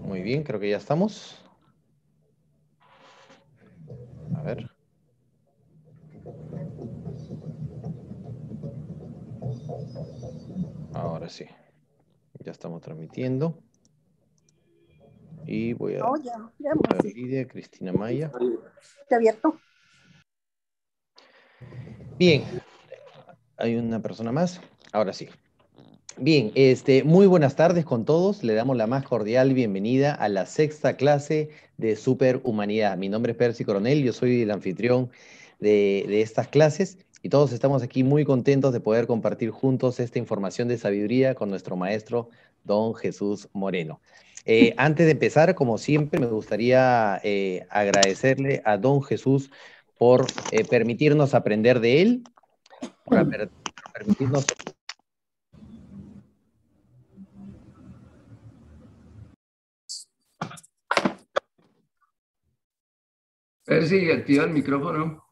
Muy bien, creo que ya estamos. A ver. Ahora sí. Ya estamos transmitiendo. Y voy a, Oh, ya, ya, a. Lidia, Cristina Maya. Está abierto. Bien, hay una persona más. Ahora sí. Bien, este, muy buenas tardes con todos. Le damos la más cordial bienvenida a la sexta clase de Superhumanidad. Mi nombre es Percy Coronel, yo soy el anfitrión de, de estas clases y todos estamos aquí muy contentos de poder compartir juntos esta información de sabiduría con nuestro maestro, don Jesús Moreno. Eh, antes de empezar, como siempre, me gustaría eh, agradecerle a don Jesús por eh, permitirnos aprender de él, por per- permitirnos Percy, activa el micrófono.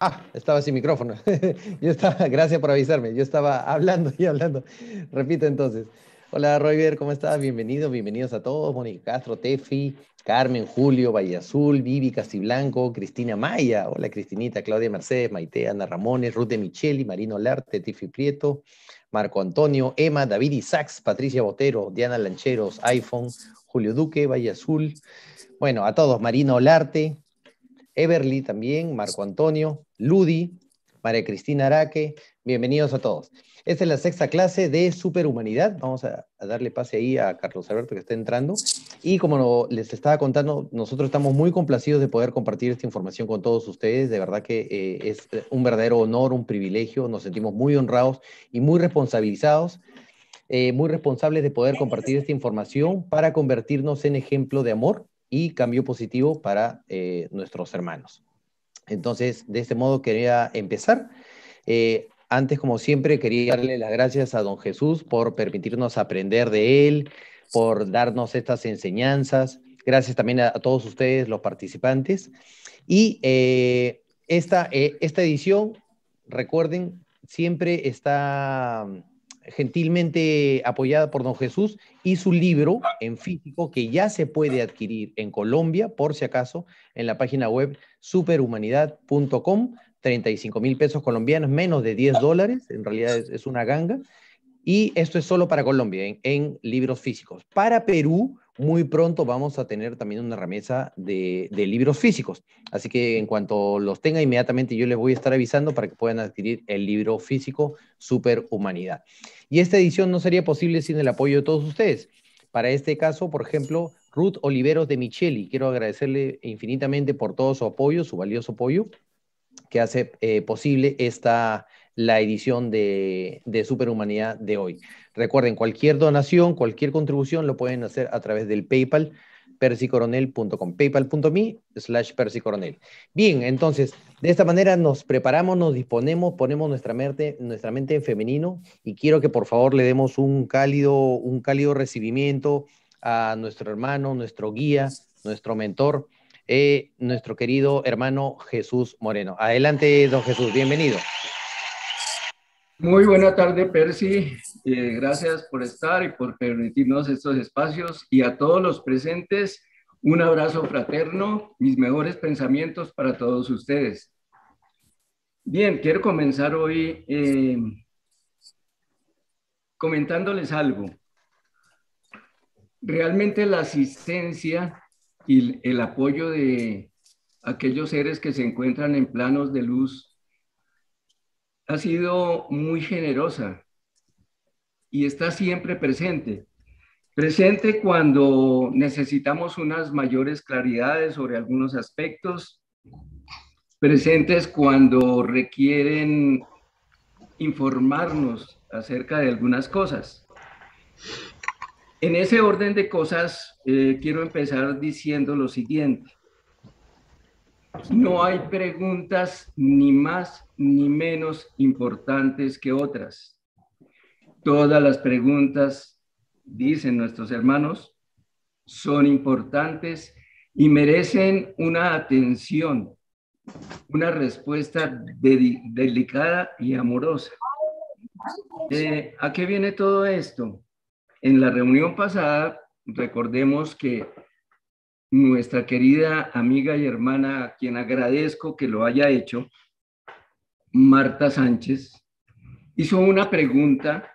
Ah, estaba sin micrófono. Yo estaba, gracias por avisarme. Yo estaba hablando y hablando. Repito entonces. Hola, Roger, ¿cómo estás? Bienvenido, bienvenidos a todos. Mónica Castro, Tefi, Carmen, Julio, Valle Azul, Vivi Castiblanco, Cristina Maya. Hola, Cristinita, Claudia Mercedes, Maite, Ana Ramones, Ruth de Micheli, Marino Larte, Tifi Prieto, Marco Antonio, Emma, David Isaacs, Patricia Botero, Diana Lancheros, iPhone, Julio Duque, Valle Azul. Bueno, a todos, Marino Olarte, Everly también, Marco Antonio, Ludi, María Cristina Araque, bienvenidos a todos. Esta es la sexta clase de Superhumanidad. Vamos a, darle pase ahí a Carlos Alberto que está entrando. Y como les estaba contando, nosotros estamos muy complacidos de poder compartir esta información con todos ustedes. De verdad que eh, es un verdadero honor, un privilegio. Nos sentimos muy honrados y muy responsabilizados, eh, muy responsables de poder compartir esta información para convertirnos en ejemplo de amor y cambio positivo para eh, nuestros hermanos. Entonces, de este modo quería empezar. Eh, antes, como siempre, quería darle las gracias a don Jesús por permitirnos aprender de él, por darnos estas enseñanzas. Gracias también a, todos ustedes, los participantes. Y eh, esta, esta edición, recuerden, siempre está gentilmente apoyada por don Jesús y su libro en físico que ya se puede adquirir en Colombia, por si acaso, en la página web superhumanidad.com, 35 mil pesos colombianos, menos de 10 dólares, en realidad es, una ganga. Y esto es solo para Colombia, en libros físicos. Para Perú, muy pronto vamos a tener también una remesa de, libros físicos. Así que en cuanto los tenga inmediatamente, yo les voy a estar avisando para que puedan adquirir el libro físico Superhumanidad. Y esta edición no sería posible sin el apoyo de todos ustedes. Para este caso, por ejemplo, Ruth Oliveros de Micheli. Quiero agradecerle infinitamente por todo su apoyo, su valioso apoyo, que hace eh, posible esta, la edición de, de Superhumanidad de hoy. Recuerden, cualquier donación, cualquier contribución lo pueden hacer a través del PayPal, persicoronel.com, paypal.me slash persicoronel. Bien, entonces, de esta manera nos preparamos, nos disponemos, ponemos nuestra mente, nuestra mente en femenino y quiero que por favor le demos un cálido, un cálido recibimiento a nuestro hermano, nuestro guía, nuestro mentor, eh, nuestro querido hermano Jesús Moreno. Adelante, don Jesús, bienvenido. Muy buena tarde, Percy. Eh, gracias por estar y por permitirnos estos espacios. Y a todos los presentes, un abrazo fraterno, mis mejores pensamientos para todos ustedes. Bien, quiero comenzar hoy eh, comentándoles algo. Realmente la asistencia y el apoyo de aquellos seres que se encuentran en planos de luz ha sido muy generosa y está siempre presente. Presente cuando necesitamos unas mayores claridades sobre algunos aspectos, presentes cuando requieren informarnos acerca de algunas cosas. En ese orden de cosas, eh, quiero empezar diciendo lo siguiente. No hay preguntas ni más ni menos importantes que otras. Todas las preguntas, dicen nuestros hermanos, son importantes y merecen una atención, una respuesta delicada y amorosa. Eh, ¿A qué viene todo esto? En la reunión pasada, recordemos que nuestra querida amiga y hermana, a quien agradezco que lo haya hecho, Marta Sánchez, hizo una pregunta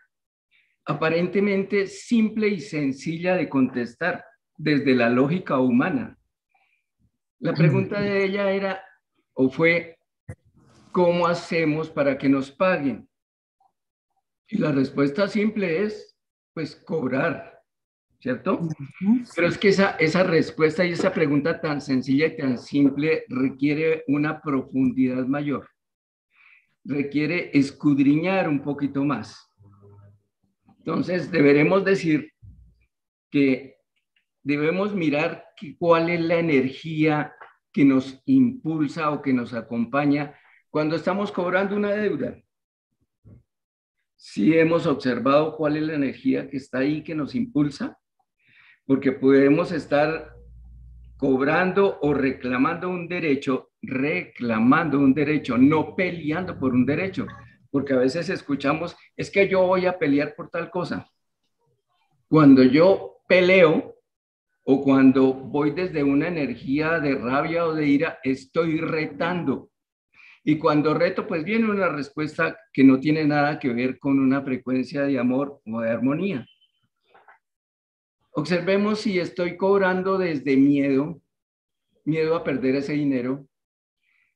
aparentemente simple y sencilla de contestar desde la lógica humana. La pregunta de ella era, o fue, ¿cómo hacemos para que nos paguen? Y la respuesta simple es, pues, cobrar, ¿cierto? Pero es que esa, esa respuesta y esa pregunta tan sencilla y tan simple requiere una profundidad mayor, requiere escudriñar un poquito más. Entonces, deberemos decir que debemos mirar cuál es la energía que nos impulsa o que nos acompaña cuando estamos cobrando una deuda. Si hemos observado cuál es la energía que está ahí que nos impulsa, porque podemos estar cobrando o reclamando un derecho, reclamando un derecho, no peleando por un derecho, porque a veces escuchamos, es que yo voy a pelear por tal cosa. Cuando yo peleo o cuando voy desde una energía de rabia o de ira, estoy retando. Y cuando reto, pues viene una respuesta que no tiene nada que ver con una frecuencia de amor o de armonía. Observemos si estoy cobrando desde miedo, miedo a perder ese dinero,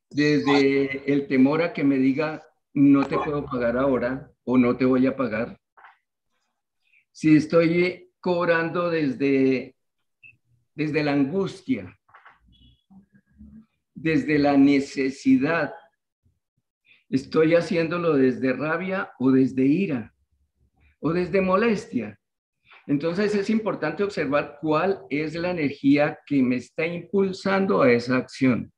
desde el temor a que me diga no te puedo pagar ahora o no te voy a pagar. Si estoy cobrando desde, desde la angustia, desde la necesidad, estoy haciéndolo desde rabia o desde ira o desde molestia. Entonces es importante observar cuál es la energía que me está impulsando a esa acción.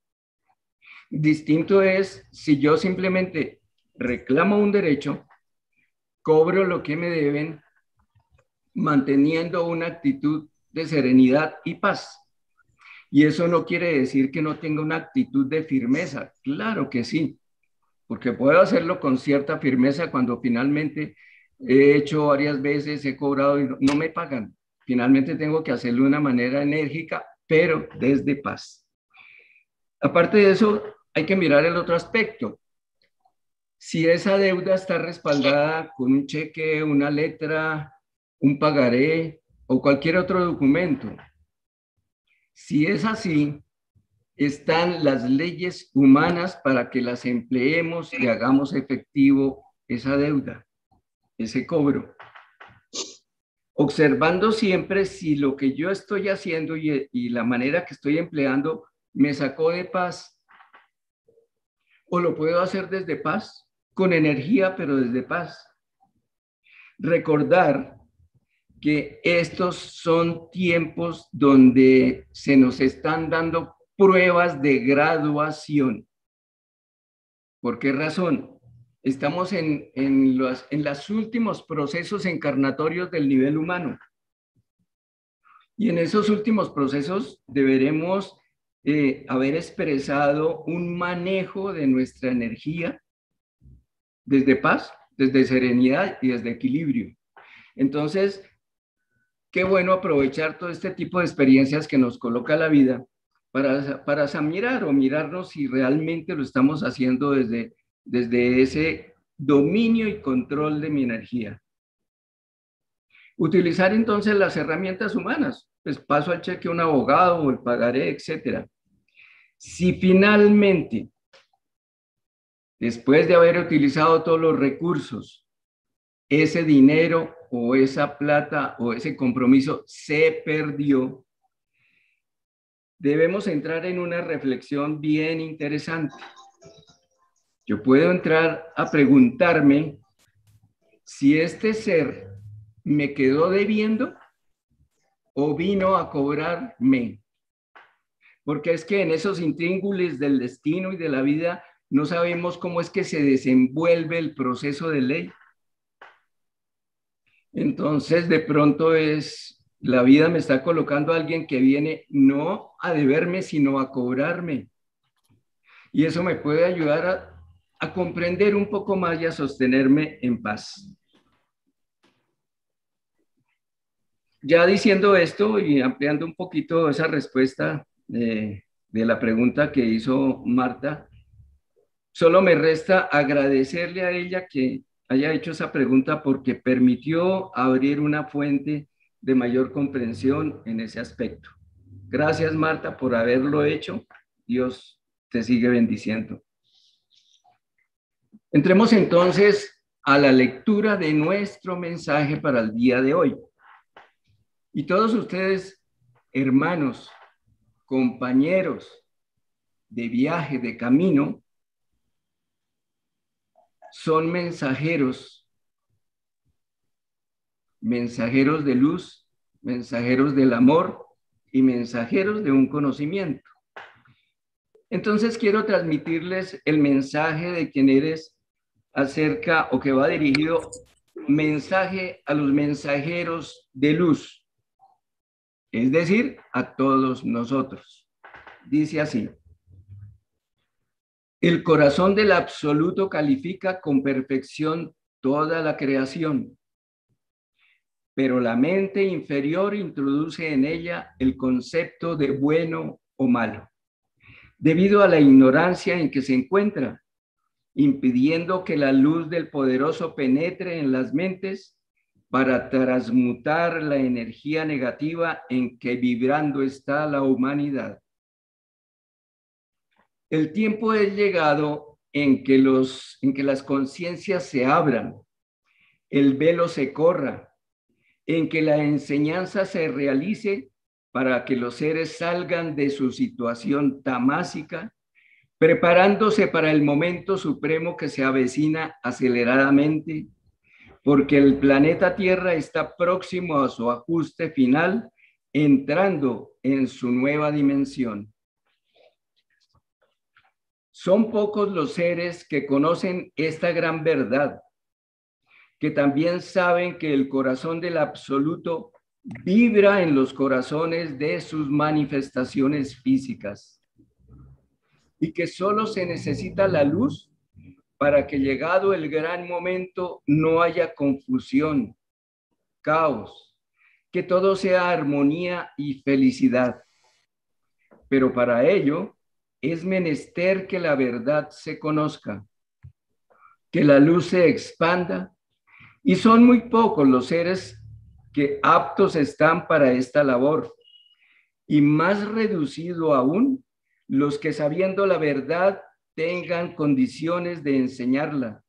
Distinto es si yo simplemente reclamo un derecho, cobro lo que me deben, manteniendo una actitud de serenidad y paz. Y eso no quiere decir que no tenga una actitud de firmeza. Claro que sí, porque puedo hacerlo con cierta firmeza cuando finalmente he hecho varias veces, he cobrado y no me pagan. Finalmente tengo que hacerlo de una manera enérgica, pero desde paz. Aparte de eso, hay que mirar el otro aspecto. Si esa deuda está respaldada con un cheque, una letra, un pagaré o cualquier otro documento, si es así, están las leyes humanas para que las empleemos y hagamos efectivo esa deuda ese cobro. Observando siempre si lo que yo estoy haciendo y, la manera que estoy empleando me sacó de paz. O lo puedo hacer desde paz, con energía, pero desde paz. Recordar que estos son tiempos donde se nos están dando pruebas de graduación. ¿Por qué razón? Estamos en, en, los, en los últimos procesos encarnatorios del nivel humano. Y en esos últimos procesos deberemos eh, haber expresado un manejo de nuestra energía desde paz, desde serenidad y desde equilibrio. Entonces, qué bueno aprovechar todo este tipo de experiencias que nos coloca la vida para, para mirar o mirarnos si realmente lo estamos haciendo desde desde ese dominio y control de mi energía. Utilizar entonces las herramientas humanas, pues paso al cheque a un abogado o el pagaré, etcétera. Si finalmente, después de haber utilizado todos los recursos, ese dinero o esa plata o ese compromiso se perdió, debemos entrar en una reflexión bien interesante. Yo puedo entrar a preguntarme si este ser me quedó debiendo o vino a cobrarme. Porque es que en esos intríngulis del destino y de la vida no sabemos cómo es que se desenvuelve el proceso de ley. Entonces, de pronto es La vida me está colocando a alguien que viene no a deberme, sino a cobrarme. Y eso me puede ayudar a, a comprender un poco más y a sostenerme en paz. Ya diciendo esto y ampliando un poquito esa respuesta de, de la pregunta que hizo Marta, solo me resta agradecerle a ella que haya hecho esa pregunta porque permitió abrir una fuente de mayor comprensión en ese aspecto. Gracias, Marta, por haberlo hecho. Dios te sigue bendiciendo. Entremos entonces a la lectura de nuestro mensaje para el día de hoy. Y todos ustedes, hermanos, compañeros de viaje, de camino, son mensajeros, mensajeros de luz, mensajeros del amor y mensajeros de un conocimiento. Entonces quiero transmitirles el mensaje de quien eres acerca o que va dirigido mensaje a los mensajeros de luz, es decir, a todos nosotros. Dice así, el corazón del absoluto califica con perfección toda la creación, pero la mente inferior introduce en ella el concepto de bueno o malo, debido a la ignorancia en que se encuentra, impidiendo que la luz del poderoso penetre en las mentes para transmutar la energía negativa en que vibrando está la humanidad. El tiempo es llegado en que, los, en que las conciencias se abran, el velo se corra, en que la enseñanza se realice para que los seres salgan de su situación tamásica, preparándose para el momento supremo que se avecina aceleradamente, porque el planeta Tierra está próximo a su ajuste final, entrando en su nueva dimensión. Son pocos los seres que conocen esta gran verdad, que también saben que el corazón del absoluto vibra en los corazones de sus manifestaciones físicas y que solo se necesita la luz para que llegado el gran momento no haya confusión, caos, que todo sea armonía y felicidad. Pero para ello es menester que la verdad se conozca, que la luz se expanda, y son muy pocos los seres que aptos están para esta labor, y más reducido aún los que sabiendo la verdad tengan condiciones de enseñarla.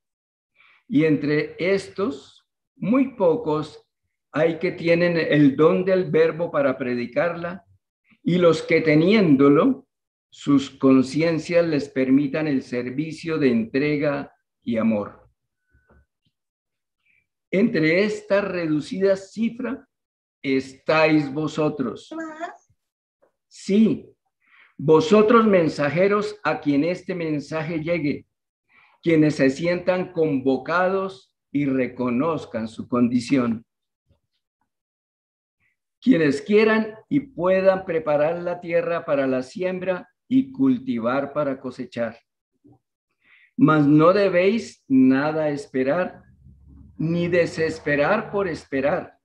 Y entre estos, muy pocos hay que tienen el don del verbo para predicarla, y los que teniéndolo, sus conciencias les permitan el servicio de entrega y amor. Entre esta reducida cifra estáis vosotros. Sí, vosotros mensajeros a quien este mensaje llegue, quienes se sientan convocados y reconozcan su condición. Quienes quieran y puedan preparar la tierra para la siembra y cultivar para cosechar. Mas no debéis nada esperar, ni desesperar por esperar,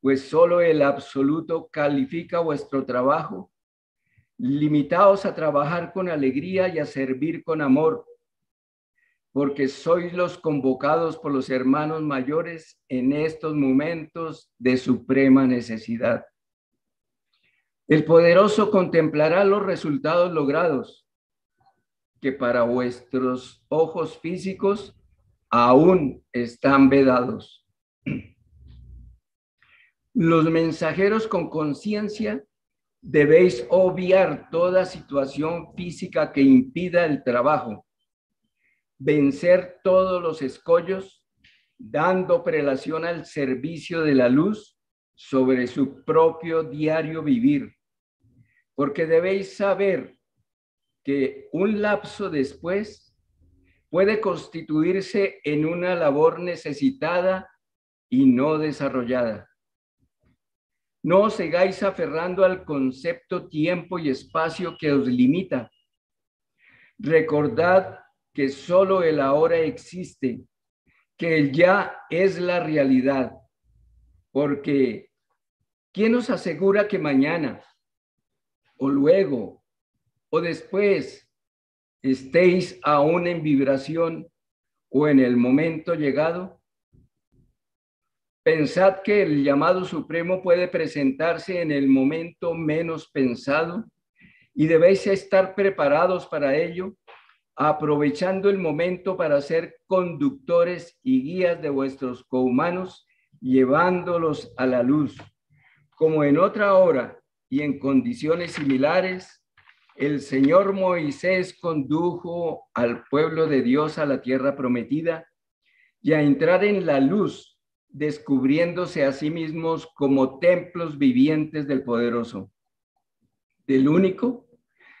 pues solo el absoluto califica vuestro trabajo. Limitaos a trabajar con alegría y a servir con amor, porque sois los convocados por los hermanos mayores en estos momentos de suprema necesidad. El poderoso contemplará los resultados logrados, que para vuestros ojos físicos aún están vedados. Los mensajeros con conciencia debéis obviar toda situación física que impida el trabajo, vencer todos los escollos, dando prelación al servicio de la luz sobre su propio diario vivir porque debéis saber que un lapso después puede constituirse en una labor necesitada y no desarrollada. No os sigáis aferrando al concepto tiempo y espacio que os limita. Recordad que solo el ahora existe, que el ya es la realidad, porque ¿quién nos asegura que mañana o luego o después estéis aún en vibración o en el momento llegado? Pensad que el llamado supremo puede presentarse en el momento menos pensado y debéis estar preparados para ello, aprovechando el momento para ser conductores y guías de vuestros cohumanos, llevándolos a la luz. Como en otra hora y en condiciones similares, el Señor Moisés condujo al pueblo de Dios a la tierra prometida y a entrar en la luz descubriéndose a sí mismos como templos vivientes del poderoso, del único,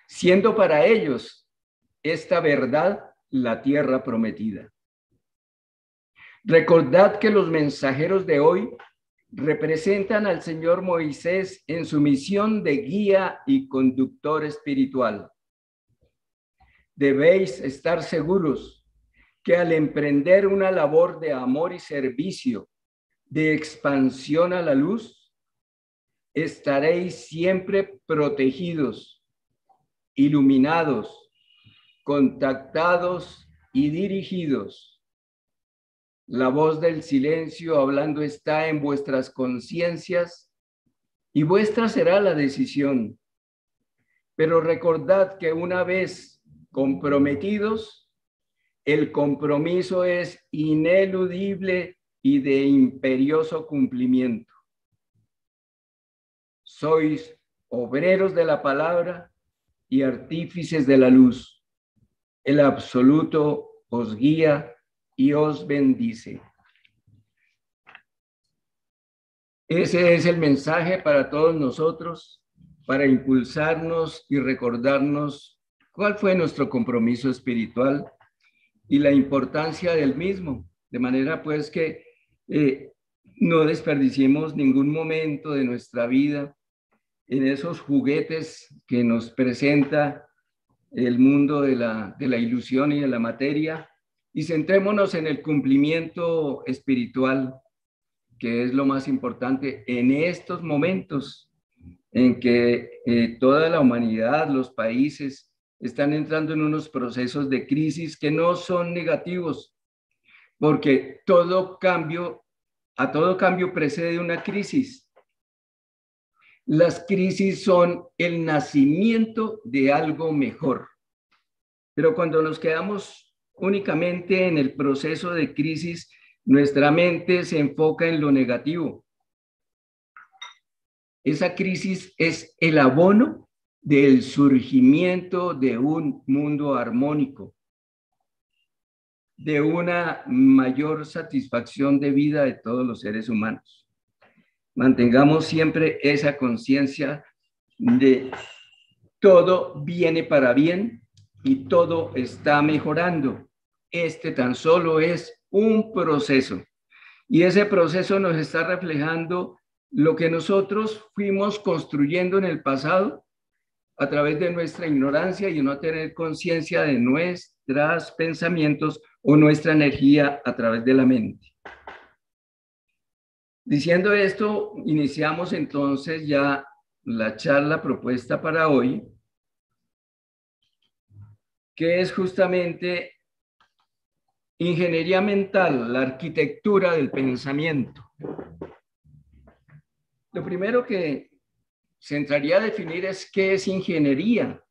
siendo para ellos esta verdad la tierra prometida. Recordad que los mensajeros de hoy representan al Señor Moisés en su misión de guía y conductor espiritual. Debéis estar seguros que al emprender una labor de amor y servicio de expansión a la luz, estaréis siempre protegidos, iluminados, contactados y dirigidos. La voz del silencio hablando está en vuestras conciencias y vuestra será la decisión. Pero recordad que una vez comprometidos, el compromiso es ineludible y de imperioso cumplimiento. Sois obreros de la palabra y artífices de la luz. El absoluto os guía y os bendice. Ese es el mensaje para todos nosotros, para impulsarnos y recordarnos cuál fue nuestro compromiso espiritual y la importancia del mismo. De manera pues que eh, no desperdiciemos ningún momento de nuestra vida en esos juguetes que nos presenta el mundo de la, ilusión y de la materia y centrémonos en el cumplimiento espiritual, que es lo más importante en estos momentos en que eh, toda la humanidad, los países, están entrando en unos procesos de crisis que no son negativos, porque todo cambio, a todo cambio precede una crisis. Las crisis son el nacimiento de algo mejor. Pero cuando nos quedamos únicamente en el proceso de crisis, nuestra mente se enfoca en lo negativo. Esa crisis es el abono del surgimiento de un mundo armónico de una mayor satisfacción de vida de todos los seres humanos. Mantengamos siempre esa conciencia de todo viene para bien y todo está mejorando. Este tan solo es un proceso y ese proceso nos está reflejando lo que nosotros fuimos construyendo en el pasado a través de nuestra ignorancia y no tener conciencia de nuestros pensamientos o nuestra energía a través de la mente. Diciendo esto, iniciamos entonces ya la charla propuesta para hoy, que es justamente ingeniería mental, la arquitectura del pensamiento. Lo primero que se entraría a definir es qué es ingeniería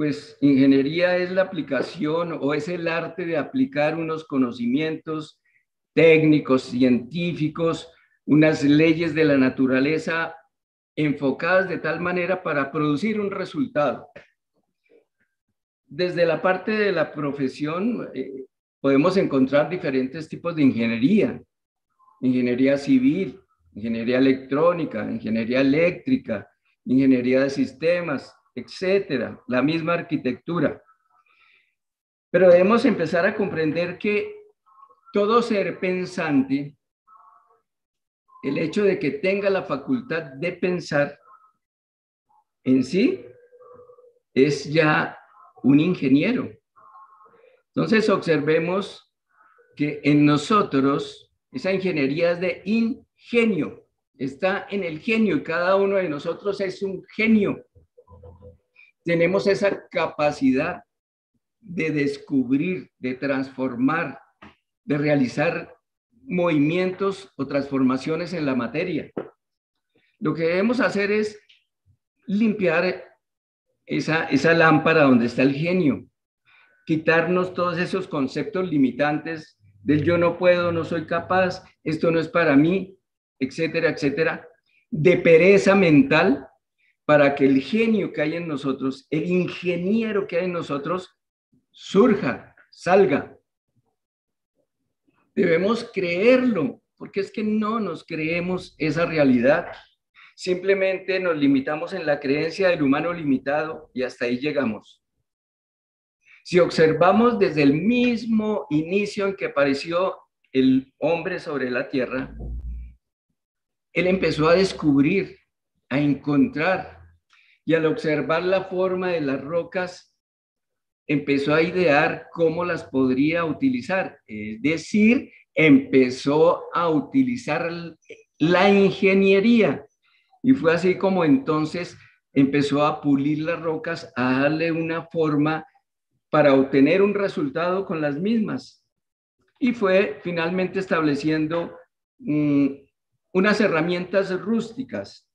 pues ingeniería es la aplicación o es el arte de aplicar unos conocimientos técnicos, científicos, unas leyes de la naturaleza enfocadas de tal manera para producir un resultado. Desde la parte de la profesión eh, podemos encontrar diferentes tipos de ingeniería. Ingeniería civil, ingeniería electrónica, ingeniería eléctrica, ingeniería de sistemas, etcétera, la misma arquitectura. Pero debemos empezar a comprender que todo ser pensante el hecho de que tenga la facultad de pensar en sí es ya un ingeniero. Entonces observemos que en nosotros esa ingeniería es de ingenio, está en el genio y cada uno de nosotros es un genio. Tenemos esa capacidad de descubrir, de transformar, de realizar movimientos o transformaciones en la materia. Lo que debemos hacer es limpiar esa, esa lámpara donde está el genio, quitarnos todos esos conceptos limitantes del yo no puedo, no soy capaz, esto no es para mí, etcétera, etcétera, de pereza mental para que el genio que hay en nosotros, el ingeniero que hay en nosotros, surja, salga. Debemos creerlo, porque es que no nos creemos esa realidad. Simplemente nos limitamos en la creencia del humano limitado y hasta ahí llegamos. Si observamos desde el mismo inicio en que apareció el hombre sobre la tierra, él empezó a descubrir, a encontrar, y al observar la forma de las rocas, empezó a idear cómo las podría utilizar. Es decir, empezó a utilizar la ingeniería. Y fue así como entonces empezó a pulir las rocas, a darle una forma para obtener un resultado con las mismas. Y fue finalmente estableciendo mm, unas herramientas rústicas.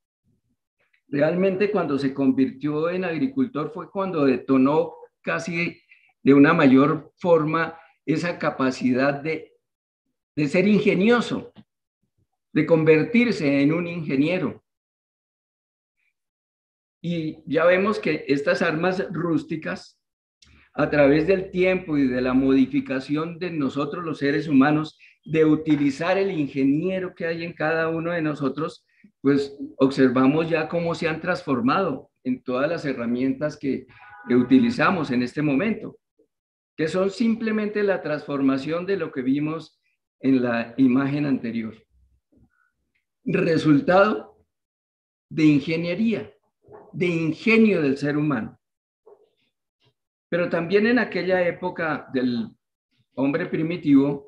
Realmente cuando se convirtió en agricultor fue cuando detonó casi de una mayor forma esa capacidad de, de ser ingenioso, de convertirse en un ingeniero. Y ya vemos que estas armas rústicas, a través del tiempo y de la modificación de nosotros los seres humanos, de utilizar el ingeniero que hay en cada uno de nosotros, pues observamos ya cómo se han transformado en todas las herramientas que, utilizamos en este momento, que son simplemente la transformación de lo que vimos en la imagen anterior. Resultado de ingeniería, de ingenio del ser humano. Pero también en aquella época del hombre primitivo,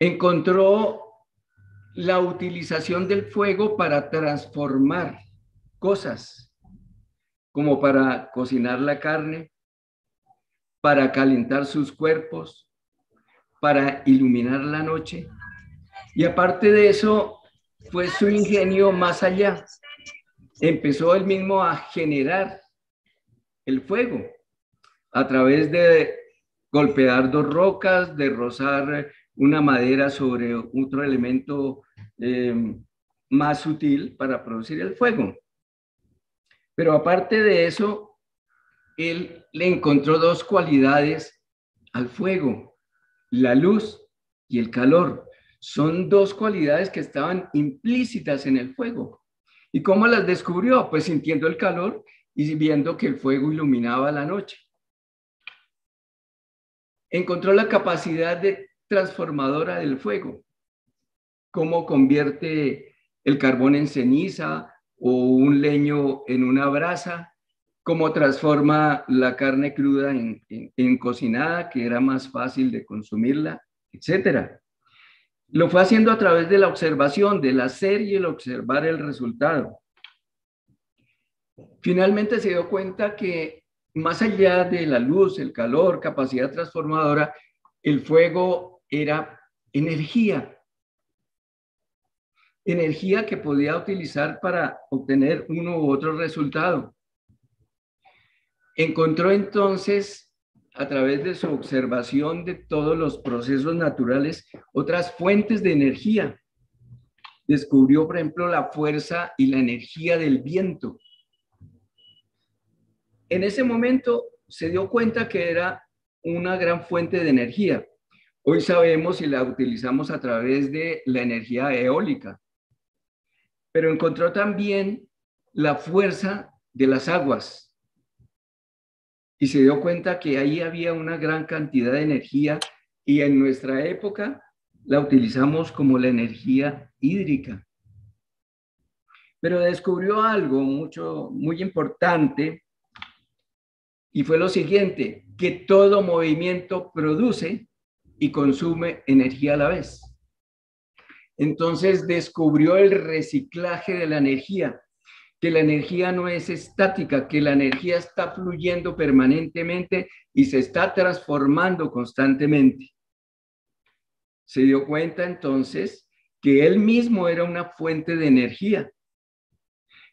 encontró la utilización del fuego para transformar cosas, como para cocinar la carne, para calentar sus cuerpos, para iluminar la noche. Y aparte de eso, fue su ingenio más allá. Empezó él mismo a generar el fuego a través de golpear dos rocas, de rozar una madera sobre otro elemento eh, más sutil para producir el fuego. Pero aparte de eso, él le encontró dos cualidades al fuego, la luz y el calor. Son dos cualidades que estaban implícitas en el fuego. ¿Y cómo las descubrió? Pues sintiendo el calor y viendo que el fuego iluminaba la noche. Encontró la capacidad de transformadora del fuego. Cómo convierte el carbón en ceniza o un leño en una brasa, cómo transforma la carne cruda en, cocinada, que era más fácil de consumirla, etcétera. Lo fue haciendo a través de la observación, del hacer y el observar el resultado. Finalmente se dio cuenta que más allá de la luz, el calor, capacidad transformadora, el fuego era energía. Energía que podía utilizar para obtener uno u otro resultado. Encontró entonces, a través de su observación de todos los procesos naturales, otras fuentes de energía. Descubrió, por ejemplo, la fuerza y la energía del viento. En ese momento se dio cuenta que era una gran fuente de energía, Hoy sabemos si la utilizamos a través de la energía eólica, pero encontró también la fuerza de las aguas y se dio cuenta que ahí había una gran cantidad de energía y en nuestra época la utilizamos como la energía hídrica. Pero descubrió algo mucho, muy importante y fue lo siguiente, que todo movimiento produce y consume energía a la vez. Entonces descubrió el reciclaje de la energía, que la energía no es estática, que la energía está fluyendo permanentemente y se está transformando constantemente. Se dio cuenta entonces que él mismo era una fuente de energía,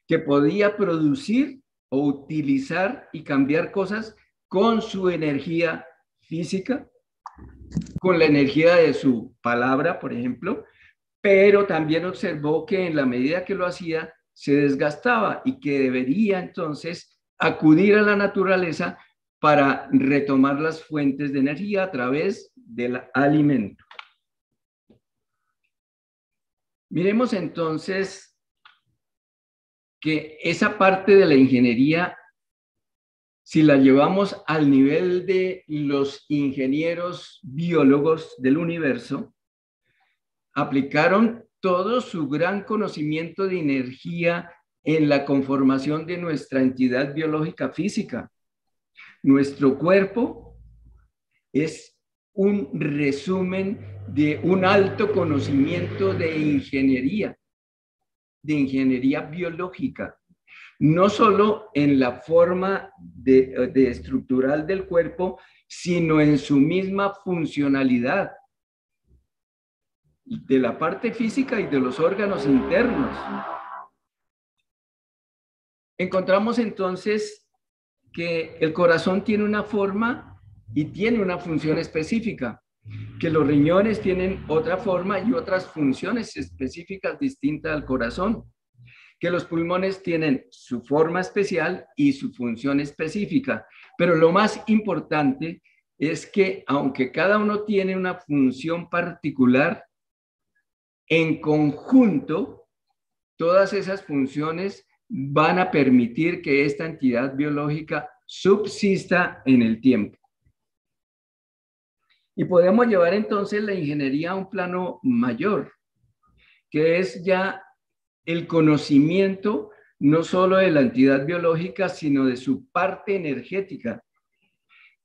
que podía producir o utilizar y cambiar cosas con su energía física, con la energía de su palabra, por ejemplo, pero también observó que en la medida que lo hacía, se desgastaba y que debería entonces acudir a la naturaleza para retomar las fuentes de energía a través del alimento. Miremos entonces que esa parte de la ingeniería, si la llevamos al nivel de los ingenieros biólogos del universo, aplicaron todo su gran conocimiento de energía en la conformación de nuestra entidad biológica física. Nuestro cuerpo es un resumen de un alto conocimiento de ingeniería, de ingeniería biológica, no solo en la forma de, estructural del cuerpo, sino en su misma funcionalidad de la parte física y de los órganos internos. Encontramos entonces que el corazón tiene una forma y tiene una función específica, que los riñones tienen otra forma y otras funciones específicas distintas al corazón, que los pulmones tienen su forma especial y su función específica. Pero lo más importante es que aunque cada uno tiene una función particular, en conjunto, todas esas funciones van a permitir que esta entidad biológica subsista en el tiempo. Y podemos llevar entonces la ingeniería a un plano mayor, que es ya el conocimiento no solo de la entidad biológica, sino de su parte energética,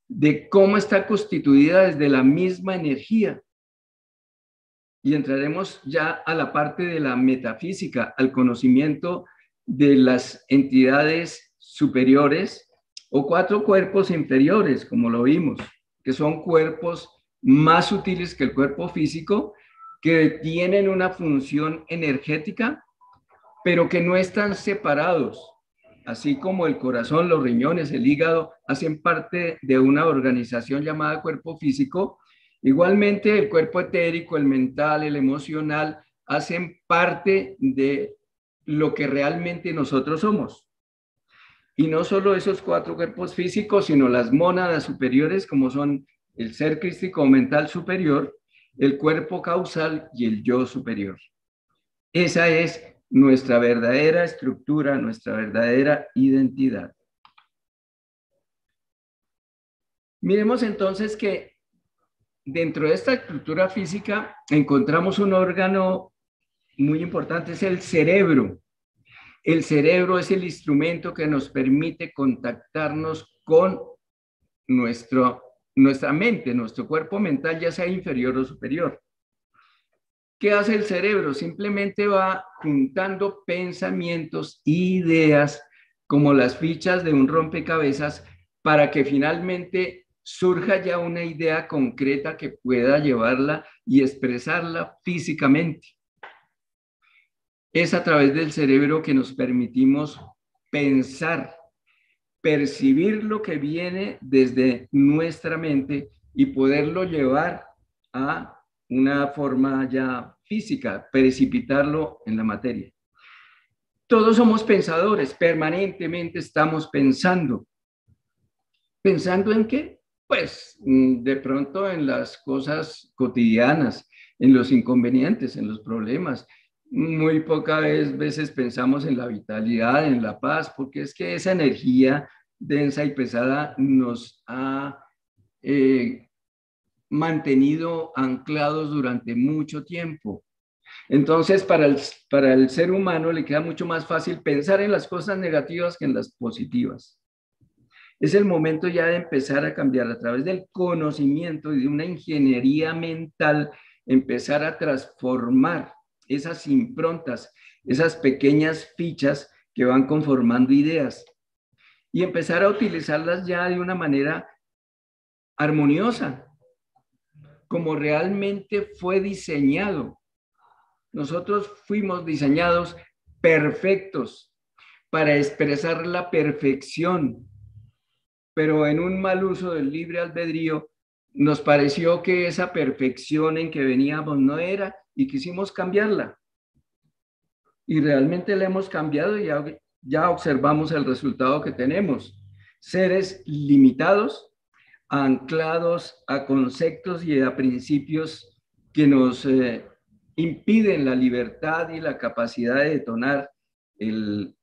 de cómo está constituida desde la misma energía. Y entraremos ya a la parte de la metafísica, al conocimiento de las entidades superiores o cuatro cuerpos inferiores, como lo vimos, que son cuerpos más sutiles que el cuerpo físico, que tienen una función energética, pero que no están separados, así como el corazón, los riñones, el hígado, hacen parte de una organización llamada cuerpo físico, Igualmente, el cuerpo etérico, el mental, el emocional, hacen parte de lo que realmente nosotros somos. Y no solo esos cuatro cuerpos físicos, sino las mónadas superiores, como son el ser crístico mental superior, el cuerpo causal y el yo superior. Esa es nuestra verdadera estructura, nuestra verdadera identidad. Miremos entonces que dentro de esta estructura física encontramos un órgano muy importante, es el cerebro. El cerebro es el instrumento que nos permite contactarnos con nuestro, nuestra mente, nuestro cuerpo mental, ya sea inferior o superior. ¿Qué hace el cerebro? Simplemente va juntando pensamientos, ideas, como las fichas de un rompecabezas, para que finalmente surja ya una idea concreta que pueda llevarla y expresarla físicamente. Es a través del cerebro que nos permitimos pensar, percibir lo que viene desde nuestra mente y poderlo llevar a una forma ya física, precipitarlo en la materia. Todos somos pensadores, permanentemente estamos pensando. ¿Pensando en qué? Pues mm, de pronto en las cosas cotidianas, en los inconvenientes, en los problemas. Muy pocas veces pensamos en la vitalidad, en la paz, porque es que esa energía densa y pesada nos ha eh, mantenido anclados durante mucho tiempo. Entonces, para el, para el ser humano le queda mucho más fácil pensar en las cosas negativas que en las positivas. Es el momento ya de empezar a cambiar a través del conocimiento y de una ingeniería mental, empezar a transformar esas improntas, esas pequeñas fichas que van conformando ideas y empezar a utilizarlas ya de una manera armoniosa, como realmente fue diseñado. Nosotros fuimos diseñados perfectos para expresar la perfección, pero en un mal uso del libre albedrío nos pareció que esa perfección en que veníamos no era y quisimos cambiarla. Y realmente la hemos cambiado y ya, ya observamos el resultado que tenemos. Seres limitados, anclados a conceptos y a principios que nos eh, impiden la libertad y la capacidad de detonar el,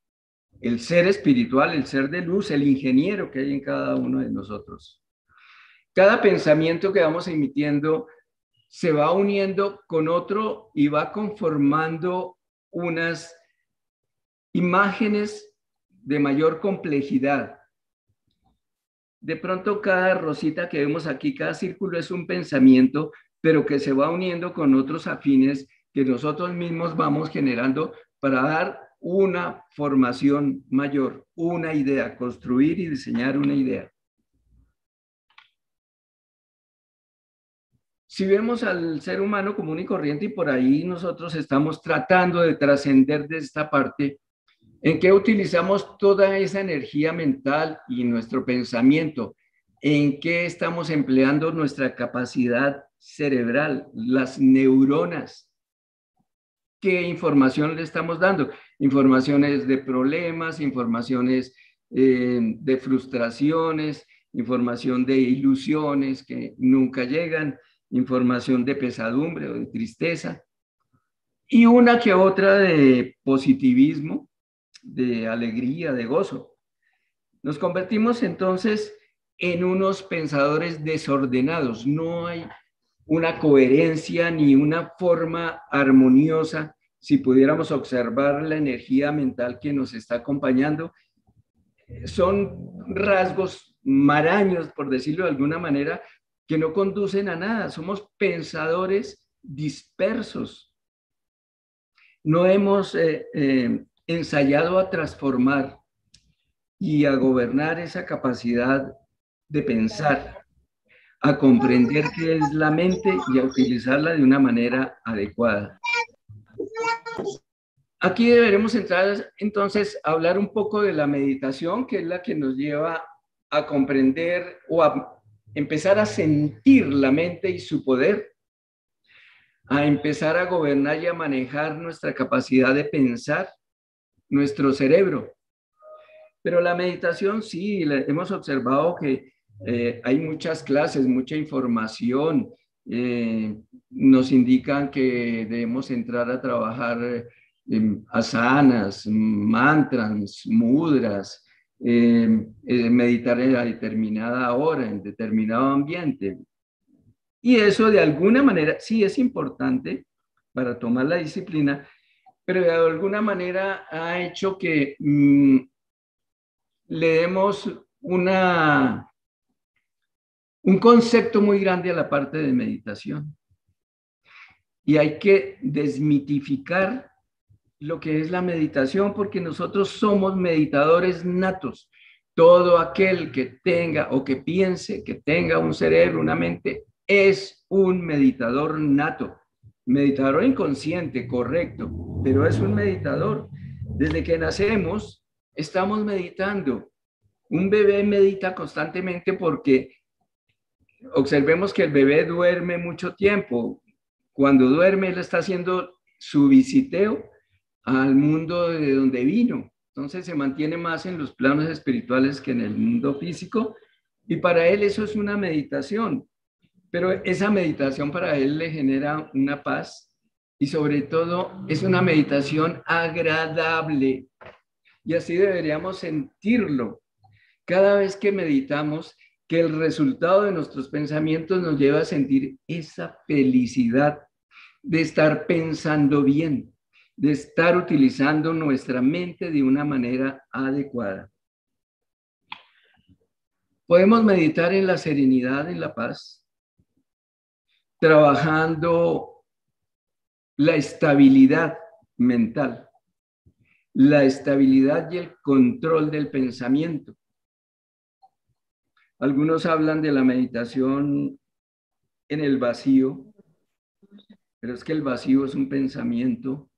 el ser espiritual, el ser de luz, el ingeniero que hay en cada uno de nosotros. Cada pensamiento que vamos emitiendo se va uniendo con otro y va conformando unas imágenes de mayor complejidad de pronto cada rosita que vemos aquí, cada círculo es un pensamiento, pero que se va uniendo con otros afines que nosotros mismos vamos generando para dar una formación mayor, una idea, construir y diseñar una idea. Si vemos al ser humano común y corriente y por ahí nosotros estamos tratando de trascender de esta parte, ¿En qué utilizamos toda esa energía mental y nuestro pensamiento? ¿En qué estamos empleando nuestra capacidad cerebral, las neuronas? ¿Qué información le estamos dando? Informaciones de problemas, informaciones eh, de frustraciones, información de ilusiones que nunca llegan, información de pesadumbre o de tristeza, y una que otra de positivismo, de alegría, de gozo. Nos convertimos entonces en unos pensadores desordenados. No hay una coherencia ni una forma armoniosa. Si pudiéramos observar la energía mental que nos está acompañando, son rasgos maraños, por decirlo de alguna manera, que no conducen a nada. Somos pensadores dispersos. No hemos eh, eh, ensayado a transformar y a gobernar esa capacidad de pensar, a comprender qué es la mente y a utilizarla de una manera adecuada. Aquí deberemos entrar entonces a hablar un poco de la meditación, que es la que nos lleva a comprender o a empezar a sentir la mente y su poder, a empezar a gobernar y a manejar nuestra capacidad de pensar nuestro cerebro. Pero la meditación sí, hemos observado que eh, hay muchas clases, mucha información. Eh, nos indican que debemos entrar a trabajar en asanas, mantras, mudras, eh, meditar en determinada hora, en determinado ambiente. Y eso de alguna manera sí es importante para tomar la disciplina, pero de alguna manera ha hecho que mm, le demos una, un concepto muy grande a la parte de meditación. Y hay que desmitificar lo que es la meditación porque nosotros somos meditadores natos. Todo aquel que tenga o que piense que tenga un cerebro, una mente, es un meditador nato. Meditador inconsciente, correcto, pero es un meditador. Desde que nacemos, estamos meditando. Un bebé medita constantemente porque observemos que el bebé duerme mucho tiempo. Cuando duerme, él está haciendo su visiteo al mundo de donde vino. Entonces se mantiene más en los planos espirituales que en el mundo físico. Y para él eso es una meditación. Pero esa meditación para él le genera una paz y sobre todo es una meditación agradable. Y así deberíamos sentirlo. Cada vez que meditamos que el resultado de nuestros pensamientos nos lleva a sentir esa felicidad de estar pensando bien, de estar utilizando nuestra mente de una manera adecuada. Podemos meditar en la serenidad, en la paz, trabajando la estabilidad mental, la estabilidad y el control del pensamiento. Algunos hablan de la meditación en el vacío, pero es que el vacío es un pensamiento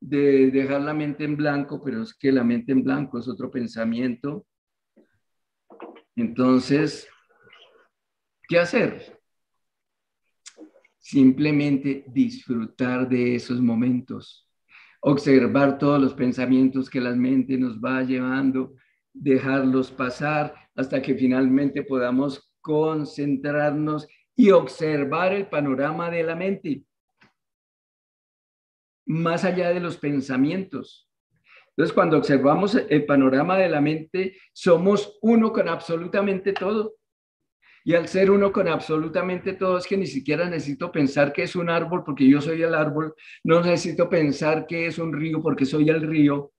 de dejar la mente en blanco, pero es que la mente en blanco es otro pensamiento. Entonces, ¿qué hacer? Simplemente disfrutar de esos momentos, observar todos los pensamientos que la mente nos va llevando, dejarlos pasar hasta que finalmente podamos concentrarnos y observar el panorama de la mente, más allá de los pensamientos. Entonces, cuando observamos el panorama de la mente, somos uno con absolutamente todo. Y al ser uno con absolutamente todo, es que ni siquiera necesito pensar que es un árbol porque yo soy el árbol, no necesito pensar que es un río porque soy el río,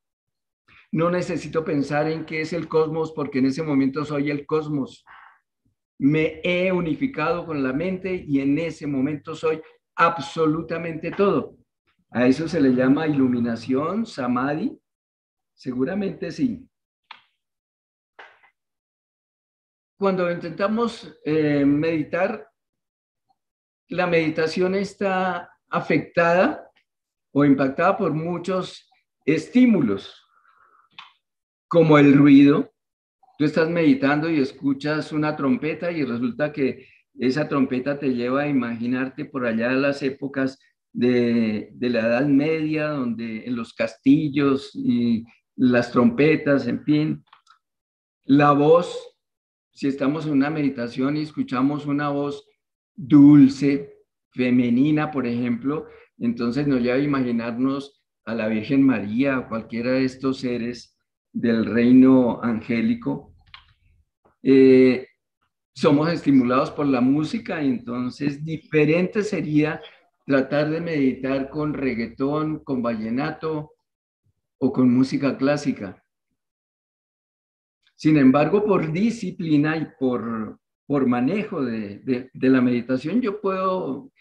no necesito pensar en qué es el cosmos porque en ese momento soy el cosmos me he unificado con la mente y en ese momento soy absolutamente todo. A eso se le llama iluminación, samadhi. Seguramente sí. Cuando intentamos eh, meditar, la meditación está afectada o impactada por muchos estímulos, como el ruido, tú estás meditando y escuchas una trompeta y resulta que esa trompeta te lleva a imaginarte por allá de las épocas de, la Edad Media, donde en los castillos y las trompetas, en fin, la voz, si estamos en una meditación y escuchamos una voz dulce, femenina, por ejemplo, entonces nos lleva a imaginarnos a la Virgen María o cualquiera de estos seres del reino angélico. Eh, somos estimulados por la música, entonces diferente sería tratar de meditar con reggaetón, con vallenato o con música clásica. Sin embargo, por disciplina y por, por manejo de la meditación, yo puedo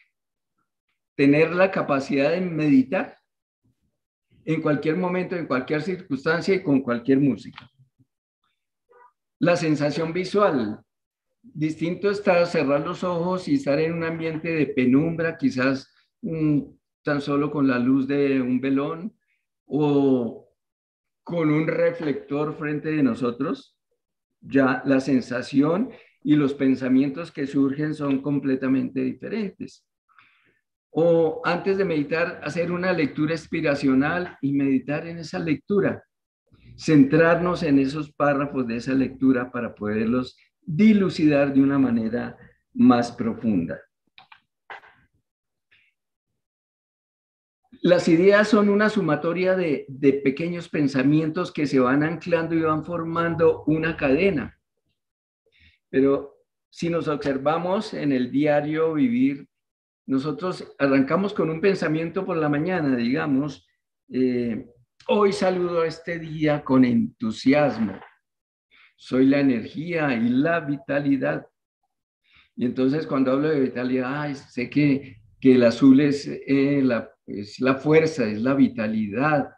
tener la capacidad de meditar en cualquier momento, en cualquier circunstancia y con cualquier música. La sensación visual. Distinto está cerrar los ojos y estar en un ambiente de penumbra, quizás tan solo con la luz de un velón o con un reflector frente de nosotros. Ya la sensación y los pensamientos que surgen son completamente diferentes o antes de meditar, hacer una lectura inspiracional y meditar en esa lectura, centrarnos en esos párrafos de esa lectura para poderlos dilucidar de una manera más profunda. Las ideas son una sumatoria de, de, pequeños pensamientos que se van anclando y van formando una cadena. Pero si nos observamos en el diario vivir nosotros arrancamos con un pensamiento por la mañana, digamos, eh, hoy saludo este día con entusiasmo, soy la energía y la vitalidad. Y entonces cuando hablo de vitalidad, sé que, que el azul es, eh, la, es la fuerza, es la vitalidad.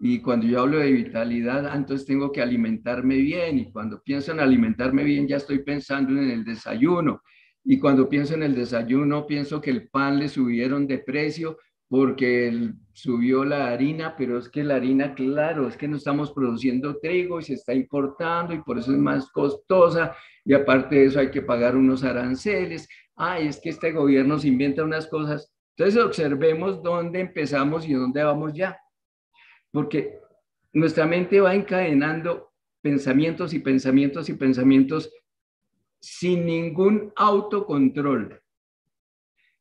Y cuando yo hablo de vitalidad, entonces tengo que alimentarme bien. Y cuando pienso en alimentarme bien, ya estoy pensando en el desayuno. Y cuando pienso en el desayuno, pienso que el pan le subieron de precio porque subió la harina, pero es que la harina, claro, es que no estamos produciendo trigo y se está importando y por eso es más costosa y aparte de eso hay que pagar unos aranceles. Ay, es que este gobierno se inventa unas cosas. Entonces observemos dónde empezamos y dónde vamos ya, porque nuestra mente va encadenando pensamientos y pensamientos y pensamientos sin ningún autocontrol.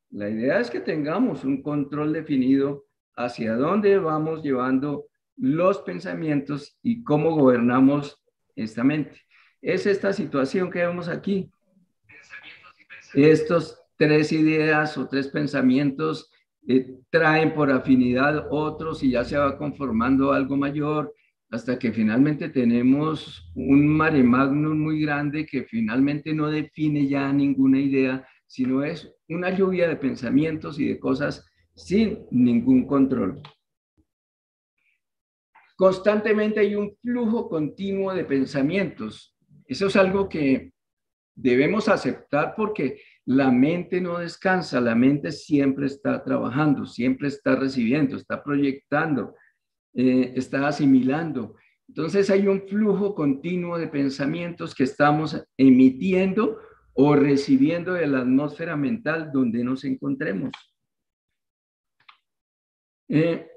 La idea es que tengamos un control definido hacia dónde vamos llevando los pensamientos y cómo gobernamos esta mente. es esta situación que vemos aquí. Estos tres ideas o tres pensamientos eh, traen por afinidad otros y ya se va conformando algo mayor hasta que finalmente tenemos un mare magnum muy grande que finalmente no define ya ninguna idea, sino es una lluvia de pensamientos y de cosas sin ningún control. Constantemente hay un flujo continuo de pensamientos. Eso es algo que debemos aceptar porque la mente no descansa, la mente siempre está trabajando, siempre está recibiendo, está proyectando, eh, está asimilando. Entonces hay un flujo continuo de pensamientos que estamos emitiendo o recibiendo de la atmósfera mental donde nos encontremos. Eh,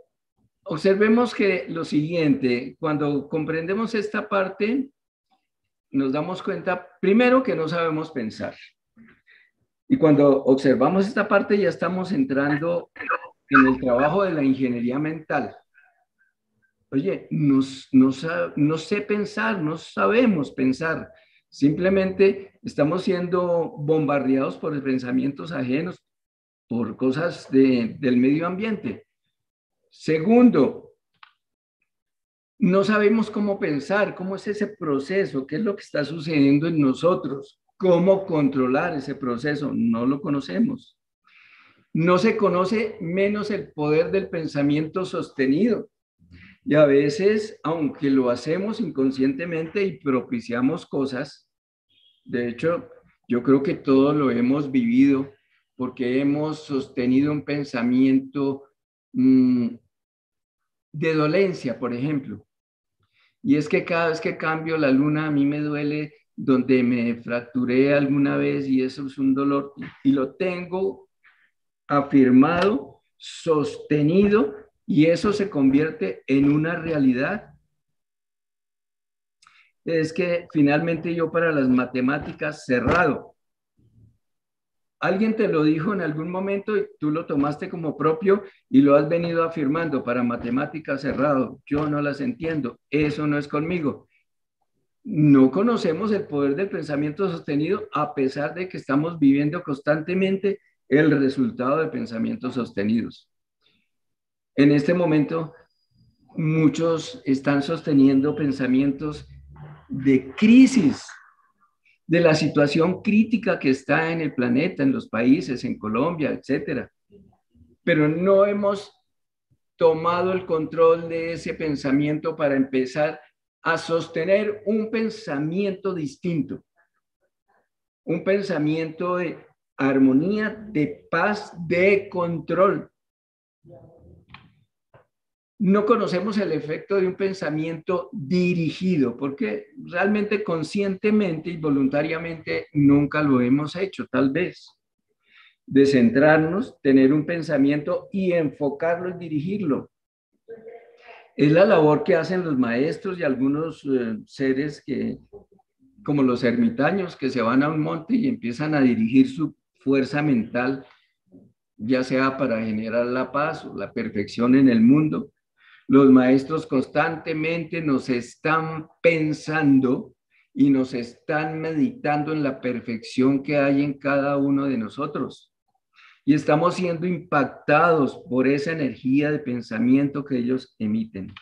observemos que lo siguiente, cuando comprendemos esta parte, nos damos cuenta, primero, que no sabemos pensar. Y cuando observamos esta parte, ya estamos entrando en el trabajo de la ingeniería mental. Oye, no, sé pensar, no sabemos pensar. Simplemente estamos siendo bombardeados por pensamientos ajenos, por cosas del medio ambiente. Segundo, no sabemos cómo pensar, cómo es ese proceso, qué es lo que está sucediendo en nosotros, cómo controlar ese proceso, no lo conocemos. No se conoce menos el poder del pensamiento sostenido. Y a veces, aunque lo hacemos inconscientemente y propiciamos cosas, de hecho, yo creo que todos lo hemos vivido porque hemos sostenido un pensamiento mm, de dolencia, por ejemplo. Y es que cada vez que cambio la luna a mí me duele donde me fracturé alguna vez y eso es un dolor y lo tengo afirmado, sostenido y eso se convierte en una realidad. Es que finalmente yo para las matemáticas cerrado. Alguien te lo dijo en algún momento y tú lo tomaste como propio y lo has venido afirmando para matemáticas cerrado. Yo no las entiendo. Eso no es conmigo. No conocemos el poder del pensamiento sostenido a pesar de que estamos viviendo constantemente el resultado de pensamientos sostenidos. En este momento, muchos están sosteniendo pensamientos de crisis de la situación crítica que está en el planeta, en los países, en Colombia, etcétera. Pero no hemos tomado el control de ese pensamiento para empezar a sostener un pensamiento distinto, un pensamiento de armonía, de paz, de control no conocemos el efecto de un pensamiento dirigido, porque realmente conscientemente y voluntariamente nunca lo hemos hecho, tal vez. De centrarnos, tener un pensamiento y enfocarlo y dirigirlo. Es la labor que hacen los maestros y algunos eh, seres que, como los ermitaños, que se van a un monte y empiezan a dirigir su fuerza mental, ya sea para generar la paz o la perfección en el mundo los maestros constantemente nos están pensando y nos están meditando en la perfección que hay en cada uno de nosotros. Y estamos siendo impactados por esa energía de pensamiento que ellos emiten.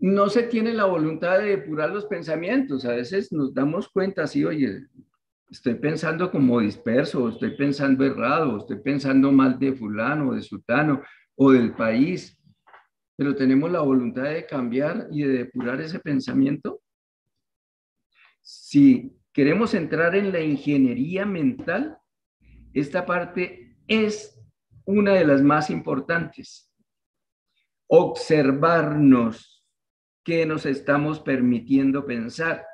No se tiene la voluntad de depurar los pensamientos. A veces nos damos cuenta así, oye, estoy pensando como disperso, estoy pensando errado, estoy pensando mal de fulano de sultano, o del país, pero tenemos la voluntad de cambiar y de depurar ese pensamiento. Si queremos entrar en la ingeniería mental, esta parte es una de las más importantes. Observarnos qué nos estamos permitiendo pensar.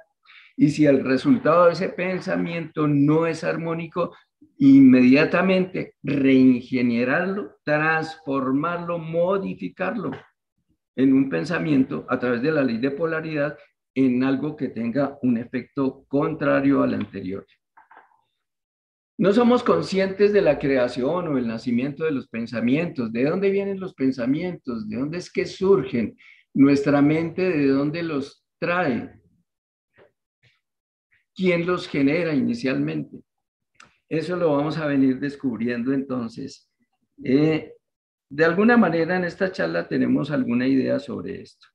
Y si el resultado de ese pensamiento no es armónico, inmediatamente reingenierarlo, transformarlo, modificarlo en un pensamiento a través de la ley de polaridad en algo que tenga un efecto contrario al anterior. No somos conscientes de la creación o el nacimiento de los pensamientos, de dónde vienen los pensamientos, de dónde es que surgen, nuestra mente de dónde los trae. quién los genera inicialmente. Eso lo vamos a venir descubriendo entonces. Eh, de alguna manera en esta charla tenemos alguna idea sobre esto.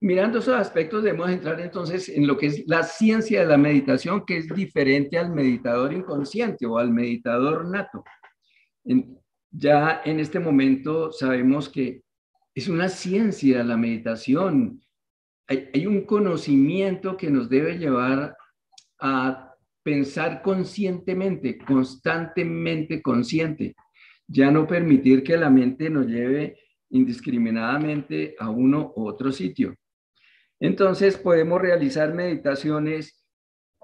Mirando esos aspectos debemos entrar entonces en lo que es la ciencia de la meditación, que es diferente al meditador inconsciente o al meditador nato. ya en este momento sabemos que es una ciencia la meditación. hay un conocimiento que nos debe llevar a pensar conscientemente, constantemente consciente. Ya no permitir que la mente nos lleve indiscriminadamente a uno u otro sitio. Entonces podemos realizar meditaciones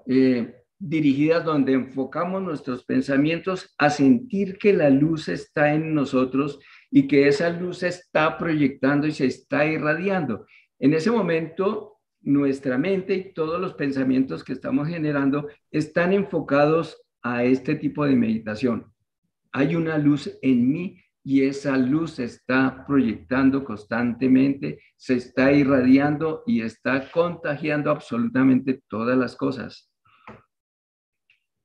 eh, dirigidas donde enfocamos nuestros pensamientos a sentir que la luz está en nosotros y que esa luz está proyectando y se está irradiando. En ese momento, nuestra mente y todos los pensamientos que estamos generando están enfocados a este tipo de meditación. Hay una luz en mí y esa luz se está proyectando constantemente, se está irradiando y está contagiando absolutamente todas las cosas.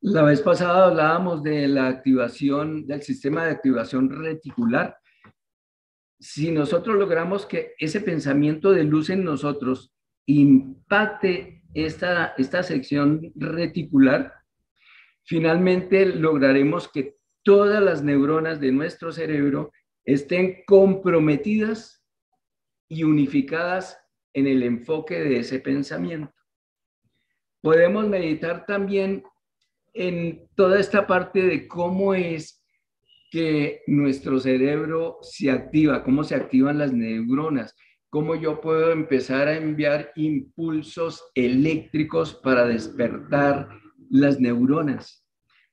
La vez pasada hablábamos de la activación del sistema de activación reticular. Si nosotros logramos que ese pensamiento de luz en nosotros impacte esta, esta sección reticular, finalmente lograremos que todas las neuronas de nuestro cerebro estén comprometidas y unificadas en el enfoque de ese pensamiento. Podemos meditar también en toda esta parte de cómo es que nuestro cerebro se activa, cómo se activan las neuronas, cómo yo puedo empezar a enviar impulsos eléctricos para despertar las neuronas.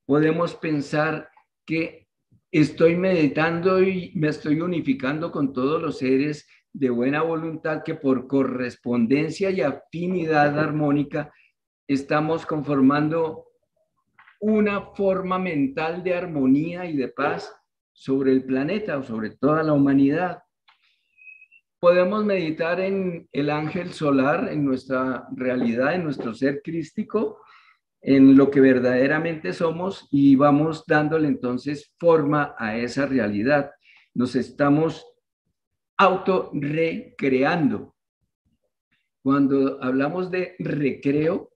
Podemos pensar que estoy meditando y me estoy unificando con todos los seres de buena voluntad que por correspondencia y afinidad armónica estamos conformando una forma mental de armonía y de paz sobre el planeta o sobre toda la humanidad. Podemos meditar en el ángel solar, en nuestra realidad, en nuestro ser crístico, en lo que verdaderamente somos y vamos dándole entonces forma a esa realidad. Nos estamos auto-recreando. Cuando hablamos de recreo,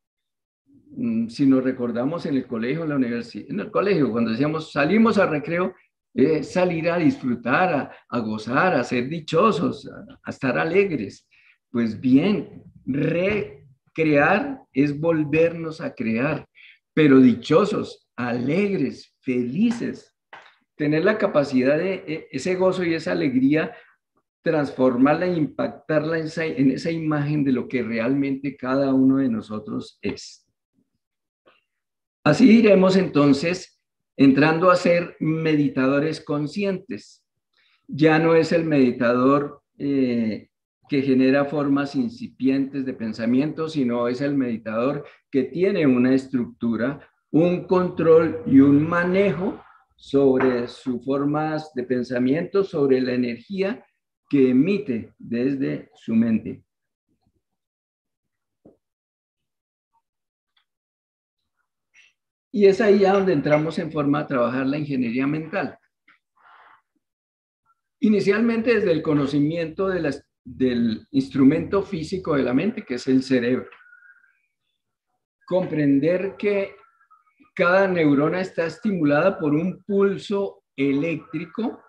mm, si nos recordamos en el colegio, en la universidad, en el colegio, cuando decíamos salimos a recreo, es salir a disfrutar, a, gozar, a ser dichosos, a estar alegres. Pues bien, re Crear es volvernos a crear, pero dichosos, alegres, felices. Tener la capacidad de e, ese gozo y esa alegría, transformarla e impactarla en esa, en esa imagen de lo que realmente cada uno de nosotros es. Así iremos entonces entrando a ser meditadores conscientes. Ya no es el meditador eh, que genera formas incipientes de pensamiento, sino es el meditador que tiene una estructura, un control y un manejo sobre sus formas de pensamiento, sobre la energía que emite desde su mente. Y es ahí donde entramos en forma a trabajar la ingeniería mental. Inicialmente desde el conocimiento de las del instrumento físico de la mente, que es el cerebro. Comprender que cada neurona está estimulada por un pulso eléctrico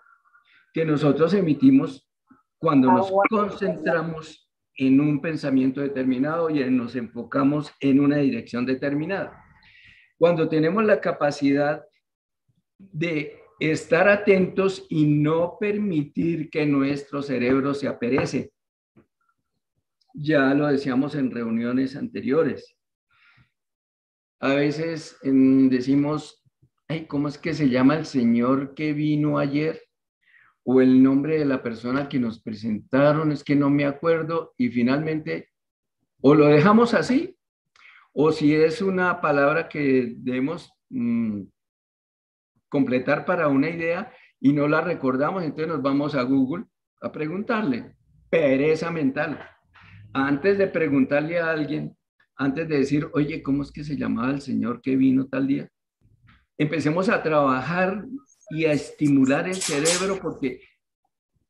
que nosotros emitimos cuando nos concentramos en un pensamiento determinado y nos enfocamos en una dirección determinada. Cuando tenemos la capacidad de estar atentos y no permitir que nuestro cerebro se aperece. Ya lo decíamos en reuniones anteriores. A veces decimos, Ay, ¿cómo es que se llama el señor que vino ayer? O el nombre de la persona que nos presentaron, es que no me acuerdo. Y finalmente, o lo dejamos así, o si es una palabra que debemos mm, completar para una idea y no la recordamos, entonces nos vamos a Google a preguntarle. Pereza mental. Antes de preguntarle a alguien, antes de decir, oye, ¿cómo es que se llamaba el señor que vino tal día? Empecemos a trabajar y a estimular el cerebro porque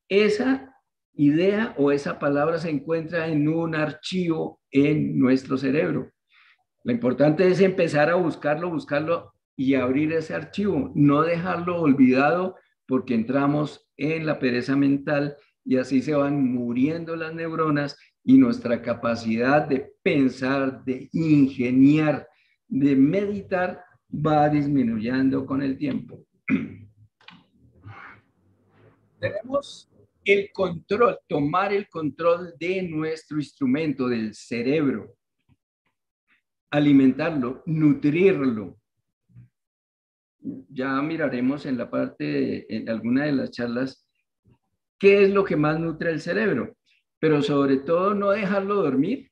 esa idea o esa palabra se encuentra en un archivo en nuestro cerebro. Lo importante es empezar a buscarlo, buscarlo y abrir ese archivo, no dejarlo olvidado porque entramos en la pereza mental y así se van muriendo las neuronas y nuestra capacidad de pensar, de ingeniar, de meditar va disminuyendo con el tiempo. Tenemos el control, tomar el control de nuestro instrumento, del cerebro, alimentarlo, nutrirlo. Ya miraremos en la parte, en alguna de las charlas, qué es lo que más nutre el cerebro, pero sobre todo no dejarlo dormir,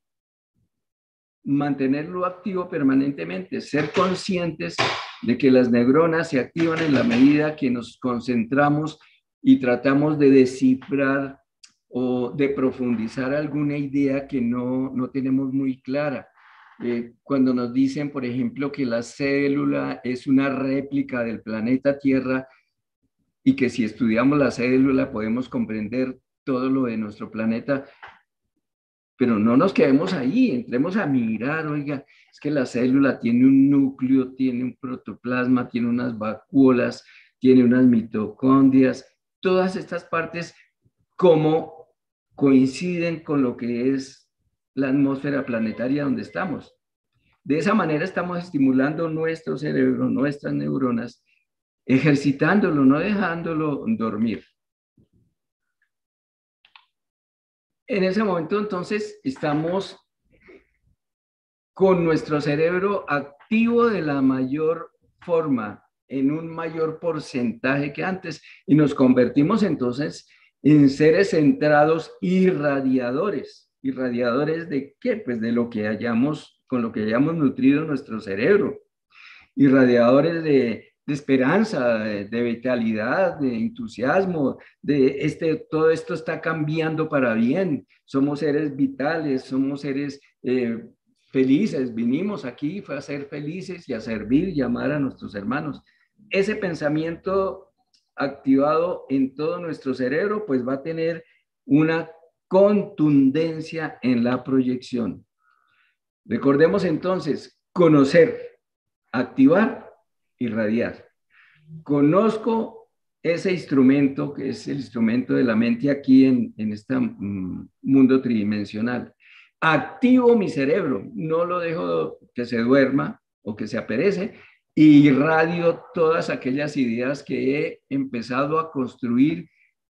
mantenerlo activo permanentemente, ser conscientes de que las neuronas se activan en la medida que nos concentramos y tratamos de descifrar o de profundizar alguna idea que no, no tenemos muy clara. Eh, cuando nos dicen, por ejemplo, que la célula es una réplica del planeta Tierra y que si estudiamos la célula podemos comprender todo lo de nuestro planeta, pero no nos quedemos ahí, entremos a mirar, oiga, es que la célula tiene un núcleo, tiene un protoplasma, tiene unas vacuolas, tiene unas mitocondrias, todas estas partes cómo coinciden con lo que es la atmósfera planetaria donde estamos. De esa manera estamos estimulando nuestro cerebro, nuestras neuronas, ejercitándolo, no dejándolo dormir. En ese momento entonces estamos con nuestro cerebro activo de la mayor forma, en un mayor porcentaje que antes y nos convertimos entonces en seres centrados irradiadores. ¿Irradiadores de qué? Pues de lo que hayamos, con lo que hayamos nutrido nuestro cerebro. Irradiadores de, de esperanza, de, vitalidad, de entusiasmo, de este, todo esto está cambiando para bien. Somos seres vitales, somos seres eh, felices. Vinimos aquí a ser felices y a servir y amar a nuestros hermanos ese pensamiento activado en todo nuestro cerebro, pues va a tener una contundencia en la proyección. Recordemos entonces, conocer, activar y radiar. Conozco ese instrumento, que es el instrumento de la mente aquí en, en este mm, mundo tridimensional. Activo mi cerebro, no lo dejo que se duerma o que se aperece, y irradio todas aquellas ideas que he empezado a construir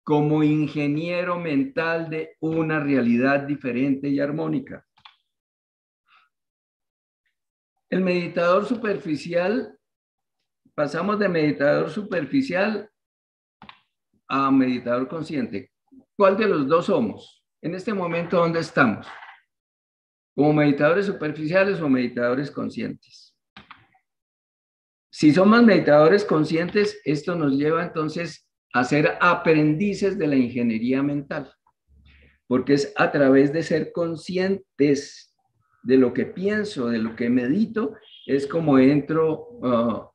como ingeniero mental de una realidad diferente y armónica. El meditador superficial, pasamos de meditador superficial a meditador consciente. ¿Cuál de los dos somos? En este momento, ¿dónde estamos? ¿Como meditadores superficiales o meditadores conscientes? Si somos meditadores conscientes, esto nos lleva entonces a ser aprendices de la ingeniería mental, porque es a través de ser conscientes de lo que pienso, de lo que medito, es como entro uh,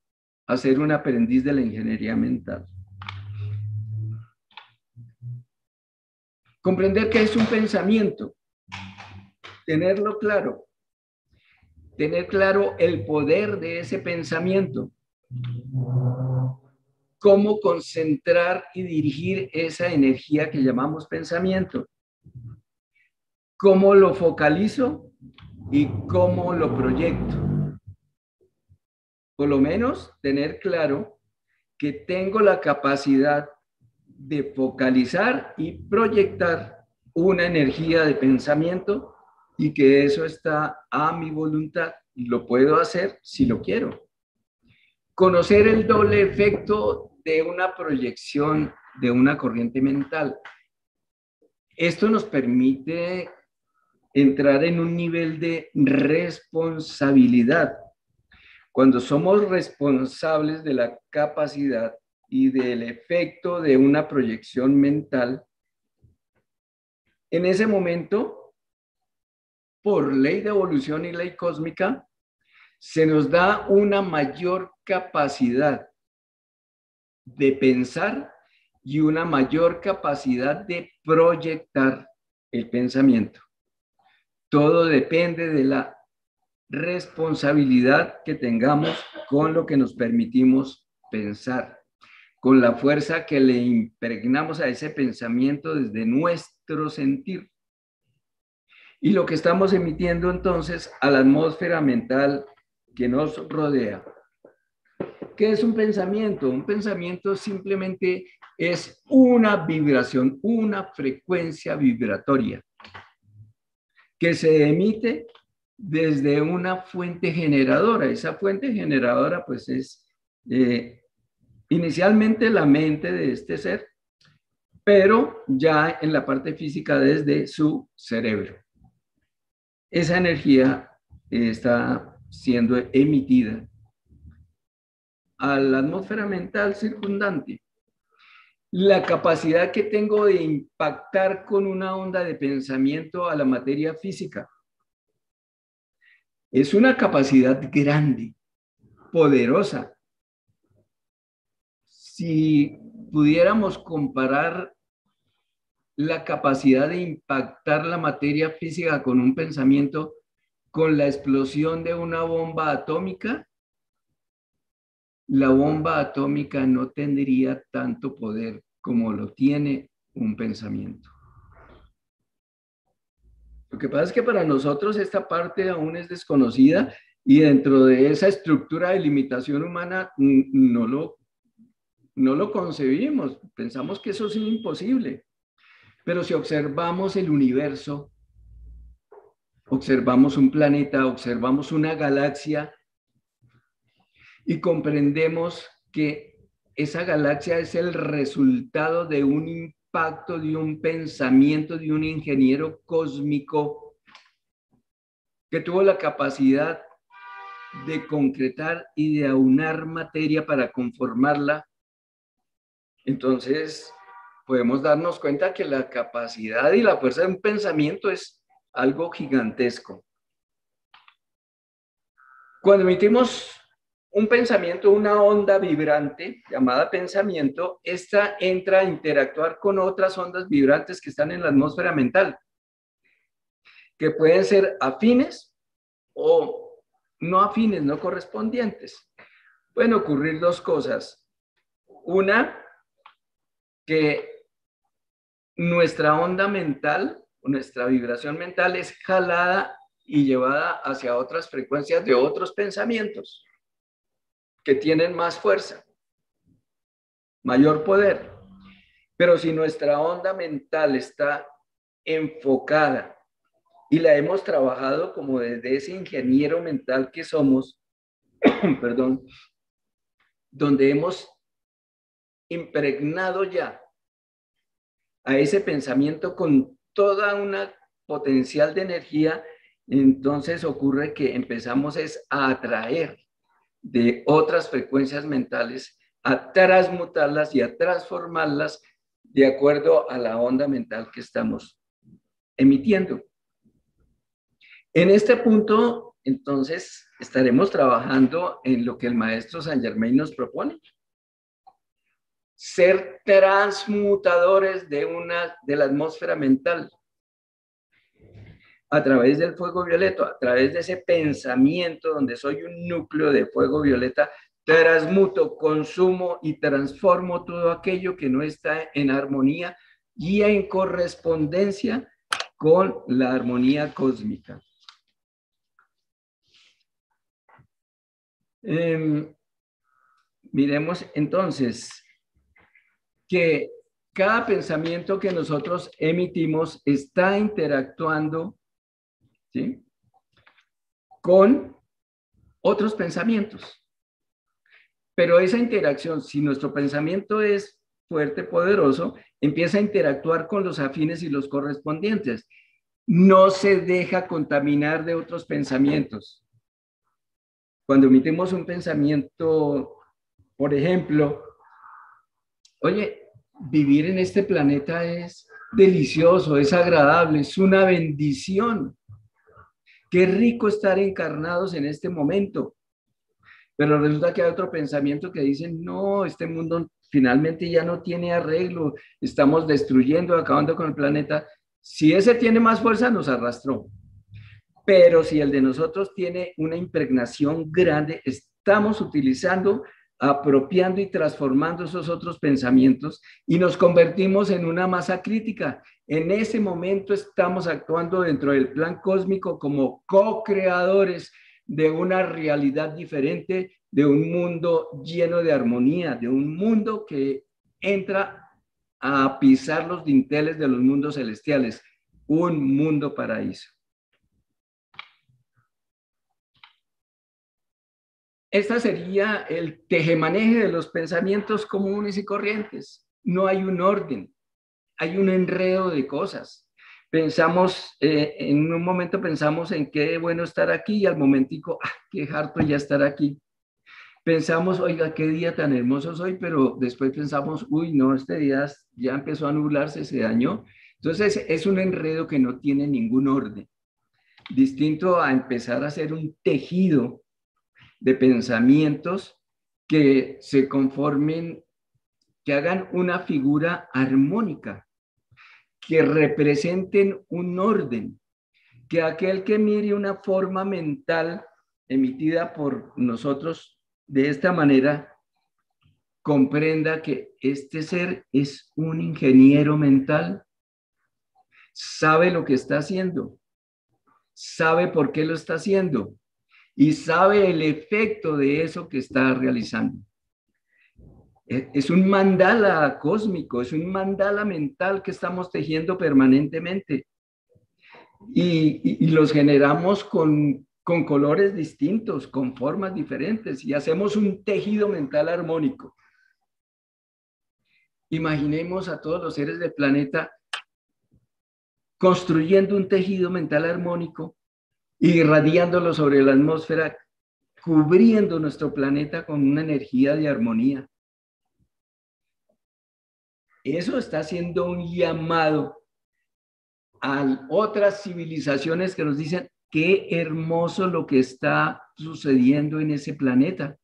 a ser un aprendiz de la ingeniería mental. Comprender que es un pensamiento, tenerlo claro, tener claro el poder de ese pensamiento, cómo concentrar y dirigir esa energía que llamamos pensamiento, cómo lo focalizo y cómo lo proyecto. Por lo menos tener claro que tengo la capacidad de focalizar y proyectar una energía de pensamiento y que eso está a mi voluntad y lo puedo hacer si lo quiero. Conocer el doble efecto de una proyección de una corriente mental. Esto nos permite entrar en un nivel de responsabilidad. Cuando somos responsables de la capacidad y del efecto de una proyección mental, en ese momento por ley de evolución y ley cósmica, se nos da una mayor capacidad de pensar y una mayor capacidad de proyectar el pensamiento. Todo depende de la responsabilidad que tengamos con lo que nos permitimos pensar, con la fuerza que le impregnamos a ese pensamiento desde nuestro sentir. Y lo que estamos emitiendo entonces a la atmósfera mental que nos rodea. ¿Qué es un pensamiento? Un pensamiento simplemente es una vibración, una frecuencia vibratoria que se emite desde una fuente generadora. Esa fuente generadora pues es eh, inicialmente la mente de este ser, pero ya en la parte física desde su cerebro. Esa energía está siendo emitida a la atmósfera mental circundante. La capacidad que tengo de impactar con una onda de pensamiento a la materia física es una capacidad grande, poderosa. Si pudiéramos comparar la capacidad de impactar la materia física con un pensamiento, con la explosión de una bomba atómica, la bomba atómica no tendría tanto poder como lo tiene un pensamiento. Lo que pasa es que para nosotros esta parte aún es desconocida y dentro de esa estructura de limitación humana no lo, no lo concebimos. Pensamos que eso es imposible. Pero si observamos el universo, observamos un planeta, observamos una galaxia y comprendemos que esa galaxia es el resultado de un impacto, de un pensamiento de un ingeniero cósmico que tuvo la capacidad de concretar y de aunar materia para conformarla. Entonces, podemos darnos cuenta que la capacidad y la fuerza de un pensamiento es algo gigantesco. Cuando emitimos un pensamiento, una onda vibrante llamada pensamiento, esta entra a interactuar con otras ondas vibrantes que están en la atmósfera mental, que pueden ser afines o no afines, no correspondientes. Pueden ocurrir dos cosas. Una, que nuestra onda mental, nuestra vibración mental es jalada y llevada hacia otras frecuencias de otros pensamientos que tienen más fuerza, mayor poder. Pero si nuestra onda mental está enfocada y la hemos trabajado como desde ese ingeniero mental que somos, perdón, donde hemos impregnado ya a ese pensamiento con toda una potencial de energía, entonces ocurre que empezamos es a atraer de otras frecuencias mentales, a transmutarlas y a transformarlas de acuerdo a la onda mental que estamos emitiendo. En este punto, entonces, estaremos trabajando en lo que el maestro San Germain nos propone. Ser transmutadores de una de la atmósfera mental a través del fuego violeta, a través de ese pensamiento donde soy un núcleo de fuego violeta, transmuto, consumo y transformo todo aquello que no está en armonía y en correspondencia con la armonía cósmica. Em, miremos entonces que cada pensamiento que nosotros emitimos está interactuando ¿sí? Con otros pensamientos. Pero esa interacción, si nuestro pensamiento es fuerte, poderoso, empieza a interactuar con los afines y los correspondientes. No se deja contaminar de otros pensamientos. Cuando emitimos un pensamiento, por ejemplo, oye, vivir en este planeta es delicioso, es agradable, es una bendición. Qué rico estar encarnados en este momento. Pero resulta que hay otro pensamiento que dice, no, este mundo finalmente ya no tiene arreglo, estamos destruyendo, acabando con el planeta. Si ese tiene más fuerza, nos arrastró. Pero si el de nosotros tiene una impregnación grande, estamos utilizando, apropiando y transformando esos otros pensamientos y nos convertimos en una masa crítica. En ese momento estamos actuando dentro del plan cósmico como co-creadores de una realidad diferente, de un mundo lleno de armonía, de un mundo que entra a pisar los dinteles de los mundos celestiales, un mundo paraíso. Esta sería el tejemaneje de los pensamientos comunes y corrientes. No hay un orden, hay un enredo de cosas. Pensamos, eh, en un momento pensamos en qué bueno estar aquí y al momentico, ah, qué harto ya estar aquí. Pensamos, oiga, qué día tan hermoso soy, pero después pensamos, uy, no, este día ya empezó a nublarse, se dañó. Entonces es un enredo que no tiene ningún orden. Distinto a empezar a hacer un tejido de pensamientos que se conformen, que hagan una figura armónica, que representen un orden, que aquel que mire una forma mental emitida por nosotros de esta manera, comprenda que este ser es un ingeniero mental, sabe lo que está haciendo, sabe por qué lo está haciendo y sabe el efecto de eso que está realizando. E, es un mandala cósmico, es un mandala mental que estamos tejiendo permanentemente. Y, los generamos con, con colores distintos, con formas diferentes, y hacemos un tejido mental armónico. Imaginemos a todos los seres del planeta construyendo un tejido mental armónico irradiándolo sobre la atmósfera, cubriendo nuestro planeta con una energía de armonía. Eso está haciendo un llamado a otras civilizaciones que nos dicen qué hermoso lo que está sucediendo en ese planeta.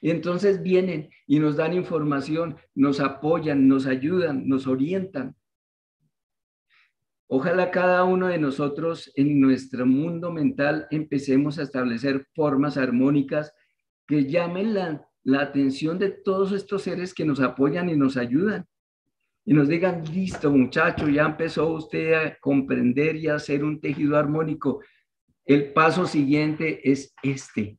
Y entonces vienen y nos dan información, nos apoyan, nos ayudan, nos orientan. Ojalá cada uno de nosotros en nuestro mundo mental empecemos a establecer formas armónicas que llamen la, atención de todos estos seres que nos apoyan y nos ayudan. Y nos digan, listo muchacho, ya empezó usted a comprender y a hacer un tejido armónico. El paso siguiente es este.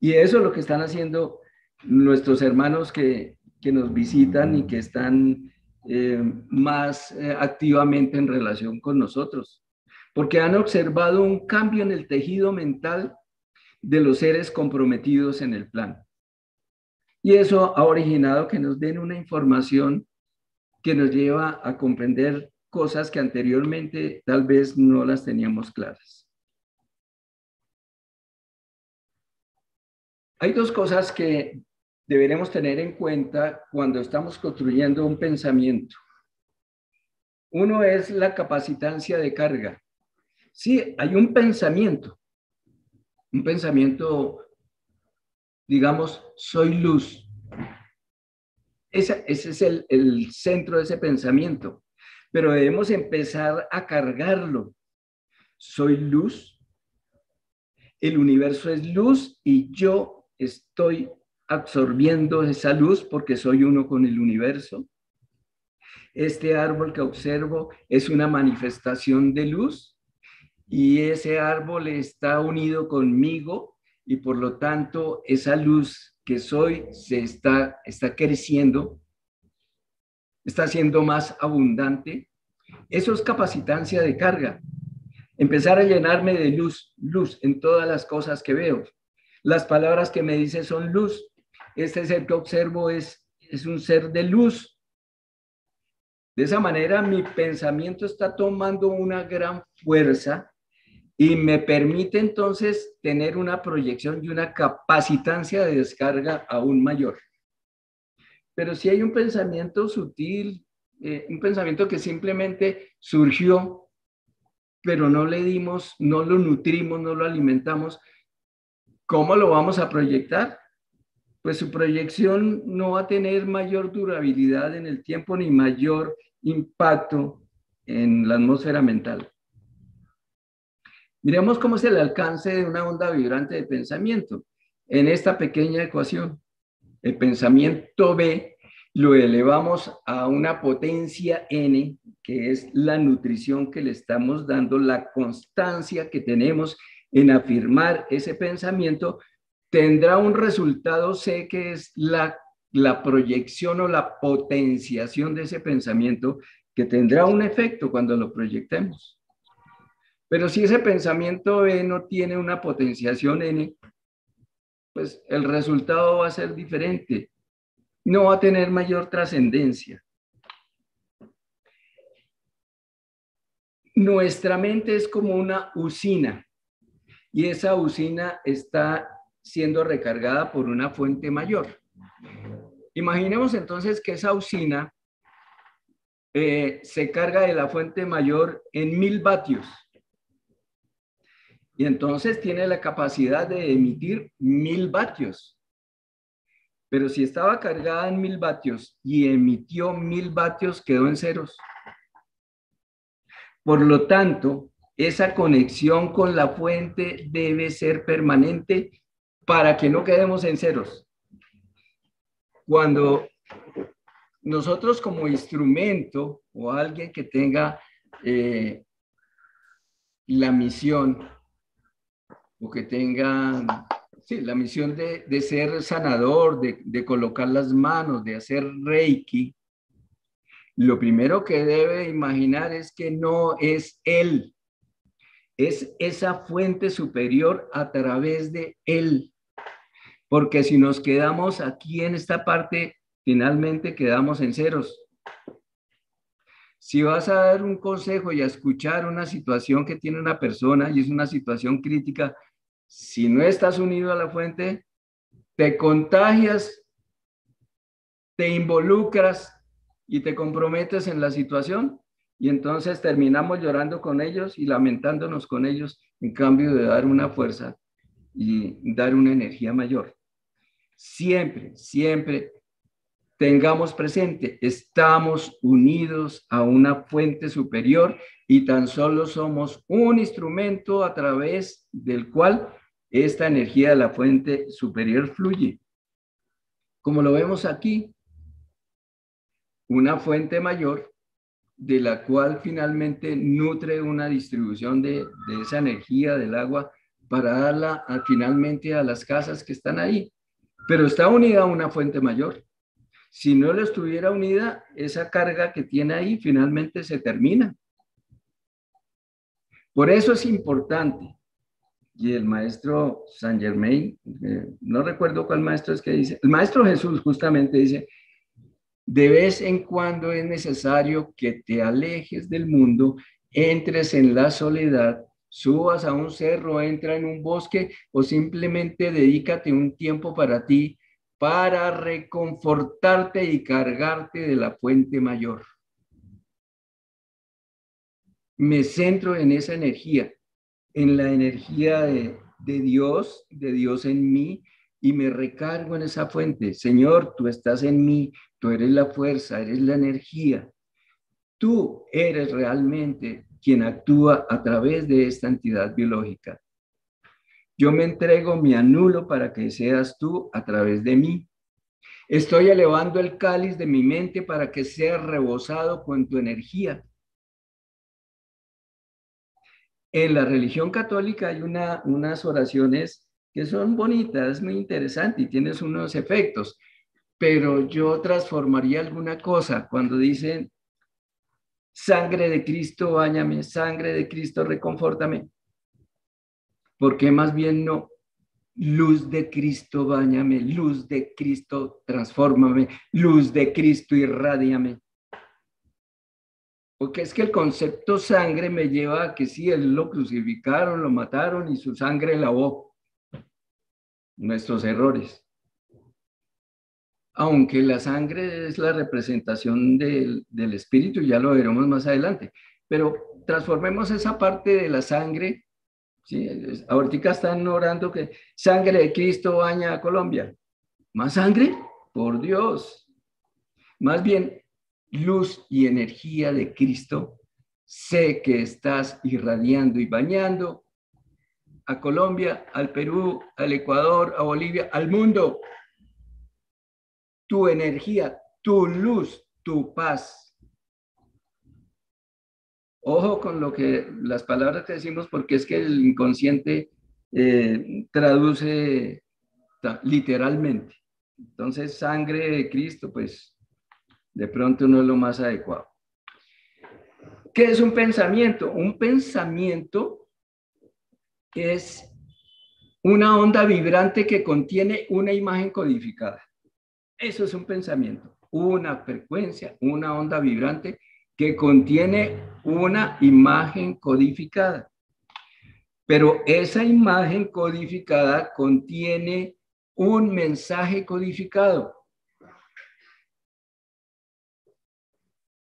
Y eso es lo que están haciendo nuestros hermanos que, que nos visitan y que están eh, más eh, activamente en relación con nosotros, porque han observado un cambio en el tejido mental de los seres comprometidos en el plan. Y eso ha originado que nos den una información que nos lleva a comprender cosas que anteriormente tal vez no las teníamos claras. Hay dos cosas que deberemos tener en cuenta cuando estamos construyendo un pensamiento. Uno es la capacitancia de carga. Sí, hay un pensamiento, un pensamiento, digamos, soy luz. Ese, ese es el, el centro de ese pensamiento, pero debemos empezar a cargarlo. Soy luz, el universo es luz y yo estoy absorbiendo esa luz porque soy uno con el universo. Este árbol que observo es una manifestación de luz y ese árbol está unido conmigo y por lo tanto esa luz que soy se está, está creciendo, está siendo más abundante. Eso es capacitancia de carga. Empezar a llenarme de luz, luz en todas las cosas que veo. Las palabras que me dice son luz. Este ser que observo es, es un ser de luz. De esa manera mi pensamiento está tomando una gran fuerza y me permite entonces tener una proyección y una capacitancia de descarga aún mayor. Pero si hay un pensamiento sutil, eh, un pensamiento que simplemente surgió pero no le dimos, no lo nutrimos, no lo alimentamos, ¿cómo lo vamos a proyectar? Pues su proyección no va a tener mayor durabilidad en el tiempo ni mayor impacto en la atmósfera mental. Miremos cómo es el alcance de una onda vibrante de pensamiento en esta pequeña ecuación. El pensamiento B lo elevamos a una potencia N, que es la nutrición que le estamos dando, la constancia que tenemos en afirmar ese pensamiento, tendrá un resultado C, que es la, la proyección o la potenciación de ese pensamiento, que tendrá un efecto cuando lo proyectemos. Pero si ese pensamiento B no tiene una potenciación N, pues el resultado va a ser diferente no va a tener mayor trascendencia. Nuestra mente es como una usina y esa usina está siendo recargada por una fuente mayor. Imaginemos entonces que esa usina eh, se carga de la fuente mayor en mil vatios. Y entonces tiene la capacidad de emitir mil vatios. Pero si estaba cargada en mil vatios y emitió mil vatios, quedó en ceros. Por lo tanto, esa conexión con la fuente debe ser permanente para que no quedemos en ceros. Cuando nosotros como instrumento o alguien que tenga eh, la misión o que tenga sí, la misión de, ser sanador, de, de, colocar las manos, de hacer reiki, lo primero que debe imaginar es que no es él, es esa fuente superior a través de él. Porque si nos quedamos aquí en esta parte, finalmente quedamos en ceros. Si vas a dar un consejo y a escuchar una situación que tiene una persona y es una situación crítica, si no estás unido a la fuente, te contagias, te involucras y te comprometes en la situación y entonces terminamos llorando con ellos y lamentándonos con ellos en cambio de dar una fuerza y dar una energía mayor. Siempre, siempre tengamos presente, estamos unidos a una fuente superior y tan solo somos un instrumento a través del cual esta energía de la fuente superior fluye. Como lo vemos aquí, una fuente mayor de la cual finalmente nutre una distribución de, esa energía del agua para darla finalmente a las casas que están ahí. Pero está unida a una fuente mayor. Si no la estuviera unida, esa carga que tiene ahí finalmente se termina. Por eso es importante. Y el maestro Saint Germain, eh, no recuerdo cuál maestro es que dice, el maestro Jesús justamente dice, de vez en cuando es necesario que te alejes del mundo, entres en la soledad, subas a un cerro, entra en un bosque o simplemente dedícate un tiempo para ti para reconfortarte y cargarte de la fuente mayor. Me centro en esa energía, en la energía de, Dios, de Dios en mí, y me recargo en esa fuente. Señor, tú estás en mí, tú eres la fuerza, eres la energía. Tú eres realmente quien actúa a través de esta entidad biológica. Yo me entrego, me anulo para que seas tú a través de mí. Estoy elevando el cáliz de mi mente para que sea rebosado con tu energía. En la religión católica hay una, unas oraciones que son bonitas, muy interesantes y tienes unos efectos, pero yo transformaría alguna cosa cuando dicen, sangre de Cristo, bañame, sangre de Cristo, reconfórtame. ¿Por qué más bien no? Luz de Cristo, bañame, luz de Cristo, transfórmame, luz de Cristo, irradiame. Porque es que el concepto sangre me lleva a que sí, él lo crucificaron, lo mataron y su sangre lavó nuestros errores. Aunque la sangre es la representación del, espíritu, ya lo veremos más adelante. Pero transformemos esa parte de la sangre. ¿sí? Ahorita están orando que sangre de Cristo baña a Colombia. ¿Más sangre? Por Dios. Más bien, luz y energía de Cristo. Sé que estás irradiando y bañando a Colombia, al Perú, al Ecuador, a Bolivia, al mundo. Tu energía, tu luz, tu paz Ojo con lo que las palabras que decimos, porque es que el inconsciente eh, traduce literalmente. Entonces, sangre de Cristo, pues de pronto no es lo más adecuado. ¿Qué es un pensamiento? Un pensamiento es una onda vibrante que contiene una imagen codificada. Eso es un pensamiento, una frecuencia, una onda vibrante que contiene una imagen codificada. Pero esa imagen codificada contiene un mensaje codificado.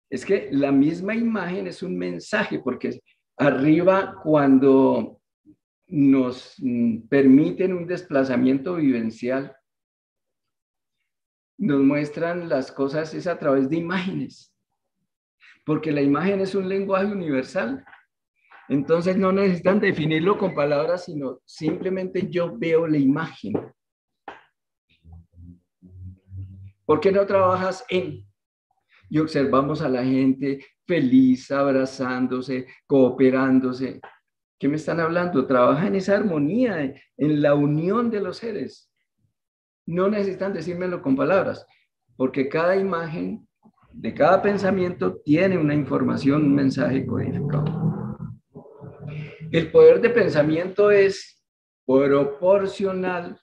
Es que la misma imagen es un mensaje, porque arriba cuando nos permiten un desplazamiento vivencial, nos muestran las cosas es a través de imágenes porque la imagen es un lenguaje universal. Entonces no necesitan definirlo con palabras, sino simplemente yo veo la imagen. ¿Por qué no trabajas en? Y observamos a la gente feliz, abrazándose, cooperándose. ¿Qué me están hablando? Trabaja en esa armonía, en la unión de los seres. No necesitan decírmelo con palabras, porque cada imagen de cada pensamiento tiene una información, un mensaje codificado. El poder de pensamiento es proporcional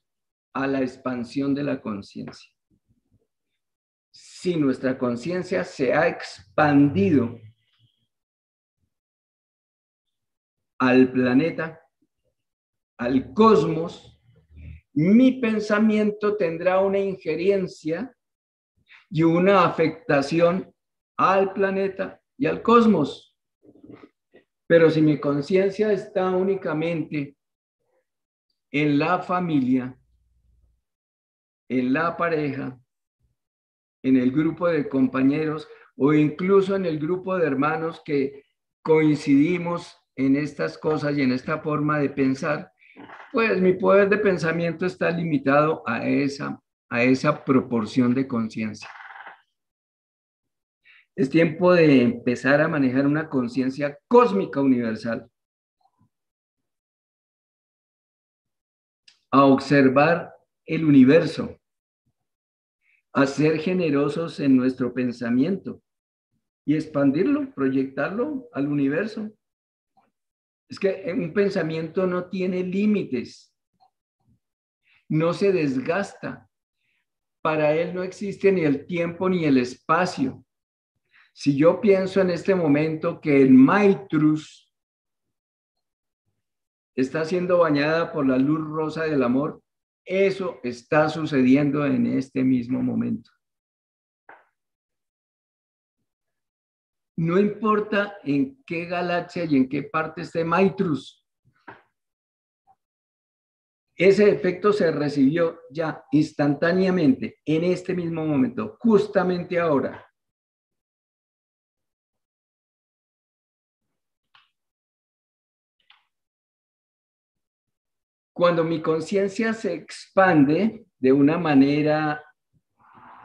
a la expansión de la conciencia. Si nuestra conciencia se ha expandido al planeta, al cosmos, mi pensamiento tendrá una injerencia y una afectación al planeta y al cosmos. Pero si mi conciencia está únicamente en la familia, en la pareja, en el grupo de compañeros o incluso en el grupo de hermanos que coincidimos en estas cosas y en esta forma de pensar, pues mi poder de pensamiento está limitado a esa, a esa proporción de conciencia. Es tiempo de empezar a manejar una conciencia cósmica universal. A observar el universo. A ser generosos en nuestro pensamiento y expandirlo, proyectarlo al universo. Es que un pensamiento no tiene límites, no se desgasta. Para él no existe ni el tiempo ni el espacio. Si yo pienso en este momento que el Maitrus está siendo bañada por la luz rosa del amor, eso está sucediendo en este mismo momento. No importa en qué galaxia y en qué parte esté Maitrus. Ese efecto se recibió ya instantáneamente, en este mismo momento, justamente ahora. Cuando mi conciencia se expande de una manera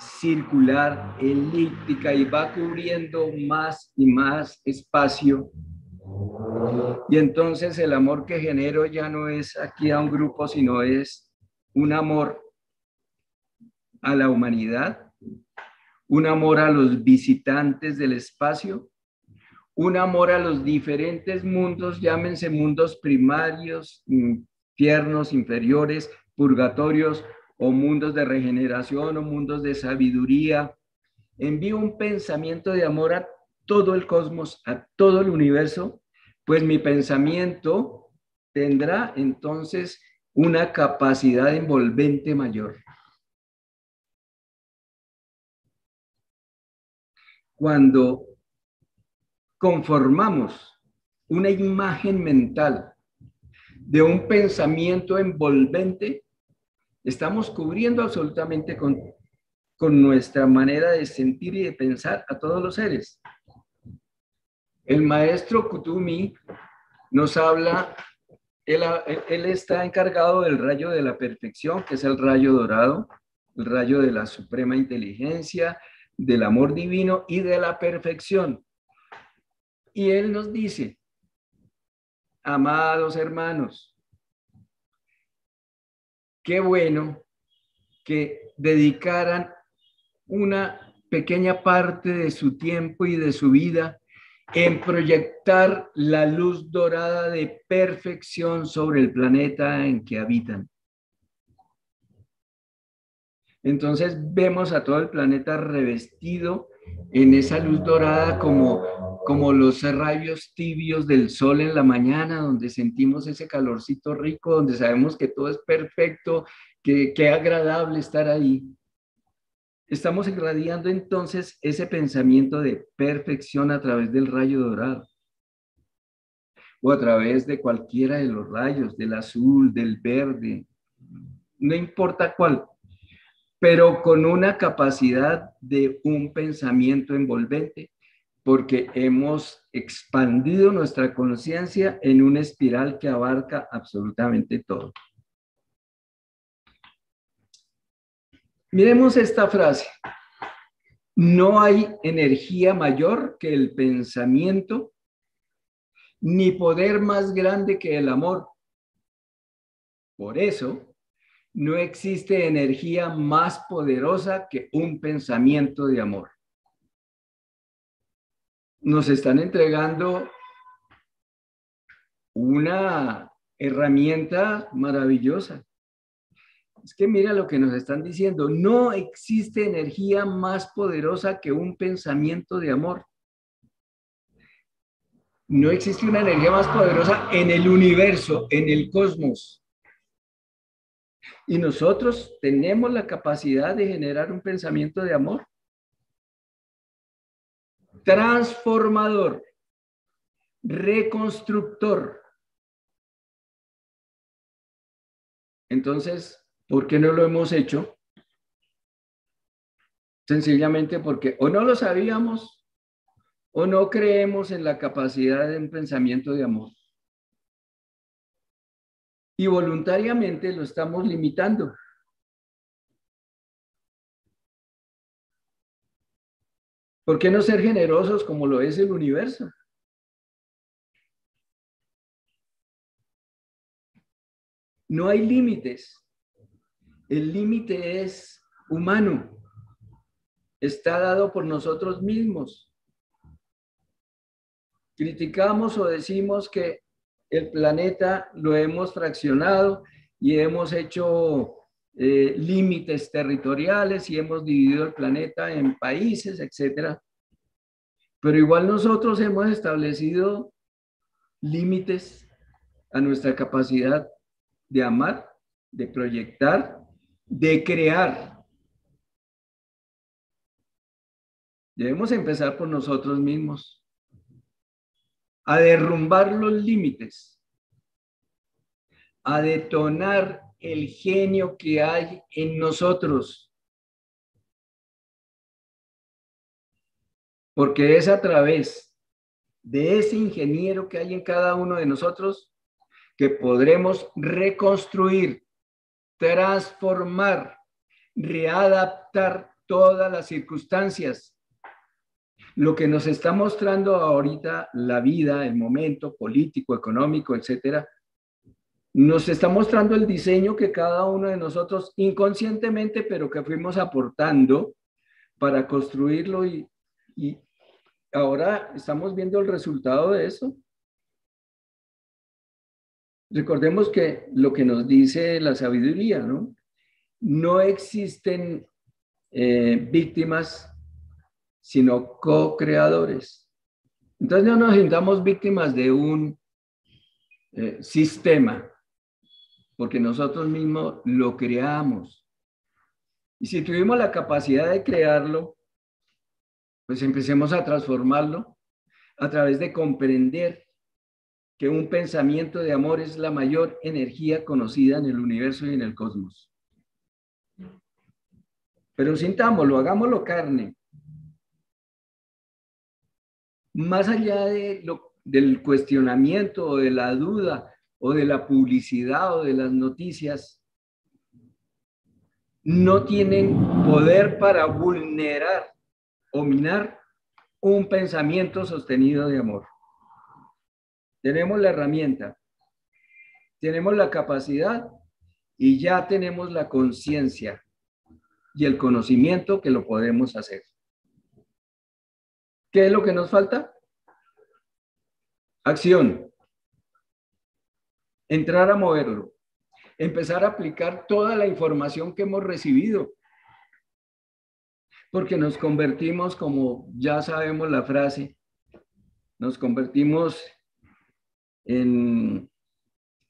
circular, elíptica y va cubriendo más y más espacio. Y entonces el amor que genero ya no es aquí a un grupo, sino es un amor a la humanidad, un amor a los visitantes del espacio, un amor a los diferentes mundos, llámense mundos primarios, infiernos inferiores, purgatorios o mundos de regeneración o mundos de sabiduría. Envío un pensamiento de amor a todo el cosmos, a todo el universo, pues mi pensamiento tendrá entonces una capacidad envolvente mayor. Cuando conformamos una imagen mental de un pensamiento envolvente, estamos cubriendo absolutamente con, con nuestra manera de sentir y de pensar a todos los seres. El maestro Kutumi nos habla, él, él, está encargado del rayo de la perfección, que es el rayo dorado, el rayo de la suprema inteligencia, del amor divino y de la perfección. Y él nos dice, amados hermanos, qué bueno que dedicaran una pequeña parte de su tiempo y de su vida en proyectar la luz dorada de perfección sobre el planeta en que habitan. Entonces vemos a todo el planeta revestido en esa luz dorada como, como los rayos tibios del sol en la mañana, donde sentimos ese calorcito rico, donde sabemos que todo es perfecto, que, que agradable estar ahí. Estamos irradiando entonces ese pensamiento de perfección a través del rayo dorado o a través de cualquiera de los rayos, del azul, del verde, no importa cuál, pero con una capacidad de un pensamiento envolvente, porque hemos expandido nuestra conciencia en una espiral que abarca absolutamente todo. Miremos esta frase. No hay energía mayor que el pensamiento, ni poder más grande que el amor. Por eso, no existe energía más poderosa que un pensamiento de amor. Nos están entregando una herramienta maravillosa. Es que mira lo que nos están diciendo, no existe energía más poderosa que un pensamiento de amor. No existe una energía más poderosa en el universo, en el cosmos. Y nosotros tenemos la capacidad de generar un pensamiento de amor transformador, reconstructor. Entonces, ¿por qué no lo hemos hecho? Sencillamente porque o no lo sabíamos o no creemos en la capacidad de un pensamiento de amor y voluntariamente lo estamos limitando. ¿Por qué no ser generosos como lo es el universo? No hay límites. El límite es humano. Está dado por nosotros mismos. Criticamos o decimos que el planeta lo hemos fraccionado y hemos hecho eh, límites territoriales y hemos dividido el planeta en países, etcétera. Pero igual nosotros hemos establecido límites a nuestra capacidad de amar, de proyectar, de crear. Debemos empezar por nosotros mismos a derrumbar los límites, a detonar el genio que hay en nosotros. Porque es a través de ese ingeniero que hay en cada uno de nosotros que podremos reconstruir, transformar, readaptar todas las circunstancias lo que nos está mostrando ahorita la vida, el momento político, económico, etcétera, nos está mostrando el diseño que cada uno de nosotros inconscientemente, pero que fuimos aportando para construirlo y, y ahora estamos viendo el resultado de eso. Recordemos que lo que nos dice la sabiduría, ¿no? No existen eh, víctimas sino co-creadores. Entonces no nos sintamos víctimas de un eh, sistema, porque nosotros mismos lo creamos. Y si tuvimos la capacidad de crearlo, pues empecemos a transformarlo a través de comprender que un pensamiento de amor es la mayor energía conocida en el universo y en el cosmos. Pero sintámoslo, hagámoslo carne. Más allá de lo, del cuestionamiento o de la duda o de la publicidad o de las noticias, no tienen poder para vulnerar o minar un pensamiento sostenido de amor. Tenemos la herramienta, tenemos la capacidad y ya tenemos la conciencia y el conocimiento que lo podemos hacer. ¿Qué es lo que nos falta? Acción. Entrar a moverlo. Empezar a aplicar toda la información que hemos recibido. Porque nos convertimos, como ya sabemos la frase, nos convertimos en,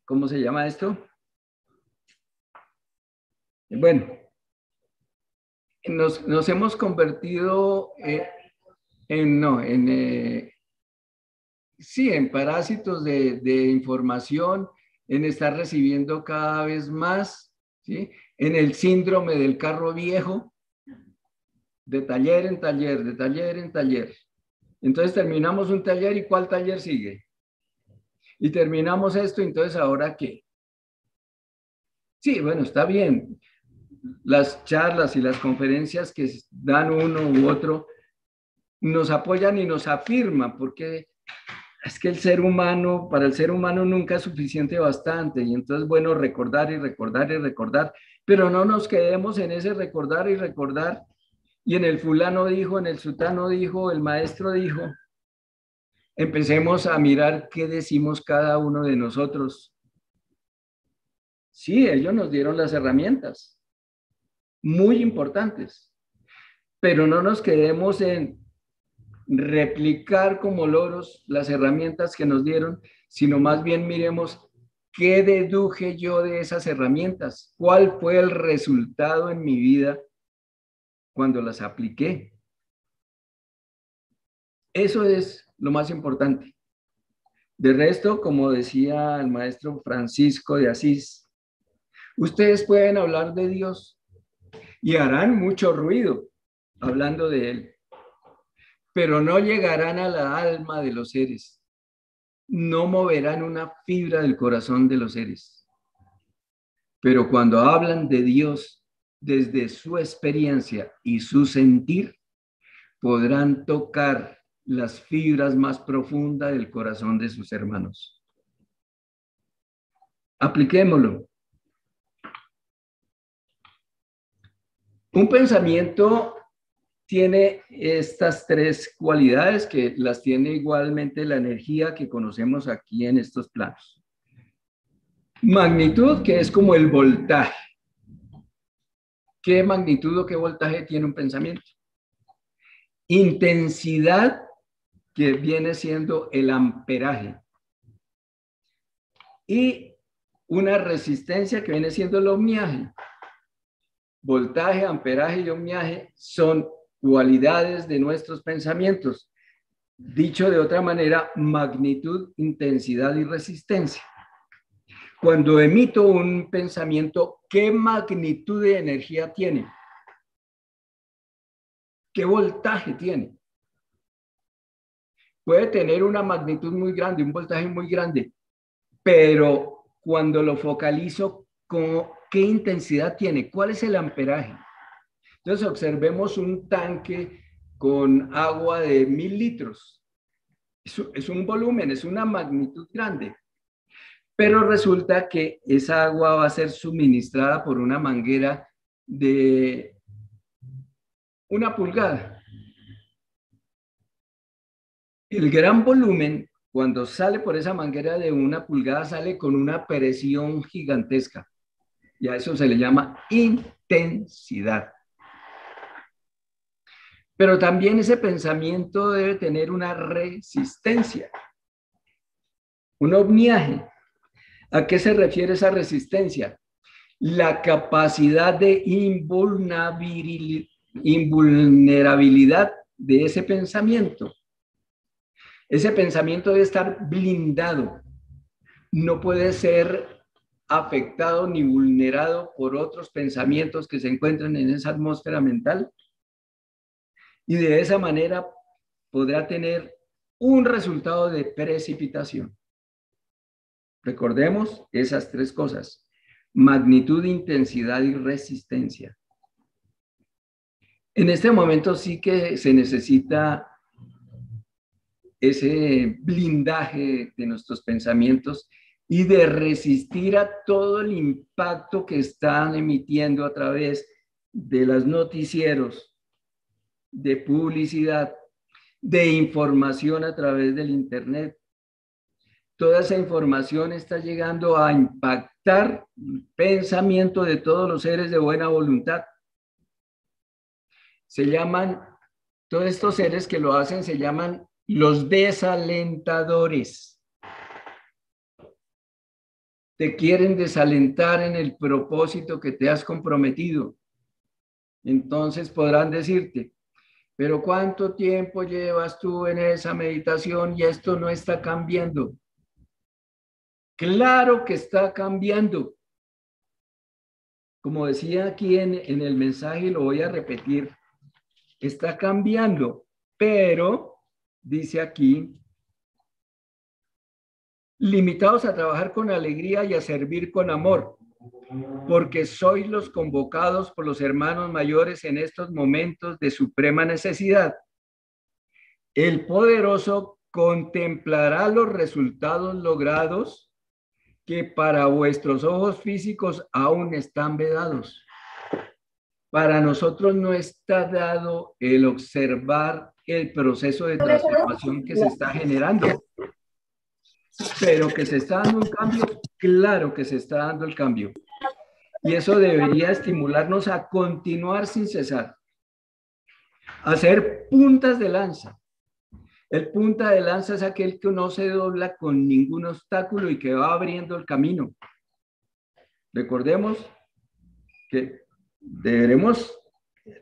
¿cómo se llama esto? Bueno, nos, hemos convertido eh, en, no, en, eh, sí, en parásitos de, de, información, en estar recibiendo cada vez más, ¿sí? En el síndrome del carro viejo, de taller en taller, de taller en taller. Entonces terminamos un taller y ¿cuál taller sigue? Y terminamos esto, entonces ahora qué? Sí, bueno, está bien. Las charlas y las conferencias que dan uno u otro nos apoyan y nos afirman, porque es que el ser humano, para el ser humano nunca es suficiente bastante, y entonces, bueno, recordar y recordar y recordar, pero no nos quedemos en ese recordar y recordar, y en el fulano dijo, en el sutano dijo, el maestro dijo, empecemos a mirar qué decimos cada uno de nosotros. Sí, ellos nos dieron las herramientas, muy importantes, pero no nos quedemos en replicar como loros las herramientas que nos dieron, sino más bien miremos qué deduje yo de esas herramientas, cuál fue el resultado en mi vida cuando las apliqué. Eso es lo más importante. De resto, como decía el maestro Francisco de Asís, ustedes pueden hablar de Dios y harán mucho ruido hablando de Él, pero no llegarán a la alma de los seres, no moverán una fibra del corazón de los seres. Pero cuando hablan de Dios desde su experiencia y su sentir, podrán tocar las fibras más profundas del corazón de sus hermanos. Apliquémoslo. Un pensamiento tiene estas tres cualidades que las tiene igualmente la energía que conocemos aquí en estos planos. Magnitud, que es como el voltaje. ¿Qué magnitud o qué voltaje tiene un pensamiento? Intensidad, que viene siendo el amperaje. Y una resistencia que viene siendo el ohmiaje. Voltaje, amperaje y ohmiaje son cualidades de nuestros pensamientos. Dicho de otra manera, magnitud, intensidad y resistencia. Cuando emito un pensamiento, ¿qué magnitud de energía tiene? ¿Qué voltaje tiene? puede tener una magnitud muy grande, un voltaje muy grande, pero cuando lo focalizo, ¿qué intensidad tiene? ¿Cuál es el amperaje? Entonces observemos un tanque con agua de mil litros. Es un volumen, es una magnitud grande. Pero resulta que esa agua va a ser suministrada por una manguera de una pulgada. El gran volumen, cuando sale por esa manguera de una pulgada, sale con una presión gigantesca. Y a eso se le llama intensidad. Pero también ese pensamiento debe tener una resistencia, un ovniaje. ¿A qué se refiere esa resistencia? La capacidad de invulnerabilidad de ese pensamiento ese pensamiento debe estar blindado no puede ser afectado ni vulnerado por otros pensamientos que se encuentran en esa atmósfera mental. Y de esa manera podrá tener un resultado de precipitación. Recordemos esas tres cosas, magnitud, intensidad y resistencia. En este momento sí que se necesita ese blindaje de nuestros pensamientos y de resistir a todo el impacto que están emitiendo a través de los noticieros, de publicidad, de información a través del Internet. Toda esa información está llegando a impactar el pensamiento de todos los seres de buena voluntad. Se llaman, todos estos seres que lo hacen se llaman los desalentadores. Te quieren desalentar en el propósito que te has comprometido. Entonces podrán decirte, pero ¿cuánto tiempo llevas tú en esa meditación y esto no está cambiando? Claro que está cambiando. Como decía aquí en, el mensaje, lo voy a repetir, está cambiando, pero dice aquí, limitados a trabajar con alegría y a servir con amor, porque sois los convocados por los hermanos mayores en estos momentos de suprema necesidad. El poderoso contemplará los resultados logrados que para vuestros ojos físicos aún están vedados. Para nosotros no está dado el observar el proceso de transformación que se está generando. Pero que se está dando un cambio, claro que se está dando el cambio. Y eso debería estimularnos a continuar sin cesar, a hacer puntas de lanza. El punta de lanza es aquel que no se dobla con ningún obstáculo y que va abriendo el camino. Recordemos que deberemos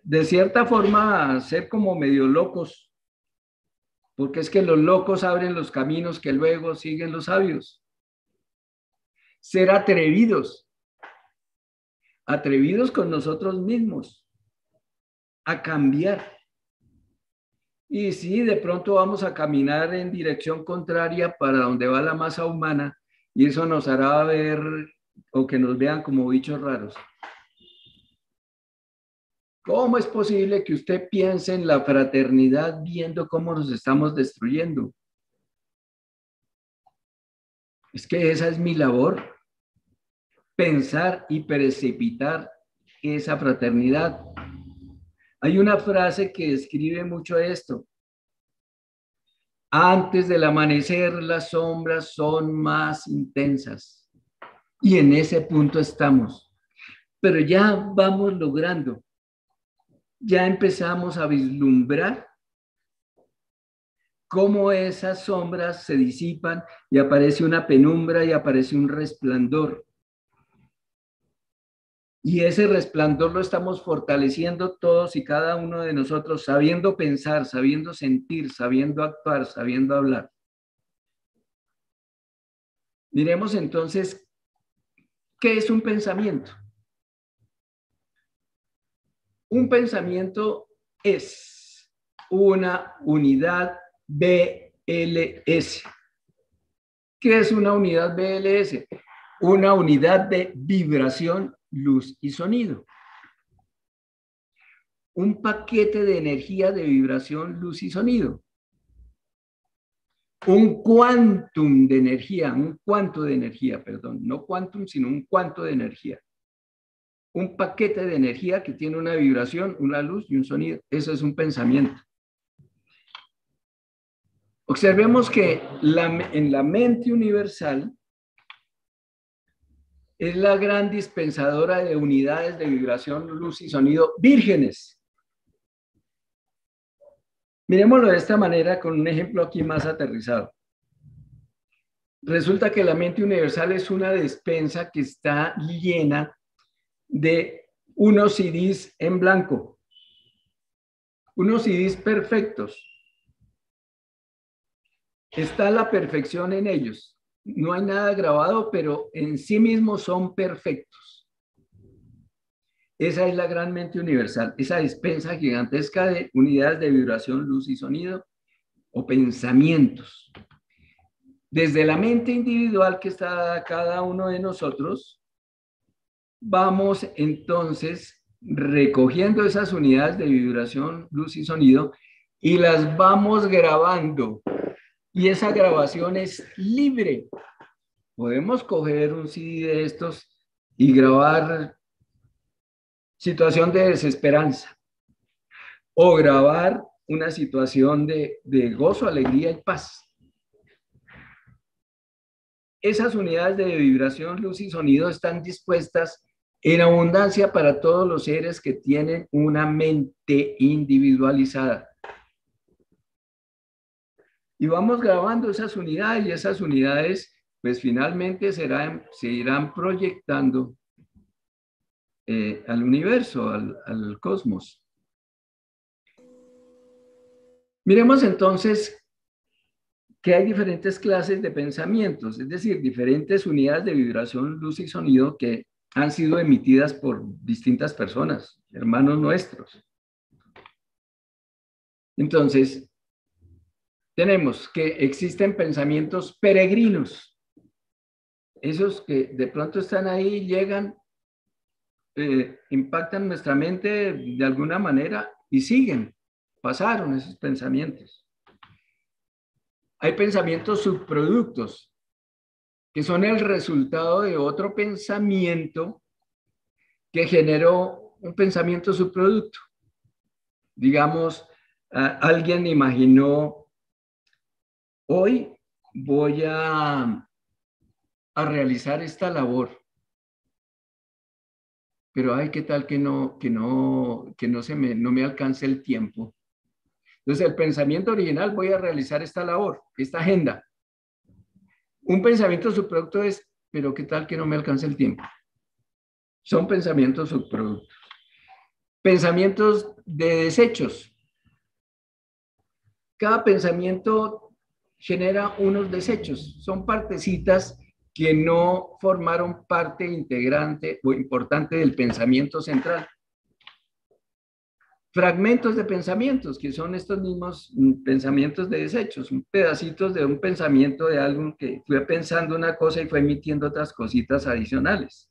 de cierta forma ser como medio locos, porque es que los locos abren los caminos que luego siguen los sabios. Ser atrevidos, atrevidos con nosotros mismos, a cambiar. Y si de pronto vamos a caminar en dirección contraria para donde va la masa humana, y eso nos hará ver o que nos vean como bichos raros. ¿Cómo es posible que usted piense en la fraternidad viendo cómo nos estamos destruyendo? Es que esa es mi labor, pensar y precipitar esa fraternidad. Hay una frase que describe mucho esto. Antes del amanecer las sombras son más intensas. Y en ese punto estamos. Pero ya vamos logrando ya empezamos a vislumbrar cómo esas sombras se disipan y aparece una penumbra y aparece un resplandor. Y ese resplandor lo estamos fortaleciendo todos y cada uno de nosotros, sabiendo pensar, sabiendo sentir, sabiendo actuar, sabiendo hablar. Miremos entonces, ¿qué es un pensamiento? Un pensamiento es una unidad BLS. ¿Qué es una unidad BLS? Una unidad de vibración, luz y sonido. Un paquete de energía de vibración, luz y sonido. Un quantum de energía, un cuanto de energía, perdón, no quantum, sino un cuanto de energía un paquete de energía que tiene una vibración, una luz y un sonido. Eso es un pensamiento. Observemos que en la mente universal es la gran dispensadora de unidades de vibración, luz y sonido vírgenes. Miremoslo de esta manera con un ejemplo aquí más aterrizado. Resulta que la mente universal es una despensa que está llena de unos CDs en blanco, unos CDs perfectos. Está la perfección en ellos. no hay nada grabado, pero en sí mismos son perfectos. Esa es la gran mente universal, esa dispensa gigantesca de unidades de vibración, luz y sonido o pensamientos. Desde la mente individual que está cada uno de nosotros, vamos entonces recogiendo esas unidades de vibración, luz y sonido y las vamos grabando y esa grabación es libre. Podemos coger un CD de estos y grabar situación de desesperanza o grabar una situación de, de gozo, alegría y paz. Esas unidades de vibración, luz y sonido están dispuestas en abundancia para todos los seres que tienen una mente individualizada. Y vamos grabando esas unidades y esas unidades, pues finalmente se irán proyectando eh, al universo, al, al cosmos. Miremos entonces que hay diferentes clases de pensamientos, es decir, diferentes unidades de vibración, luz y sonido que han sido emitidas por distintas personas, hermanos nuestros. Entonces, tenemos que existen pensamientos peregrinos, esos que de pronto están ahí, llegan, eh, impactan nuestra mente de alguna manera y siguen, pasaron esos pensamientos. Hay pensamientos subproductos, que son el resultado de otro pensamiento que generó un pensamiento subproducto. Digamos, alguien imaginó hoy voy a, a realizar esta labor. Pero ay, qué tal que no, que no, que no se me, no me alcance el tiempo. Entonces, el pensamiento original, voy a realizar esta labor, esta agenda. Un pensamiento subproducto es, pero qué tal que no me alcance el tiempo. Son pensamientos subproductos. Pensamientos de desechos. Cada pensamiento genera unos desechos. Son partecitas que no formaron parte integrante o importante del pensamiento central. Fragmentos de pensamientos, que son estos mismos pensamientos de desechos, pedacitos de un pensamiento de algo que fue pensando una cosa y fue emitiendo otras cositas adicionales.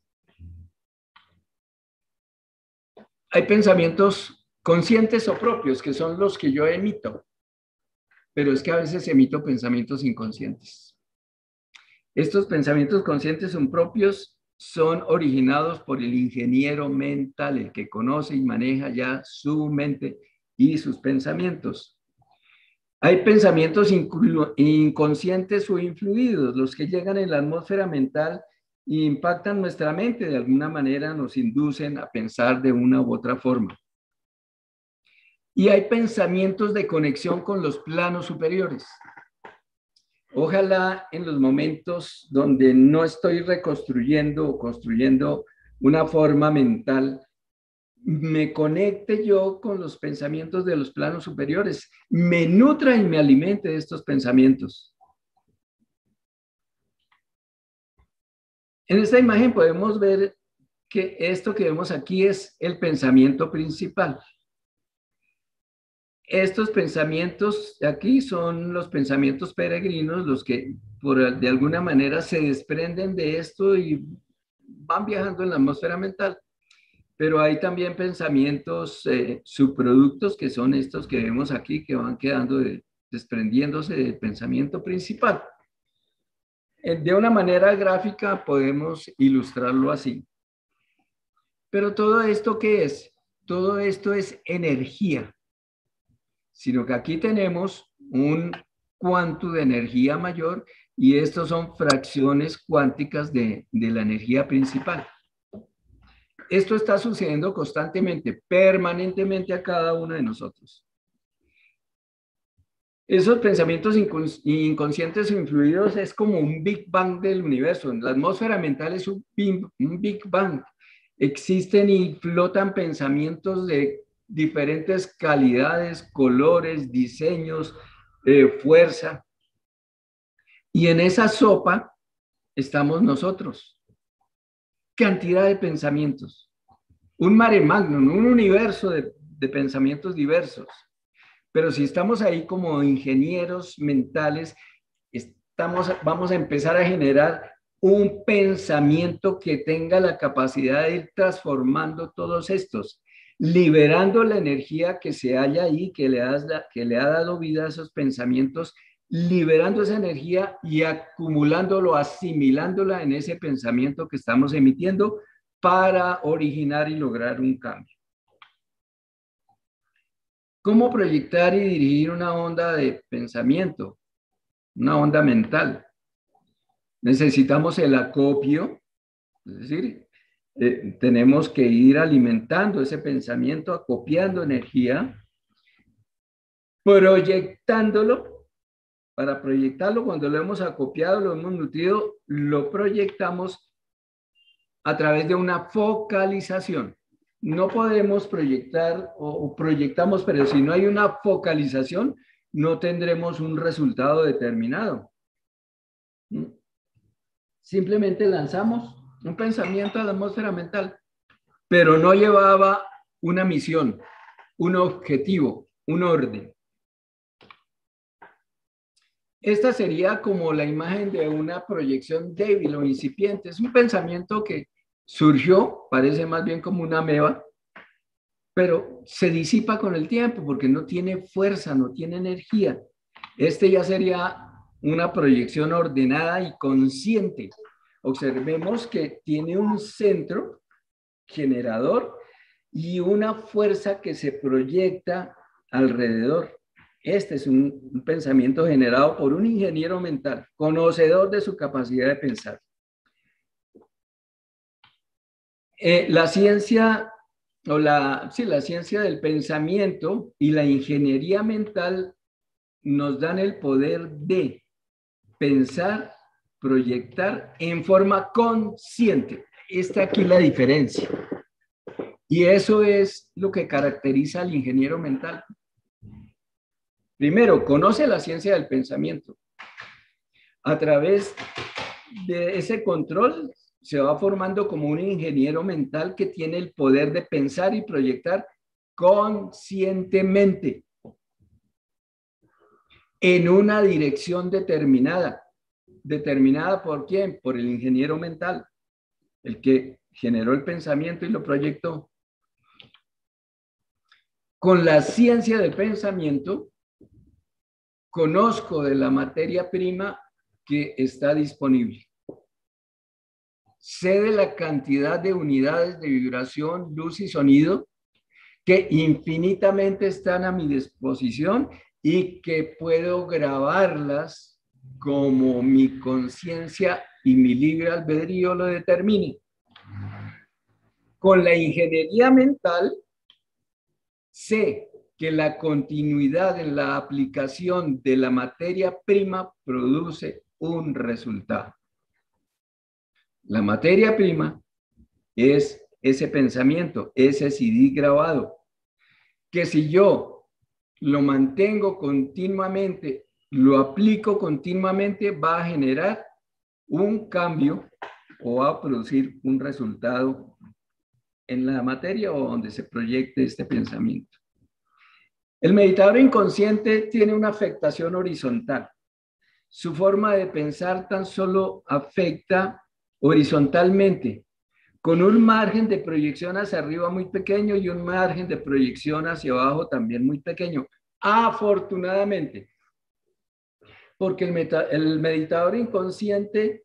Hay pensamientos conscientes o propios, que son los que yo emito pero es que a veces emito pensamientos inconscientes. Estos pensamientos conscientes son propios, son originados por el ingeniero mental, el que conoce y maneja ya su mente y sus pensamientos. Hay pensamientos inconscientes o influidos, los que llegan en la atmósfera mental e impactan nuestra mente, de alguna manera nos inducen a pensar de una u otra forma. Y hay pensamientos de conexión con los planos superiores. Ojalá en los momentos donde no estoy reconstruyendo o construyendo una forma mental, me conecte yo con los pensamientos de los planos superiores, me nutra y me alimente de estos pensamientos. En esta imagen podemos ver que esto que vemos aquí es el pensamiento principal estos pensamientos aquí son los pensamientos peregrinos, los que por, de alguna manera se desprenden de esto y van viajando en la atmósfera mental. Pero hay también pensamientos eh, subproductos que son estos que vemos aquí, que van quedando desprendiéndose del pensamiento principal. Eh, de una manera gráfica podemos ilustrarlo así. Pero todo esto, ¿qué es? Todo esto es energía sino que aquí tenemos un cuanto de energía mayor y estos son fracciones cuánticas de, la energía principal. Esto está sucediendo constantemente, permanentemente a cada uno de nosotros. Esos pensamientos inconscientes o influidos es como un Big Bang del universo. La atmósfera mental es un Big Bang. Existen y flotan pensamientos de diferentes calidades, colores, diseños, eh, fuerza. Y en esa sopa estamos nosotros. Cantidad de pensamientos. Un mare magnum, un universo de, de pensamientos diversos. Pero si estamos ahí como ingenieros mentales, estamos, vamos a empezar a generar un pensamiento que tenga la capacidad de ir transformando todos estos, liberando la energía que se halla ahí, que le, que le ha dado vida a esos pensamientos, liberando esa energía y acumulándolo, asimilándola en ese pensamiento que estamos emitiendo para originar y lograr un cambio. ¿Cómo proyectar y dirigir una onda de pensamiento? Una onda mental. Necesitamos el acopio, es decir, eh, tenemos que ir alimentando ese pensamiento, acopiando energía, proyectándolo. Para proyectarlo, cuando lo hemos acopiado, lo hemos nutrido, lo proyectamos a través de una focalización no podemos proyectar o, proyectamos, pero si no hay una focalización, no tendremos un resultado determinado. ¿Mm? Simplemente lanzamos un pensamiento a la atmósfera mental, pero no llevaba una misión, un objetivo, un orden. Esta sería como la imagen de una proyección débil o incipiente. Es un pensamiento que surgió, parece más bien como una meba, pero se disipa con el tiempo porque no tiene fuerza, no tiene energía. Este ya sería una proyección ordenada y consciente. Observemos que tiene un centro generador y una fuerza que se proyecta alrededor. Este es un, pensamiento generado por un ingeniero mental, conocedor de su capacidad de pensar. Eh, la ciencia o la, sí, la ciencia del pensamiento y la ingeniería mental nos dan el poder de pensar, proyectar en forma consciente. Está aquí la diferencia. Y eso es lo que caracteriza al ingeniero mental. Primero, conoce la ciencia del pensamiento. A través de ese control se va formando como un ingeniero mental que tiene el poder de pensar y proyectar conscientemente en una dirección determinada. ¿Determinada por quién? Por el ingeniero mental, el que generó el pensamiento y lo proyectó. Con la ciencia del pensamiento, conozco de la materia prima que está disponible sé de la cantidad de unidades de vibración, luz y sonido que infinitamente están a mi disposición y que puedo grabarlas como mi conciencia y mi libre albedrío lo determine. Con la ingeniería mental, sé que la continuidad en la aplicación de la materia prima produce un resultado. La materia prima es ese pensamiento, ese CD grabado, que si yo lo mantengo continuamente, lo aplico continuamente, va a generar un cambio o va a producir un resultado en la materia o donde se proyecte este pensamiento. El meditador inconsciente tiene una afectación horizontal. Su forma de pensar tan solo afecta horizontalmente, con un margen de proyección hacia arriba muy pequeño y un margen de proyección hacia abajo también muy pequeño. Afortunadamente, porque el, meditador inconsciente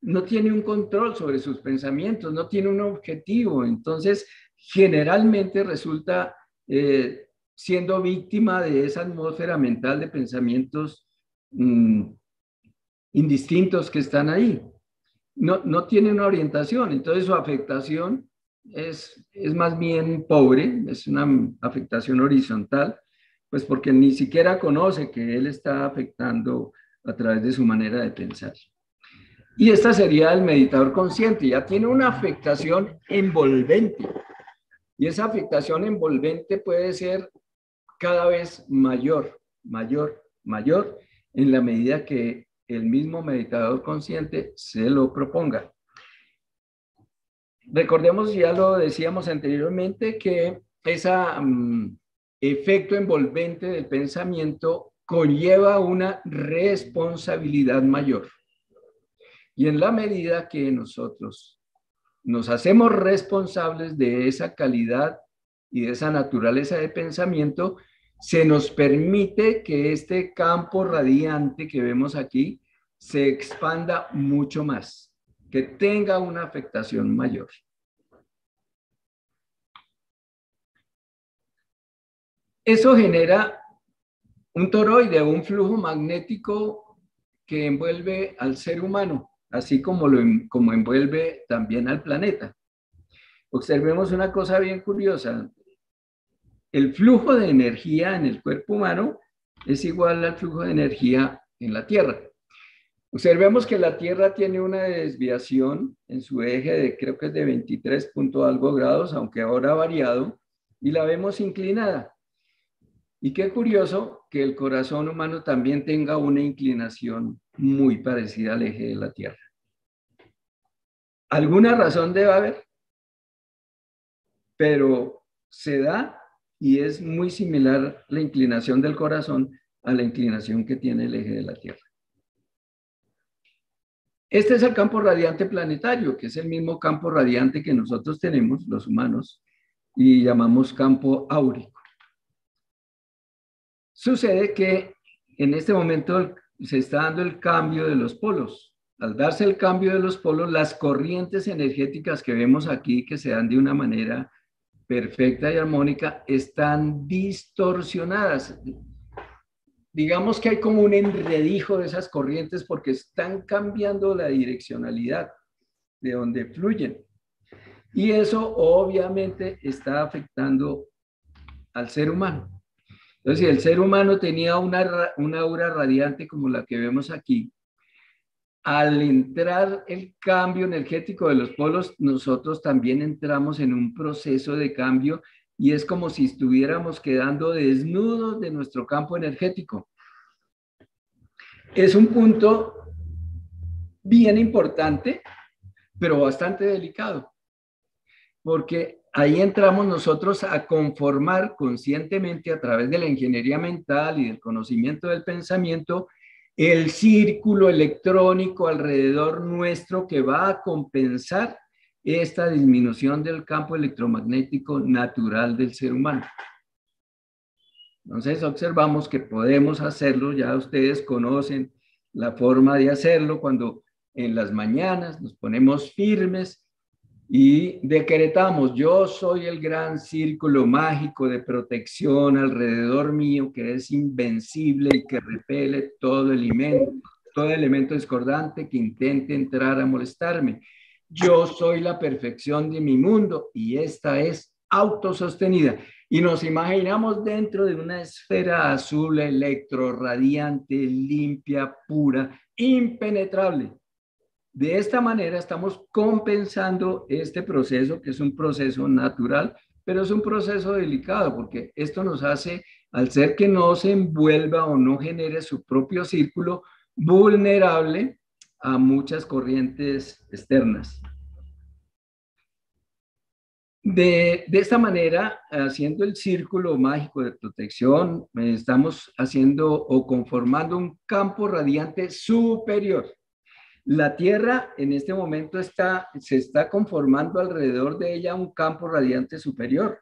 no tiene un control sobre sus pensamientos, no tiene un objetivo, entonces generalmente resulta eh, siendo víctima de esa atmósfera mental de pensamientos mm, indistintos que están ahí. No, no tiene una orientación, entonces su afectación es, es más bien pobre, es una afectación horizontal, pues porque ni siquiera conoce que él está afectando a través de su manera de pensar. Y esta sería el meditador consciente, ya tiene una afectación envolvente. Y esa afectación envolvente puede ser cada vez mayor, mayor, mayor, en la medida que el mismo meditador consciente se lo proponga. Recordemos, ya lo decíamos anteriormente, que ese mm, efecto envolvente del pensamiento conlleva una responsabilidad mayor. Y en la medida que nosotros nos hacemos responsables de esa calidad y de esa naturaleza de pensamiento, se nos permite que este campo radiante que vemos aquí se expanda mucho más, que tenga una afectación mayor. Eso genera un toroide, un flujo magnético que envuelve al ser humano, así como, lo, como envuelve también al planeta. Observemos una cosa bien curiosa el flujo de energía en el cuerpo humano es igual al flujo de energía en la Tierra. Observemos que la Tierra tiene una desviación en su eje de creo que es de 23 punto algo grados, aunque ahora ha variado, y la vemos inclinada. Y qué curioso que el corazón humano también tenga una inclinación muy parecida al eje de la Tierra. ¿Alguna razón debe haber? Pero se da y es muy similar la inclinación del corazón a la inclinación que tiene el eje de la Tierra. Este es el campo radiante planetario, que es el mismo campo radiante que nosotros tenemos, los humanos, y llamamos campo áurico. Sucede que en este momento se está dando el cambio de los polos. Al darse el cambio de los polos, las corrientes energéticas que vemos aquí, que se dan de una manera perfecta y armónica están distorsionadas. Digamos que hay como un enredijo de esas corrientes porque están cambiando la direccionalidad de donde fluyen. Y eso obviamente está afectando al ser humano. Entonces, si el ser humano tenía una, una aura radiante como la que vemos aquí, al entrar el cambio energético de los polos, nosotros también entramos en un proceso de cambio y es como si estuviéramos quedando desnudos de nuestro campo energético. Es un punto bien importante, pero bastante delicado, porque ahí entramos nosotros a conformar conscientemente a través de la ingeniería mental y del conocimiento del pensamiento el círculo electrónico alrededor nuestro que va a compensar esta disminución del campo electromagnético natural del ser humano. Entonces observamos que podemos hacerlo, ya ustedes conocen la forma de hacerlo cuando en las mañanas nos ponemos firmes y decretamos, yo soy el gran círculo mágico de protección alrededor mío que es invencible y que repele todo elemento, discordante que intente entrar a molestarme. Yo soy la perfección de mi mundo y esta es autosostenida. Y nos imaginamos dentro de una esfera azul electroradiante, limpia, pura, impenetrable de esta manera estamos compensando este proceso, que es un proceso natural, pero es un proceso delicado, porque esto nos hace, al ser que no se envuelva o no genere su propio círculo, vulnerable a muchas corrientes externas. De, de, esta manera, haciendo el círculo mágico de protección, estamos haciendo o conformando un campo radiante superior. La Tierra en este momento está, se está conformando alrededor de ella un campo radiante superior.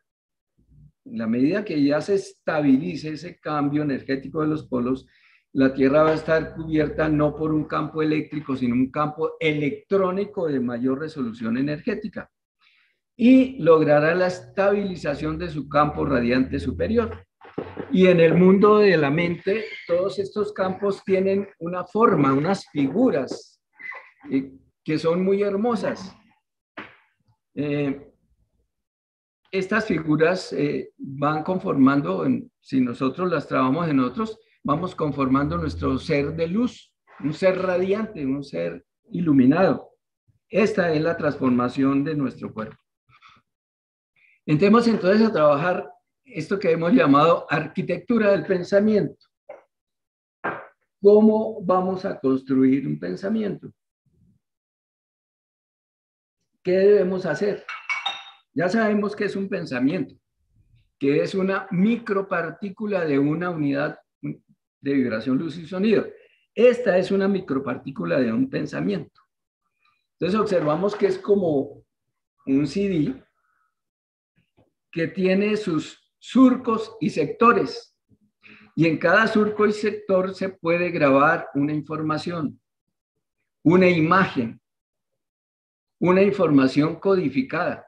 En la medida que ya se estabilice ese cambio energético de los polos, la Tierra va a estar cubierta no por un campo eléctrico, sino un campo electrónico de mayor resolución energética y logrará la estabilización de su campo radiante superior. Y en el mundo de la mente, todos estos campos tienen una forma, unas figuras que son muy hermosas. Eh, estas figuras eh, van conformando, si nosotros las trabajamos en otros, vamos conformando nuestro ser de luz, un ser radiante, un ser iluminado. Esta es la transformación de nuestro cuerpo. Entremos entonces a trabajar esto que hemos llamado arquitectura del pensamiento. ¿cómo vamos a construir un pensamiento? ¿Qué debemos hacer? Ya sabemos que es un pensamiento, que es una micropartícula de una unidad de vibración, luz y sonido. Esta es una micropartícula de un pensamiento. Entonces observamos que es como un CD que tiene sus surcos y sectores. Y en cada surco y sector se puede grabar una información, una imagen, una información codificada.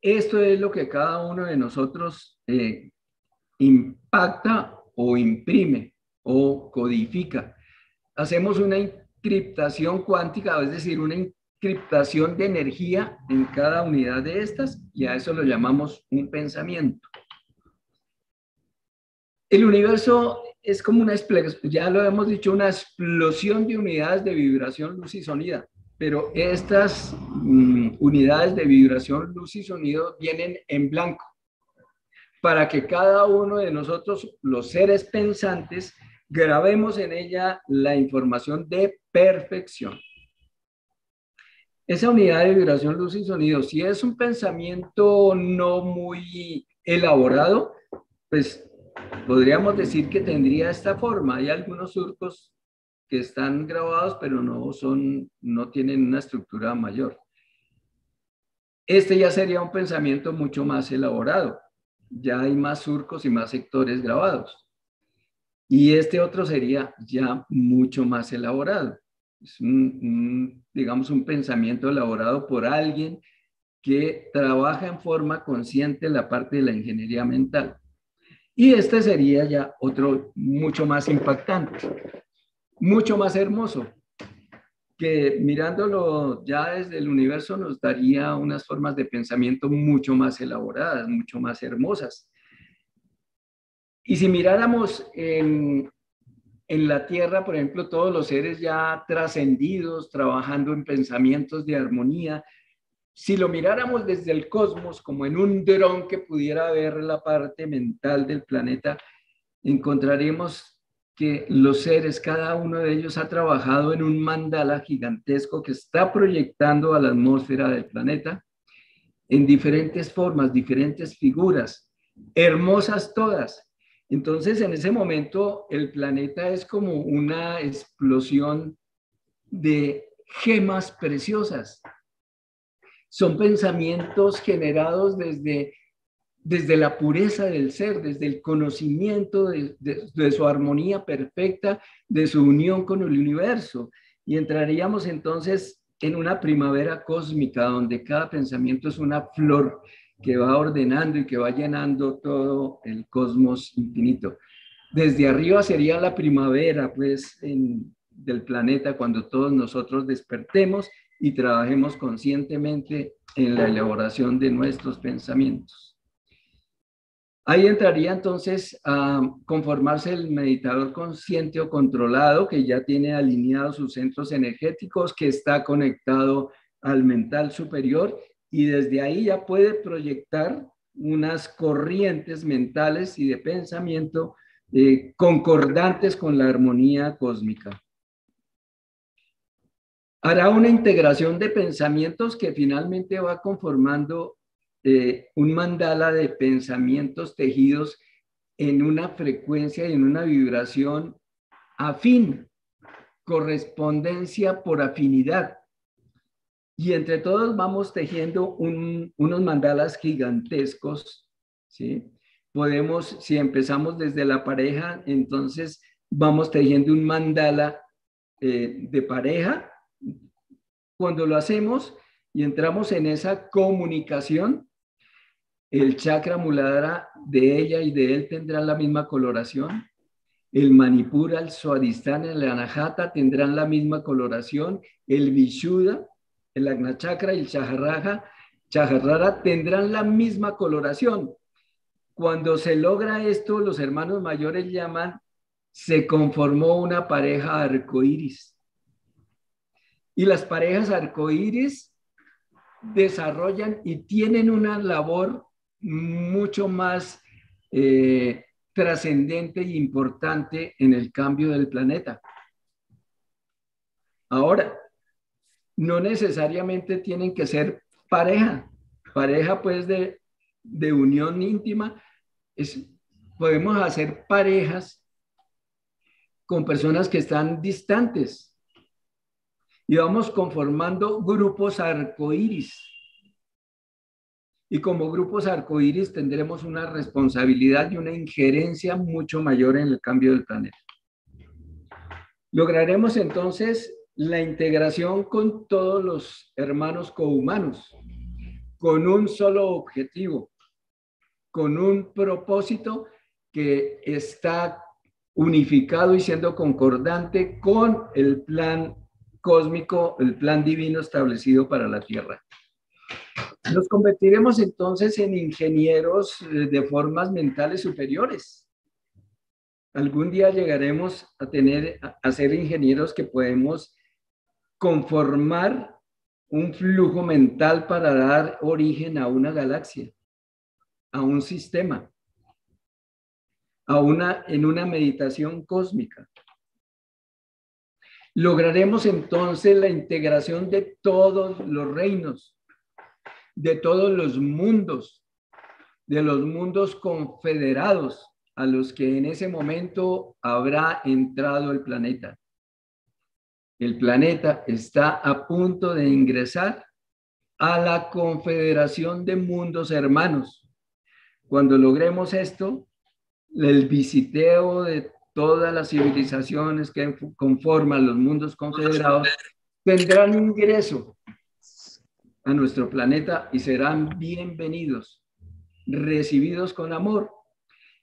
Esto es lo que cada uno de nosotros eh, impacta o imprime o codifica. Hacemos una encriptación cuántica, es decir, una encriptación de energía en cada unidad de estas y a eso lo llamamos un pensamiento. El universo es como una, ya lo hemos dicho, una explosión de unidades de vibración, luz y sonido, pero estas mm, unidades de vibración, luz y sonido vienen en blanco para que cada uno de nosotros, los seres pensantes, grabemos en ella la información de perfección. Esa unidad de vibración, luz y sonido, si es un pensamiento no muy elaborado, pues podríamos decir que tendría esta forma. Hay algunos surcos que están grabados, pero no son, no tienen una estructura mayor. Este ya sería un pensamiento mucho más elaborado. Ya hay más surcos y más sectores grabados. Y este otro sería ya mucho más elaborado. Es un, digamos, un pensamiento elaborado por alguien que trabaja en forma consciente en la parte de la ingeniería mental. Y este sería ya otro mucho más impactante, mucho más hermoso, que mirándolo ya desde el universo nos daría unas formas de pensamiento mucho más elaboradas, mucho más hermosas. Y si miráramos en, la Tierra, por ejemplo, todos los seres ya trascendidos, trabajando en pensamientos de armonía, si lo miráramos desde el cosmos, como en un dron que pudiera ver la parte mental del planeta, encontraríamos que los seres, cada uno de ellos ha trabajado en un mandala gigantesco que está proyectando a la atmósfera del planeta en diferentes formas, diferentes figuras, hermosas todas. Entonces, en ese momento, el planeta es como una explosión de gemas preciosas, son pensamientos generados desde, desde la pureza del ser, desde el conocimiento de, su armonía perfecta, de su unión con el universo. Y entraríamos entonces en una primavera cósmica donde cada pensamiento es una flor que va ordenando y que va llenando todo el cosmos infinito. Desde arriba sería la primavera, pues, del planeta cuando todos nosotros despertemos y trabajemos conscientemente en la elaboración de nuestros pensamientos. Ahí entraría entonces a conformarse el meditador consciente o controlado que ya tiene alineados sus centros energéticos, que está conectado al mental superior y desde ahí ya puede proyectar unas corrientes mentales y de pensamiento eh, concordantes con la armonía cósmica. Hará una integración de pensamientos que finalmente va conformando un mandala de pensamientos tejidos en una frecuencia y en una vibración afín, correspondencia por afinidad. Y entre todos vamos tejiendo unos mandalas gigantescos, ¿sí? Podemos, si empezamos desde la pareja, entonces vamos tejiendo un mandala eh, de pareja cuando lo hacemos y entramos en esa comunicación, el chakra muladhara de ella y de él tendrán la misma coloración. El manipura, el suadistana, el anahata tendrán la misma coloración. El vishuddha, el agna chakra y el chaharraja, chaharrara tendrán la misma coloración. Cuando se logra esto, los hermanos mayores llaman, se conformó una pareja arcoíris. Y las parejas arcoíris desarrollan y tienen una labor mucho más eh, trascendente e importante en el cambio del planeta. Ahora, no necesariamente tienen que ser pareja, pareja pues de, de unión íntima, podemos hacer parejas con personas que están distantes y vamos conformando grupos arcoíris. Y como grupos arcoíris tendremos una responsabilidad y una injerencia mucho mayor en el cambio del planeta. Lograremos entonces la integración con todos los hermanos cohumanos, con un solo objetivo, con un propósito que está unificado y siendo concordante con el plan cósmico, el plan divino establecido para la Tierra. Nos convertiremos entonces en ingenieros eh, de formas mentales superiores. Algún día llegaremos a tener, a ser ingenieros que podemos conformar un flujo mental para dar origen a una galaxia, a un sistema, a una, en una meditación cósmica. Lograremos entonces la integración de todos los reinos, de todos los mundos, de los mundos confederados a los que en ese momento habrá entrado el planeta el planeta está a punto de ingresar a la Confederación de Mundos Hermanos. Cuando logremos esto, el visiteo de todas las civilizaciones que conforman los mundos confederados tendrán ingreso a nuestro planeta y serán bienvenidos, recibidos con amor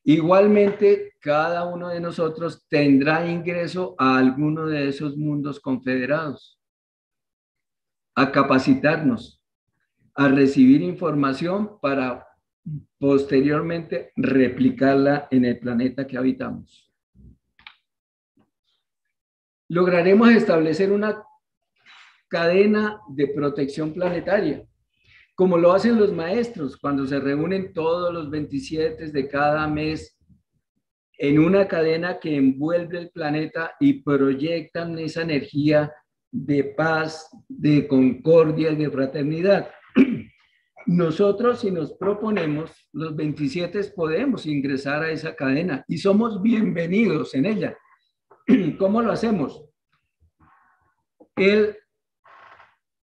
Igualmente, cada uno de nosotros tendrá ingreso a alguno de esos mundos confederados, a capacitarnos, a recibir información para posteriormente replicarla en el planeta que habitamos. Lograremos establecer una cadena de protección planetaria como lo hacen los maestros cuando se reúnen todos los 27 de cada mes en una cadena que envuelve el planeta y proyectan esa energía de paz, de concordia y de fraternidad. Nosotros, si nos proponemos, los 27 podemos ingresar a esa cadena y somos bienvenidos en ella. ¿Cómo lo hacemos? El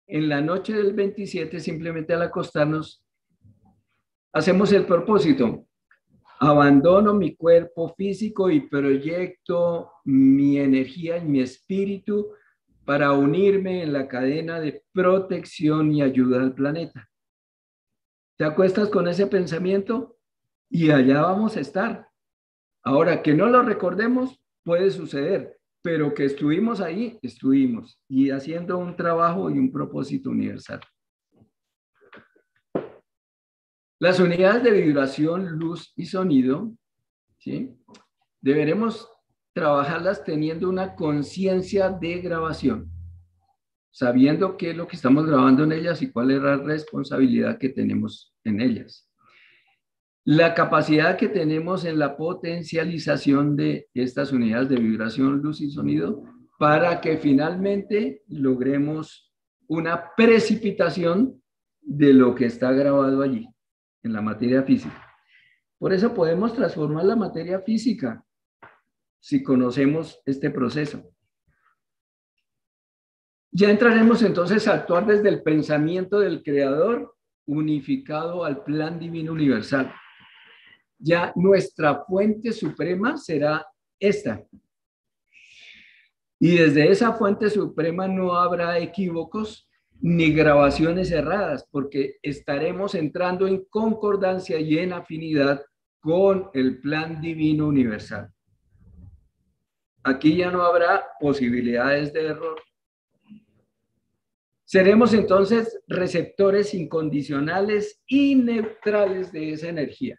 en la noche del 27, simplemente al acostarnos, hacemos el propósito. Abandono mi cuerpo físico y proyecto mi energía y mi espíritu para unirme en la cadena de protección y ayuda al planeta. Te acuestas con ese pensamiento y allá vamos a estar. Ahora, que no lo recordemos puede suceder, pero que estuvimos ahí, estuvimos, y haciendo un trabajo y un propósito universal. Las unidades de vibración, luz y sonido, ¿sí? Deberemos trabajarlas teniendo una conciencia de grabación, sabiendo qué es lo que estamos grabando en ellas y cuál es la responsabilidad que tenemos en ellas la capacidad que tenemos en la potencialización de estas unidades de vibración, luz y sonido para que finalmente logremos una precipitación de lo que está grabado allí, en la materia física. Por eso podemos transformar la materia física si conocemos este proceso. Ya entraremos entonces a actuar desde el pensamiento del creador unificado al plan divino universal ya nuestra fuente suprema será esta. Y desde esa fuente suprema no habrá equívocos ni grabaciones erradas, porque estaremos entrando en concordancia y en afinidad con el plan divino universal. Aquí ya no habrá posibilidades de error. Seremos entonces receptores incondicionales y neutrales de esa energía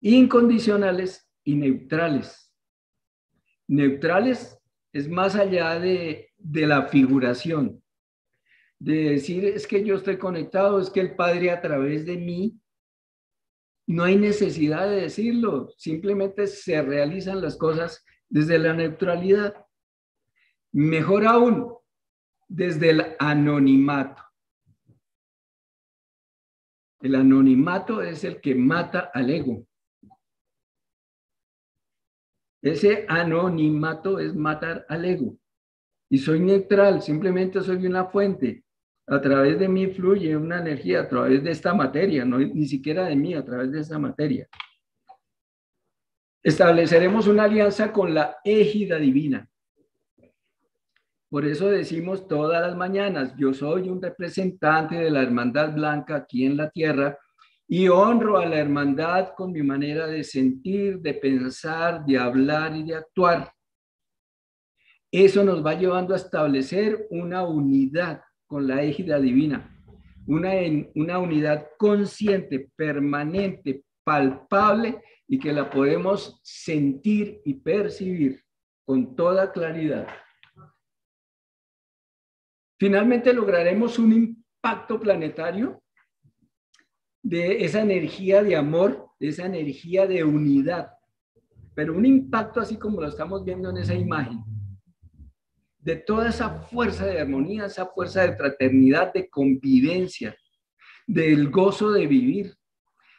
incondicionales y neutrales. Neutrales es más allá de, de la figuración, de decir es que yo estoy conectado, es que el Padre a través de mí No hay necesidad de decirlo, simplemente se realizan las cosas desde la neutralidad. Mejor aún, desde el anonimato. El anonimato es el que mata al ego. Ese anonimato es matar al ego. Y soy neutral, simplemente soy una fuente. A través de mí fluye una energía, a través de esta materia, no ni siquiera de mí, a través de esta materia. Estableceremos una alianza con la égida divina. Por eso decimos todas las mañanas, yo soy un representante de la hermandad blanca aquí en la tierra y honro a la hermandad con mi manera de sentir, de pensar, de hablar y de actuar. Eso nos va llevando a establecer una unidad con la égida divina, una, una unidad consciente, permanente, palpable y que la podemos sentir y percibir con toda claridad. Finalmente lograremos un impacto planetario de esa energía de amor, de esa energía de unidad, pero un impacto así como lo estamos viendo en esa imagen, de toda esa fuerza de armonía, esa fuerza de fraternidad, de convivencia, del gozo de vivir,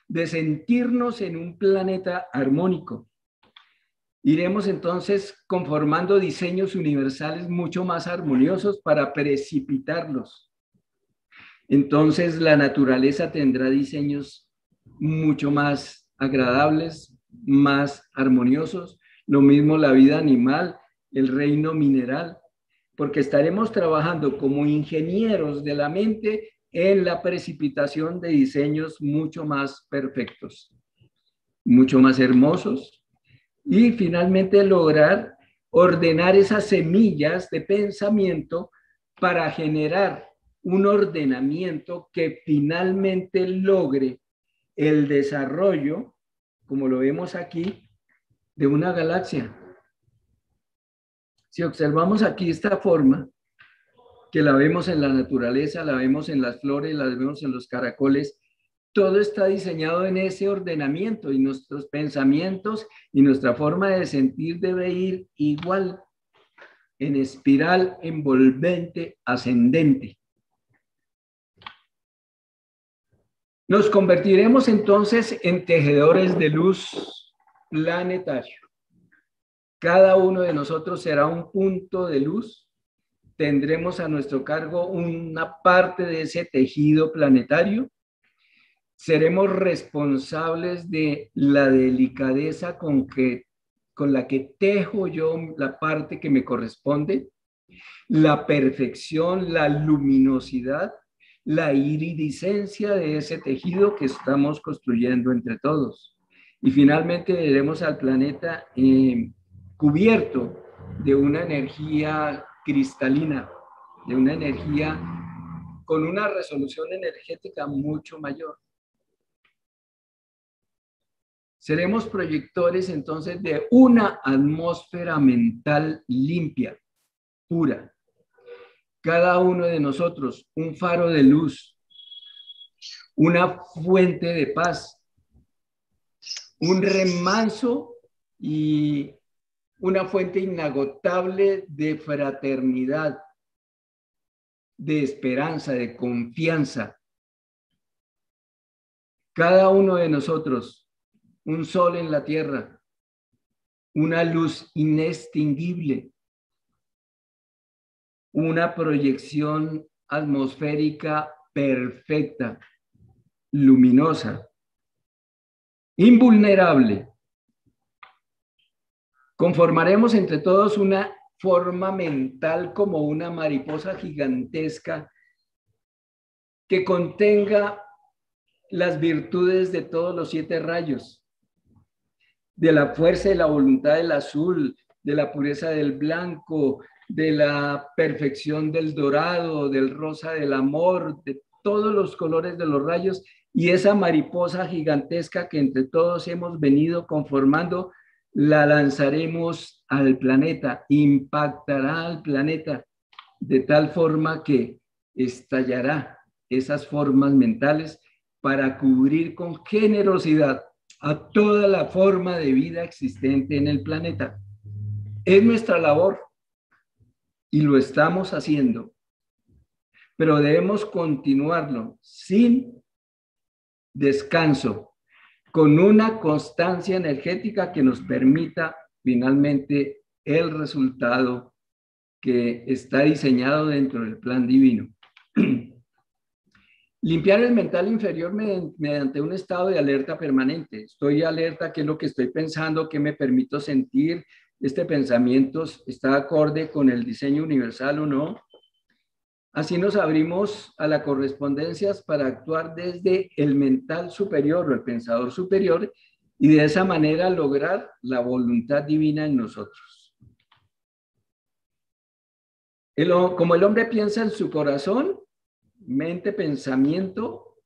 de sentirnos en un planeta armónico. Iremos entonces conformando diseños universales mucho más armoniosos para precipitarlos. Entonces la naturaleza tendrá diseños mucho más agradables, más armoniosos. Lo mismo la vida animal, el reino mineral, porque estaremos trabajando como ingenieros de la mente en la precipitación de diseños mucho más perfectos, mucho más hermosos, y finalmente lograr ordenar esas semillas de pensamiento para generar un ordenamiento que finalmente logre el desarrollo, como lo vemos aquí, de una galaxia. Si observamos aquí esta forma, que la vemos en la naturaleza, la vemos en las flores, la vemos en los caracoles, todo está diseñado en ese ordenamiento y nuestros pensamientos y nuestra forma de sentir debe ir igual en espiral envolvente ascendente. Nos convertiremos entonces en tejedores de luz planetario. Cada uno de nosotros será un punto de luz. Tendremos a nuestro cargo una parte de ese tejido planetario seremos responsables de la delicadeza con, que, con la que tejo yo la parte que me corresponde, la perfección, la luminosidad, la iridiscencia de ese tejido que estamos construyendo entre todos. Y finalmente veremos al planeta eh, cubierto de una energía cristalina, de una energía con una resolución energética mucho mayor. Seremos proyectores entonces de una atmósfera mental limpia, pura. Cada uno de nosotros un faro de luz, una fuente de paz, un remanso y una fuente inagotable de fraternidad, de esperanza, de confianza. Cada uno de nosotros un sol en la tierra, una luz inextinguible, una proyección atmosférica perfecta, luminosa, invulnerable. Conformaremos entre todos una forma mental como una mariposa gigantesca que contenga las virtudes de todos los siete rayos de la fuerza y la voluntad del azul, de la pureza del blanco, de la perfección del dorado, del rosa del amor, de todos los colores de los rayos y esa mariposa gigantesca que entre todos hemos venido conformando, la lanzaremos al planeta, impactará al planeta de tal forma que estallará esas formas mentales para cubrir con generosidad a toda la forma de vida existente en el planeta. Es nuestra labor y lo estamos haciendo, pero debemos continuarlo sin descanso, con una constancia energética que nos permita finalmente el resultado que está diseñado dentro del plan divino. Limpiar el mental inferior mediante un estado de alerta permanente. Estoy alerta, qué es lo que estoy pensando, qué me permito sentir, este pensamiento está acorde con el diseño universal o no. Así nos abrimos a las correspondencias para actuar desde el mental superior o el pensador superior y de esa manera lograr la voluntad divina en nosotros. como el hombre piensa en su corazón, mente, pensamiento,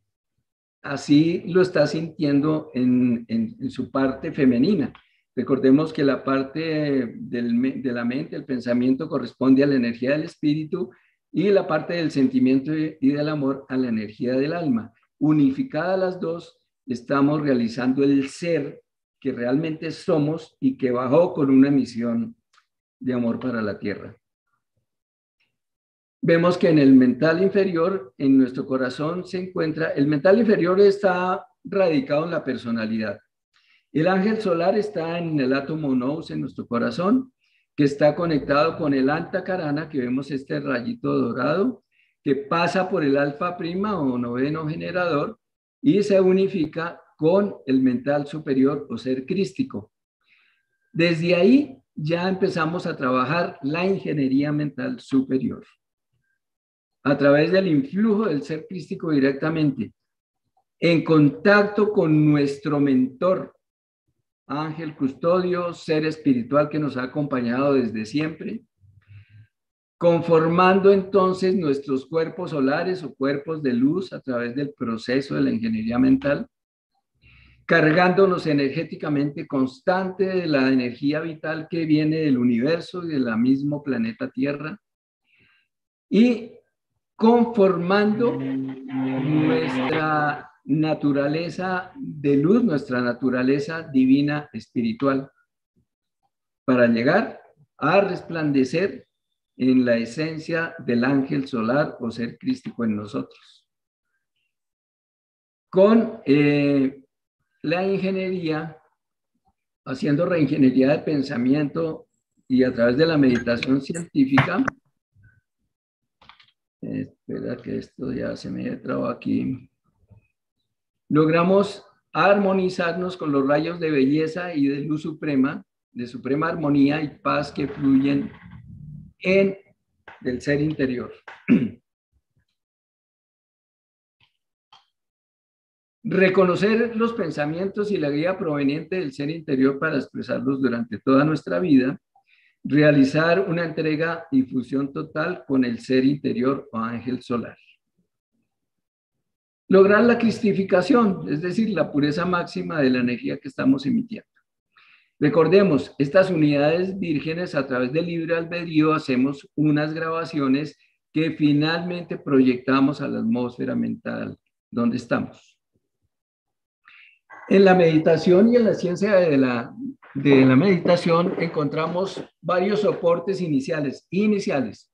así lo está sintiendo en, su parte femenina. Recordemos que la parte de la mente, el pensamiento, corresponde a la energía del espíritu y la parte del sentimiento y del amor a la energía del alma. Unificadas las dos, estamos realizando el ser que realmente somos y que bajó con una misión de amor para la tierra vemos que en el mental inferior, en nuestro corazón se encuentra, el mental inferior está radicado en la personalidad. El ángel solar está en el átomo nous, en nuestro corazón, que está conectado con el alta carana, que vemos este rayito dorado, que pasa por el alfa prima o noveno generador y se unifica con el mental superior o ser crístico. Desde ahí ya empezamos a trabajar la ingeniería mental superior a través del influjo del ser crístico directamente, en contacto con nuestro mentor, ángel custodio, ser espiritual que nos ha acompañado desde siempre, conformando entonces nuestros cuerpos solares o cuerpos de luz a través del proceso de la ingeniería mental, cargándonos energéticamente constante de la energía vital que viene del universo y del mismo planeta Tierra, y conformando nuestra naturaleza de luz, nuestra naturaleza divina espiritual, para llegar a resplandecer en la esencia del ángel solar o ser crístico en nosotros. Con eh, la ingeniería, haciendo reingeniería de pensamiento y a través de la meditación científica, Espera que esto ya se me trabado aquí. Logramos armonizarnos con los rayos de belleza y de luz suprema, de suprema armonía y paz que fluyen en el ser interior. Reconocer los pensamientos y la guía proveniente del ser interior para expresarlos durante toda nuestra vida realizar una entrega y fusión total con el ser interior o ángel solar. Lograr la cristificación, es decir, la pureza máxima de la energía que estamos emitiendo. Recordemos, estas unidades vírgenes a través del libre albedrío hacemos unas grabaciones que finalmente proyectamos a la atmósfera mental donde estamos. En la meditación y en la ciencia de la de la meditación encontramos varios soportes iniciales, iniciales,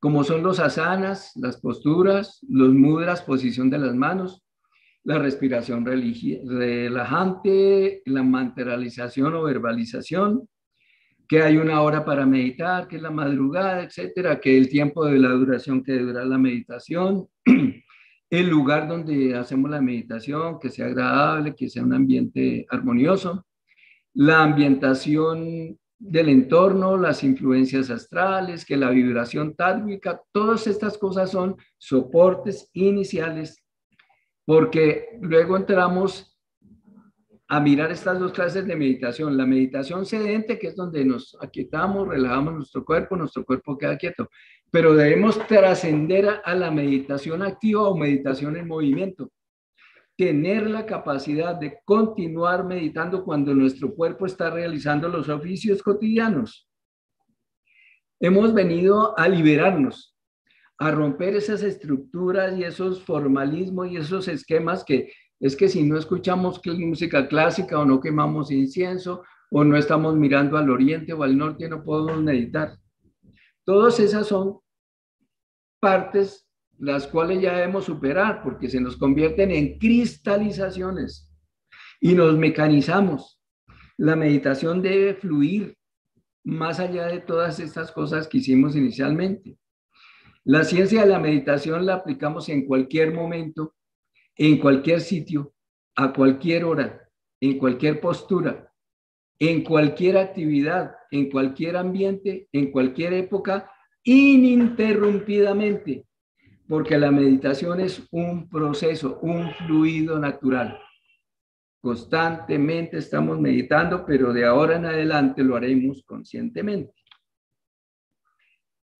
como son los asanas, las posturas, los mudras, posición de las manos, la respiración relajante, la materialización o verbalización, que hay una hora para meditar, que es la madrugada, etcétera, que el tiempo de la duración que dura la meditación, el lugar donde hacemos la meditación, que sea agradable, que sea un ambiente armonioso, la ambientación del entorno, las influencias astrales, que la vibración tármica, todas estas cosas son soportes iniciales, porque luego entramos a mirar estas dos clases de meditación. La meditación sedente, que es donde nos aquietamos, relajamos nuestro cuerpo, nuestro cuerpo queda quieto, pero debemos trascender a la meditación activa o meditación en movimiento tener la capacidad de continuar meditando cuando nuestro cuerpo está realizando los oficios cotidianos. Hemos venido a liberarnos, a romper esas estructuras y esos formalismos y esos esquemas que es que si no escuchamos música clásica o no quemamos incienso o no estamos mirando al oriente o al norte no podemos meditar. Todas esas son partes las cuales ya debemos superar porque se nos convierten en cristalizaciones y nos mecanizamos. La meditación debe fluir más allá de todas estas cosas que hicimos inicialmente. La ciencia de la meditación la aplicamos en cualquier momento, en cualquier sitio, a cualquier hora, en cualquier postura, en cualquier actividad, en cualquier ambiente, en cualquier época, ininterrumpidamente, porque la meditación es un proceso, un fluido natural. Constantemente estamos meditando, pero de ahora en adelante lo haremos conscientemente.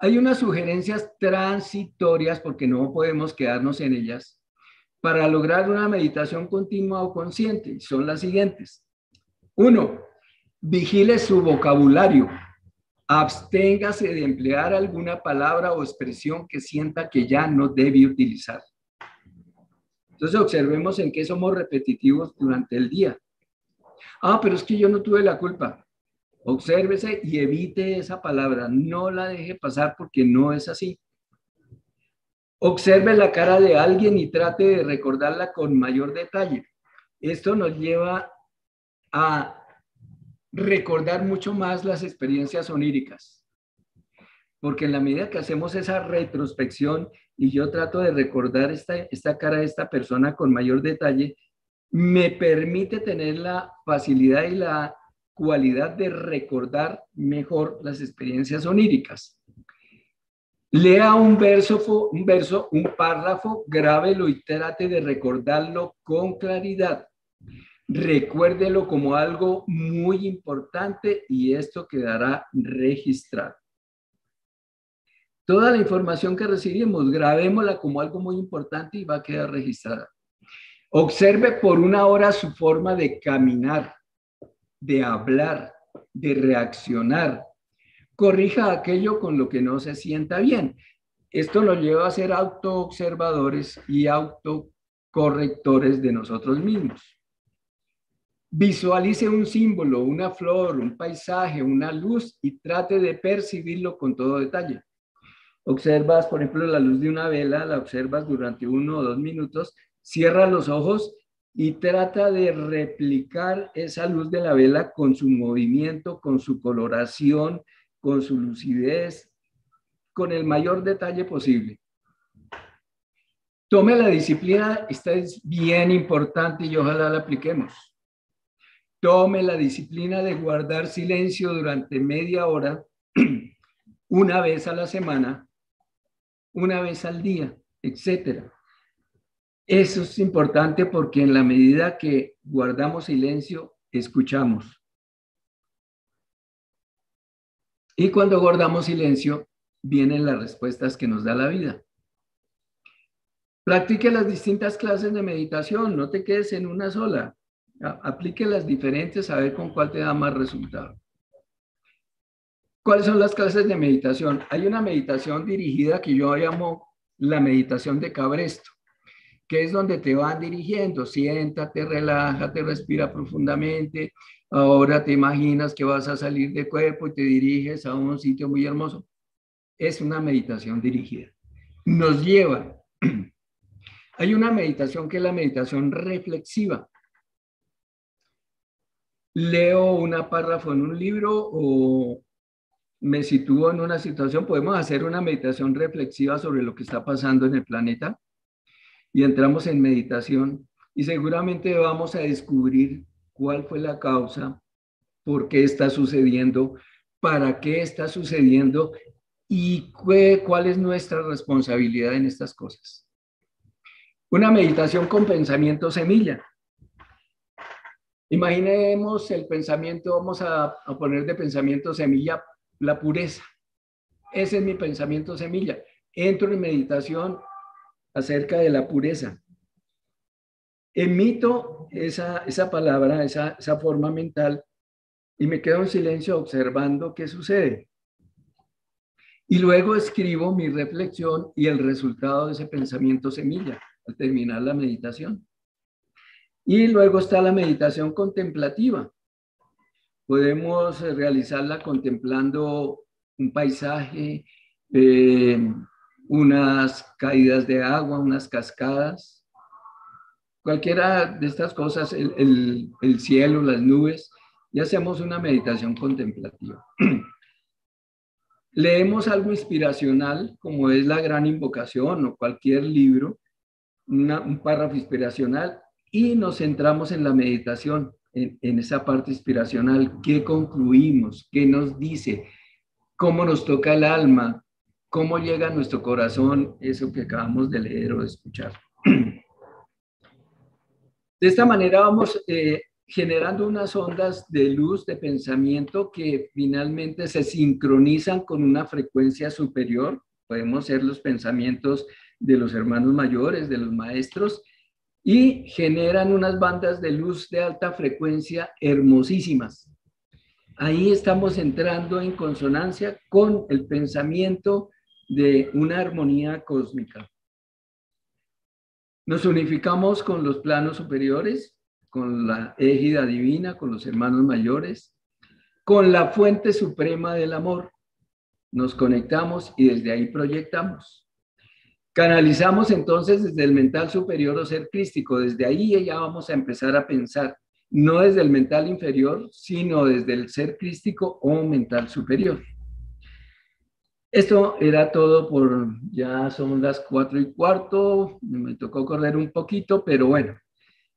Hay unas sugerencias transitorias, porque no podemos quedarnos en ellas, para lograr una meditación continua o consciente. Son las siguientes. Uno, vigile su vocabulario. Absténgase de emplear alguna palabra o expresión que sienta que ya no debe utilizar. Entonces observemos en qué somos repetitivos durante el día. Ah, pero es que yo no tuve la culpa. Obsérvese y evite esa palabra, no la deje pasar porque no es así. Observe la cara de alguien y trate de recordarla con mayor detalle. Esto nos lleva a recordar mucho más las experiencias oníricas. Porque en la medida que hacemos esa retrospección y yo trato de recordar esta, esta cara de esta persona con mayor detalle, me permite tener la facilidad y la cualidad de recordar mejor las experiencias oníricas. Lea un verso, un verso, un párrafo, grábelo y trate de recordarlo con claridad. Recuérdelo como algo muy importante y esto quedará registrado. Toda la información que recibimos, grabémosla como algo muy importante y va a quedar registrada. Observe por una hora su forma de caminar de hablar, de reaccionar. Corrija aquello con lo que no se sienta bien. Esto nos lleva a ser autoobservadores y autocorrectores de nosotros mismos. Visualice un símbolo, una flor, un paisaje, una luz y trate de percibirlo con todo detalle. Observas, por ejemplo, la luz de una vela, la observas durante uno o dos minutos, cierra los ojos y trata de replicar esa luz de la vela con su movimiento, con su coloración, con su lucidez, con el mayor detalle posible. Tome la disciplina, esta es bien importante y ojalá la apliquemos. Tome la disciplina de guardar silencio durante media hora, una vez a la semana, una vez al día, etcétera. Eso es importante porque en la medida que guardamos silencio, escuchamos. Y cuando guardamos silencio, vienen las respuestas que nos da la vida. Practique las distintas clases de meditación, no te quedes en una sola. Aplique las diferentes a ver con cuál te da más resultado. ¿Cuáles son las clases de meditación? Hay una meditación dirigida que yo llamo la meditación de Cabresto que es donde te van dirigiendo. Siéntate, relájate, respira profundamente. Ahora te imaginas que vas a salir de cuerpo y te diriges a un sitio muy hermoso. Es una meditación dirigida. Nos lleva. Hay una meditación que es la meditación reflexiva. Leo una párrafo en un libro o me sitúo en una situación, podemos hacer una meditación reflexiva sobre lo que está pasando en el planeta y entramos en meditación y seguramente vamos a descubrir cuál fue la causa, por qué está sucediendo, para qué está sucediendo y cuál es nuestra responsabilidad en estas cosas. Una meditación con pensamiento semilla. Imaginemos el pensamiento, vamos a, poner de pensamiento semilla la pureza. Ese es mi pensamiento semilla. Entro en meditación acerca de la pureza. Emito esa, esa palabra, esa, esa forma mental y me quedo en silencio observando qué sucede. Y luego escribo mi reflexión y el resultado de ese pensamiento semilla al terminar la meditación. Y luego está la meditación contemplativa. Podemos eh, realizarla contemplando un paisaje, eh, unas caídas de agua, unas cascadas, cualquiera de estas cosas, el, el cielo, las nubes, y hacemos una meditación contemplativa. Leemos algo inspiracional, como es la gran invocación o cualquier libro, un párrafo inspiracional, y nos centramos en la meditación, en, esa parte inspiracional. ¿Qué concluimos? ¿Qué nos dice? ¿Cómo nos toca el alma? ¿Cómo llega a nuestro corazón eso que acabamos de leer o de escuchar? De esta manera vamos eh, generando unas ondas de luz, de pensamiento que finalmente se sincronizan con una frecuencia superior. Podemos ser los pensamientos de los hermanos mayores, de los maestros, y generan unas bandas de luz de alta frecuencia hermosísimas. Ahí estamos entrando en consonancia con el pensamiento de una armonía cósmica. Nos unificamos con los planos superiores, con la égida divina, con los hermanos mayores, con la fuente suprema del amor. Nos conectamos y desde ahí proyectamos. Canalizamos entonces desde el mental superior o ser crístico. Desde ahí ya vamos a empezar a pensar, no desde el mental inferior, sino desde el ser crístico o mental superior. Esto era todo por, ya son las cuatro y cuarto, me tocó correr un poquito, pero bueno,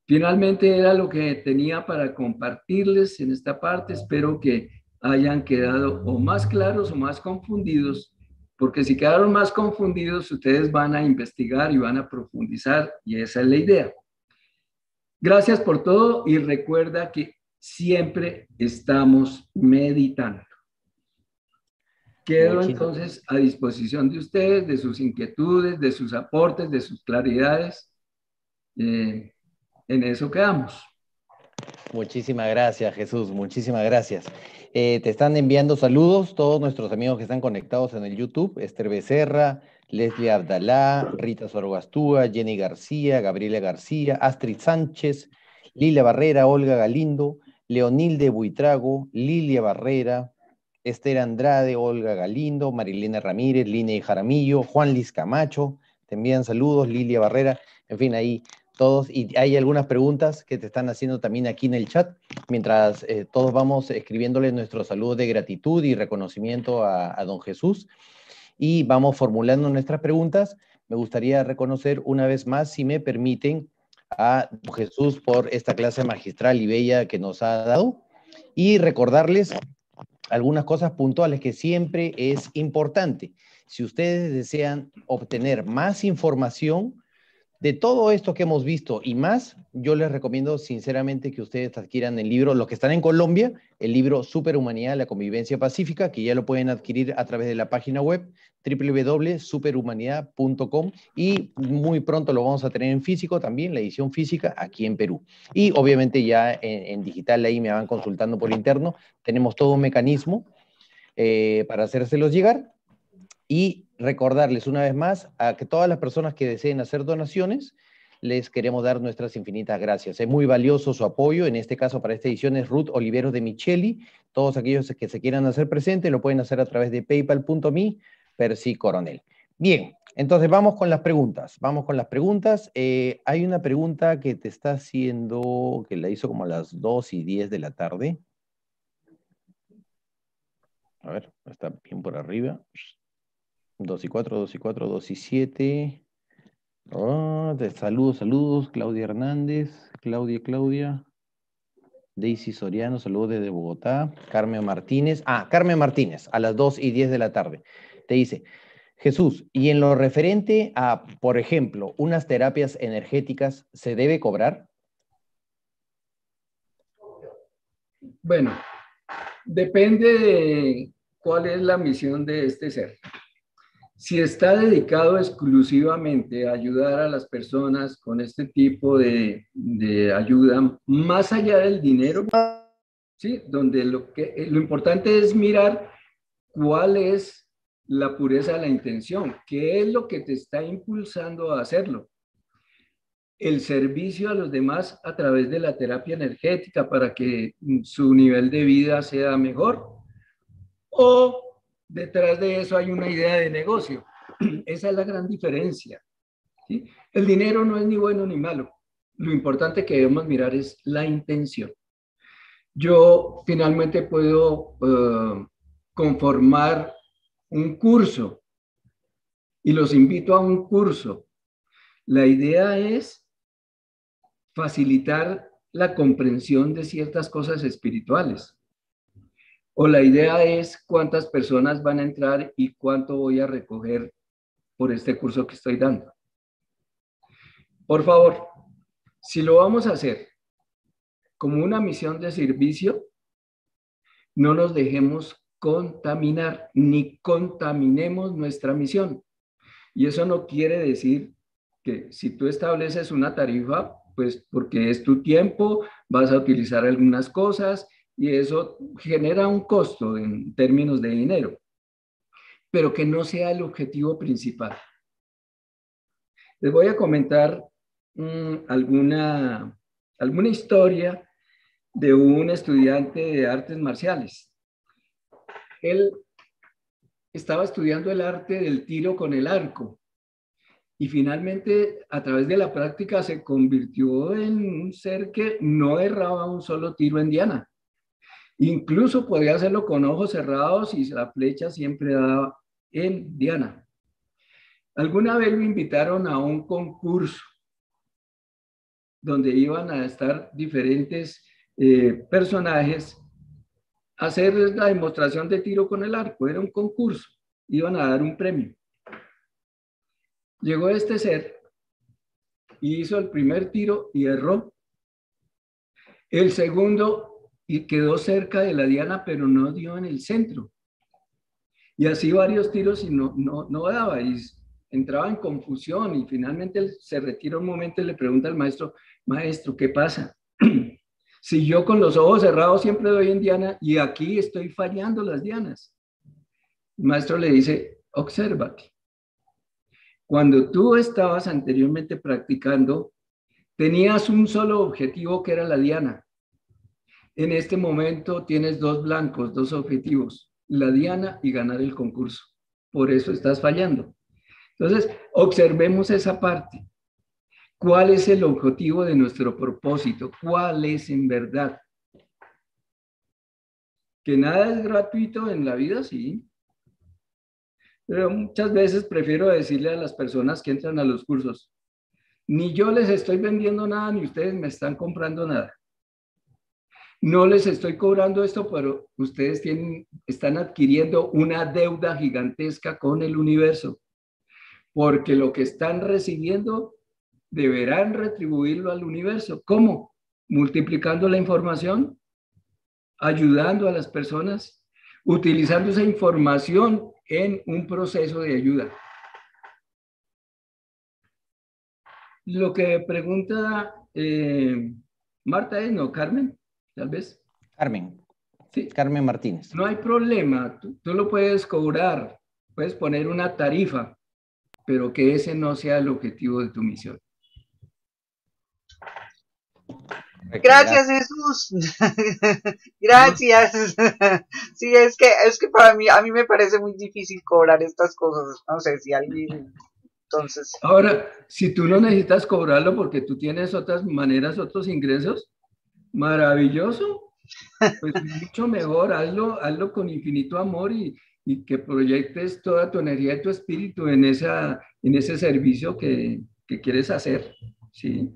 finalmente era lo que tenía para compartirles en esta parte. Espero que hayan quedado o más claros o más confundidos, porque si quedaron más confundidos, ustedes van a investigar y van a profundizar y esa es la idea. Gracias por todo y recuerda que siempre estamos meditando. Quedo entonces a disposición de ustedes, de sus inquietudes, de sus aportes, de sus claridades. Eh, en eso quedamos. Muchísimas gracias, Jesús. Muchísimas gracias. Eh, te están enviando saludos todos nuestros amigos que están conectados en el YouTube. Esther Becerra, Leslie Abdalá, Rita Sorogastúa, Jenny García, Gabriela García, Astrid Sánchez, Lilia Barrera, Olga Galindo, Leonilde Buitrago, Lilia Barrera, Esther Andrade, Olga Galindo, Marilena Ramírez, Lina Jaramillo, Juan Liz Camacho, te envían saludos, Lilia Barrera, en fin, ahí todos, y hay algunas preguntas que te están haciendo también aquí en el chat, mientras eh, todos vamos escribiéndole nuestro saludo de gratitud y reconocimiento a, a don Jesús, y vamos formulando nuestras preguntas. Me gustaría reconocer una vez más, si me permiten, a Jesús por esta clase magistral y bella que nos ha dado, y recordarles algunas cosas puntuales que siempre es importante. Si ustedes desean obtener más información de todo esto que hemos visto y más, yo les recomiendo sinceramente que ustedes adquieran el libro, los que están en Colombia, el libro Superhumanidad, la convivencia pacífica, que ya lo pueden adquirir a través de la página web www.superhumanidad.com y muy pronto lo vamos a tener en físico también, la edición física aquí en Perú. Y obviamente ya en, digital ahí me van consultando por interno, tenemos todo un mecanismo eh, para hacérselos llegar y recordarles una vez más a que todas las personas que deseen hacer donaciones, les queremos dar nuestras infinitas gracias. Es muy valioso su apoyo, en este caso para esta edición es Ruth Olivero de Micheli. Todos aquellos que se quieran hacer presentes lo pueden hacer a través de paypal.me Percy Coronel. Bien, entonces vamos con las preguntas. Vamos con las preguntas. Eh, hay una pregunta que te está haciendo, que la hizo como a las 2 y 10 de la tarde. A ver, está bien por arriba. 2 y 4, 2 y 4, 2 y 7. saludos, saludos. Claudia Hernández, Claudia, Claudia. Daisy Soriano, saludos desde Bogotá. Carmen Martínez. Ah, Carmen Martínez, a las 2 y 10 de la tarde te dice, Jesús, y en lo referente a, por ejemplo, unas terapias energéticas, ¿se debe cobrar? Bueno, depende de cuál es la misión de este ser. Si está dedicado exclusivamente a ayudar a las personas con este tipo de, de ayuda, más allá del dinero, ¿sí? donde lo, que, lo importante es mirar cuál es la pureza de la intención. ¿Qué es lo que te está impulsando a hacerlo? El servicio a los demás a través de la terapia energética para que su nivel de vida sea mejor. O detrás de eso hay una idea de negocio. Esa es la gran diferencia. El dinero no es ni bueno ni malo. Lo importante que debemos mirar es la intención. Yo finalmente puedo eh, conformar un curso y los invito a un curso. La idea es facilitar la comprensión de ciertas cosas espirituales. O la idea es cuántas personas van a entrar y cuánto voy a recoger por este curso que estoy dando. Por favor, si lo vamos a hacer como una misión de servicio, no nos dejemos contaminar ni contaminemos nuestra misión. Y eso no quiere decir que si tú estableces una tarifa, pues porque es tu tiempo, vas a utilizar algunas cosas y eso genera un costo en términos de dinero, pero que no sea el objetivo principal. Les voy a comentar mm, alguna, alguna historia de un estudiante de artes marciales. Él estaba estudiando el arte del tiro con el arco y finalmente a través de la práctica se convirtió en un ser que no erraba un solo tiro en Diana. Incluso podía hacerlo con ojos cerrados y la flecha siempre daba en Diana. Alguna vez lo invitaron a un concurso donde iban a estar diferentes eh, personajes a hacer la demostración de tiro con el arco. Era un concurso, iban a dar un premio. Llegó este ser y hizo el primer tiro y erró. El segundo y quedó cerca de la diana, pero no dio en el centro. Y así varios tiros y no, no, no daba, y entraba en confusión y finalmente se retira un momento y le pregunta al maestro, maestro, ¿qué pasa? si yo con los ojos cerrados siempre doy en diana y aquí estoy fallando las dianas. El maestro le dice, obsérvate. Cuando tú estabas anteriormente practicando, tenías un solo objetivo que era la diana en este momento tienes dos blancos, dos objetivos, la diana y ganar el concurso. Por eso estás fallando. Entonces, observemos esa parte. ¿Cuál es el objetivo de nuestro propósito? ¿Cuál es en verdad? Que nada es gratuito en la vida, sí. Pero muchas veces prefiero decirle a las personas que entran a los cursos, ni yo les estoy vendiendo nada, ni ustedes me están comprando nada. No les estoy cobrando esto, pero ustedes tienen, están adquiriendo una deuda gigantesca con el universo, porque lo que están recibiendo deberán retribuirlo al universo. ¿Cómo? Multiplicando la información, ayudando a las personas, utilizando esa información en un proceso de ayuda. Lo que pregunta eh, Marta es, ¿no, Carmen? Tal vez. Carmen. Sí. Carmen Martínez. No hay problema, tú, lo puedes cobrar, puedes poner una tarifa, pero que ese no sea el objetivo de tu misión. Gracias, Jesús. Gracias. Sí, es que es que para mí a mí me parece muy difícil cobrar estas cosas. No sé si alguien entonces. Ahora, si tú no necesitas cobrarlo porque tú tienes otras maneras, otros ingresos, Maravilloso. Pues mucho mejor, hazlo, hazlo con infinito amor y, y, que proyectes toda tu energía y tu espíritu en, esa, en ese servicio que, que quieres hacer. ¿sí?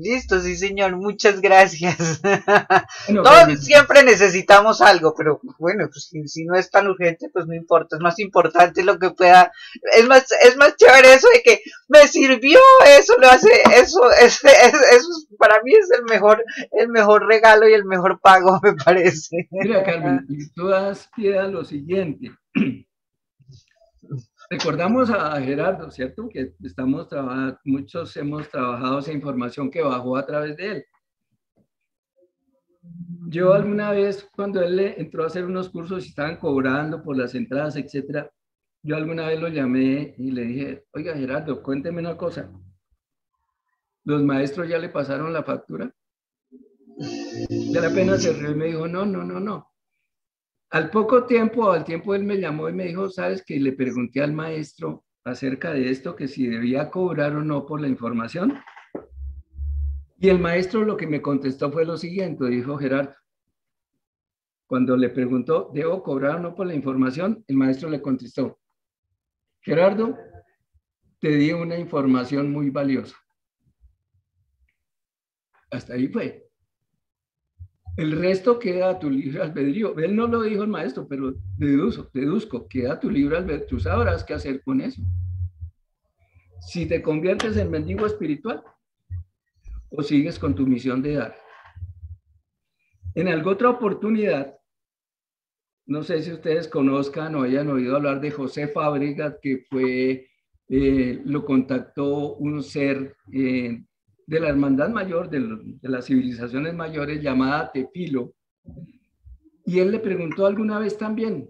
Listo, sí, señor, muchas gracias. Todos siempre necesitamos algo, pero bueno, pues si, no es tan urgente, pues no importa, es más importante lo que pueda, es más, es más chévere eso de que me sirvió, eso lo hace, eso, es, eso para mí es el mejor, el mejor regalo y el mejor pago, me parece. Mira, Carmen, tú das pie a lo siguiente. Recordamos a Gerardo, ¿cierto? Que estamos trabajando, muchos hemos trabajado esa información que bajó a través de él. Yo alguna vez, cuando él entró a hacer unos cursos y estaban cobrando por las entradas, etcétera, yo alguna vez lo llamé y le dije, oiga Gerardo, cuénteme una cosa. ¿Los maestros ya le pasaron la factura? Ya la pena se rió y me dijo, no, no, no, no. Al poco tiempo, al tiempo él me llamó y me dijo, sabes que le pregunté al maestro acerca de esto, que si debía cobrar o no por la información. Y el maestro lo que me contestó fue lo siguiente, dijo Gerardo. Cuando le preguntó, ¿debo cobrar o no por la información? El maestro le contestó, Gerardo, te di una información muy valiosa. Hasta ahí fue. El resto queda a tu libre albedrío. Él no lo dijo el maestro, pero deduzco, deduzco, queda a tu libre albedrío. Tú sabrás qué hacer con eso. Si te conviertes en mendigo espiritual o sigues con tu misión de dar. En alguna otra oportunidad, no sé si ustedes conozcan o hayan oído hablar de José Fábrega, que fue, eh, lo contactó un ser eh, de la hermandad mayor, de, las civilizaciones mayores, llamada Tefilo. Y él le preguntó alguna vez también,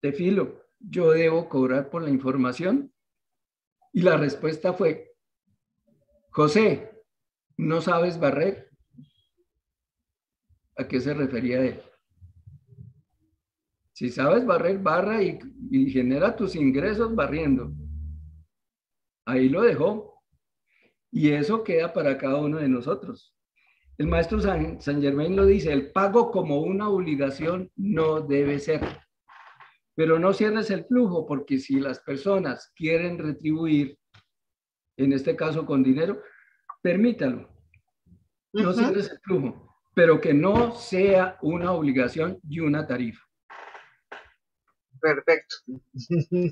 Tefilo, ¿yo debo cobrar por la información? Y la respuesta fue, José, ¿no sabes barrer? ¿A qué se refería él? Si sabes barrer, barra y, y genera tus ingresos barriendo. Ahí lo dejó. Y eso queda para cada uno de nosotros. El maestro San, Germain lo dice, el pago como una obligación no debe ser. Pero no cierres el flujo, porque si las personas quieren retribuir, en este caso con dinero, permítalo. No cierres el flujo, pero que no sea una obligación y una tarifa. Perfecto.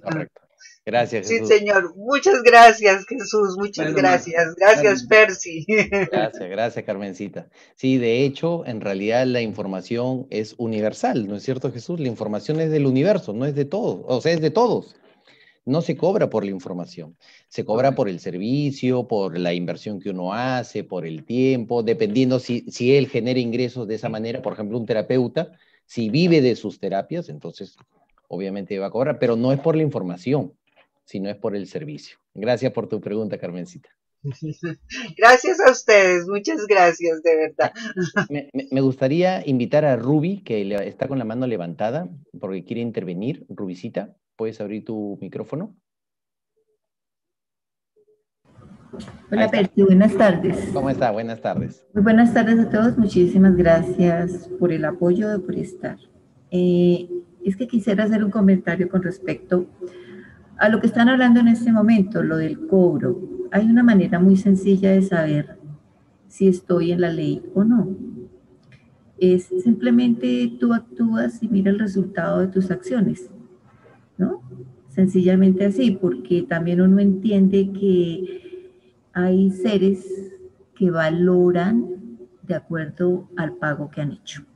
Correcto. Gracias. Jesús. Sí, señor. Muchas gracias, Jesús. Muchas gracias. Gracias, Percy. Gracias, gracias, Carmencita. Sí, de hecho, en realidad la información es universal, ¿no es cierto, Jesús? La información es del universo, no es de todos, o sea, es de todos. No se cobra por la información, se cobra por el servicio, por la inversión que uno hace, por el tiempo, dependiendo si, si él genera ingresos de esa manera, por ejemplo, un terapeuta, si vive de sus terapias, entonces obviamente va a cobrar, pero no es por la información, sino es por el servicio. Gracias por tu pregunta, Carmencita. Gracias a ustedes, muchas gracias, de verdad. Me, gustaría invitar a Ruby, que está con la mano levantada, porque quiere intervenir. Rubicita, ¿puedes abrir tu micrófono? Hola, Percy, buenas tardes. ¿Cómo está? Buenas tardes. Muy buenas tardes a todos, muchísimas gracias por el apoyo, por estar. Eh, es que quisiera hacer un comentario con respecto a lo que están hablando en este momento, lo del cobro. Hay una manera muy sencilla de saber si estoy en la ley o no. Es simplemente tú actúas y mira el resultado de tus acciones, ¿no? Sencillamente así, porque también uno entiende que hay seres que valoran de acuerdo al pago que han hecho.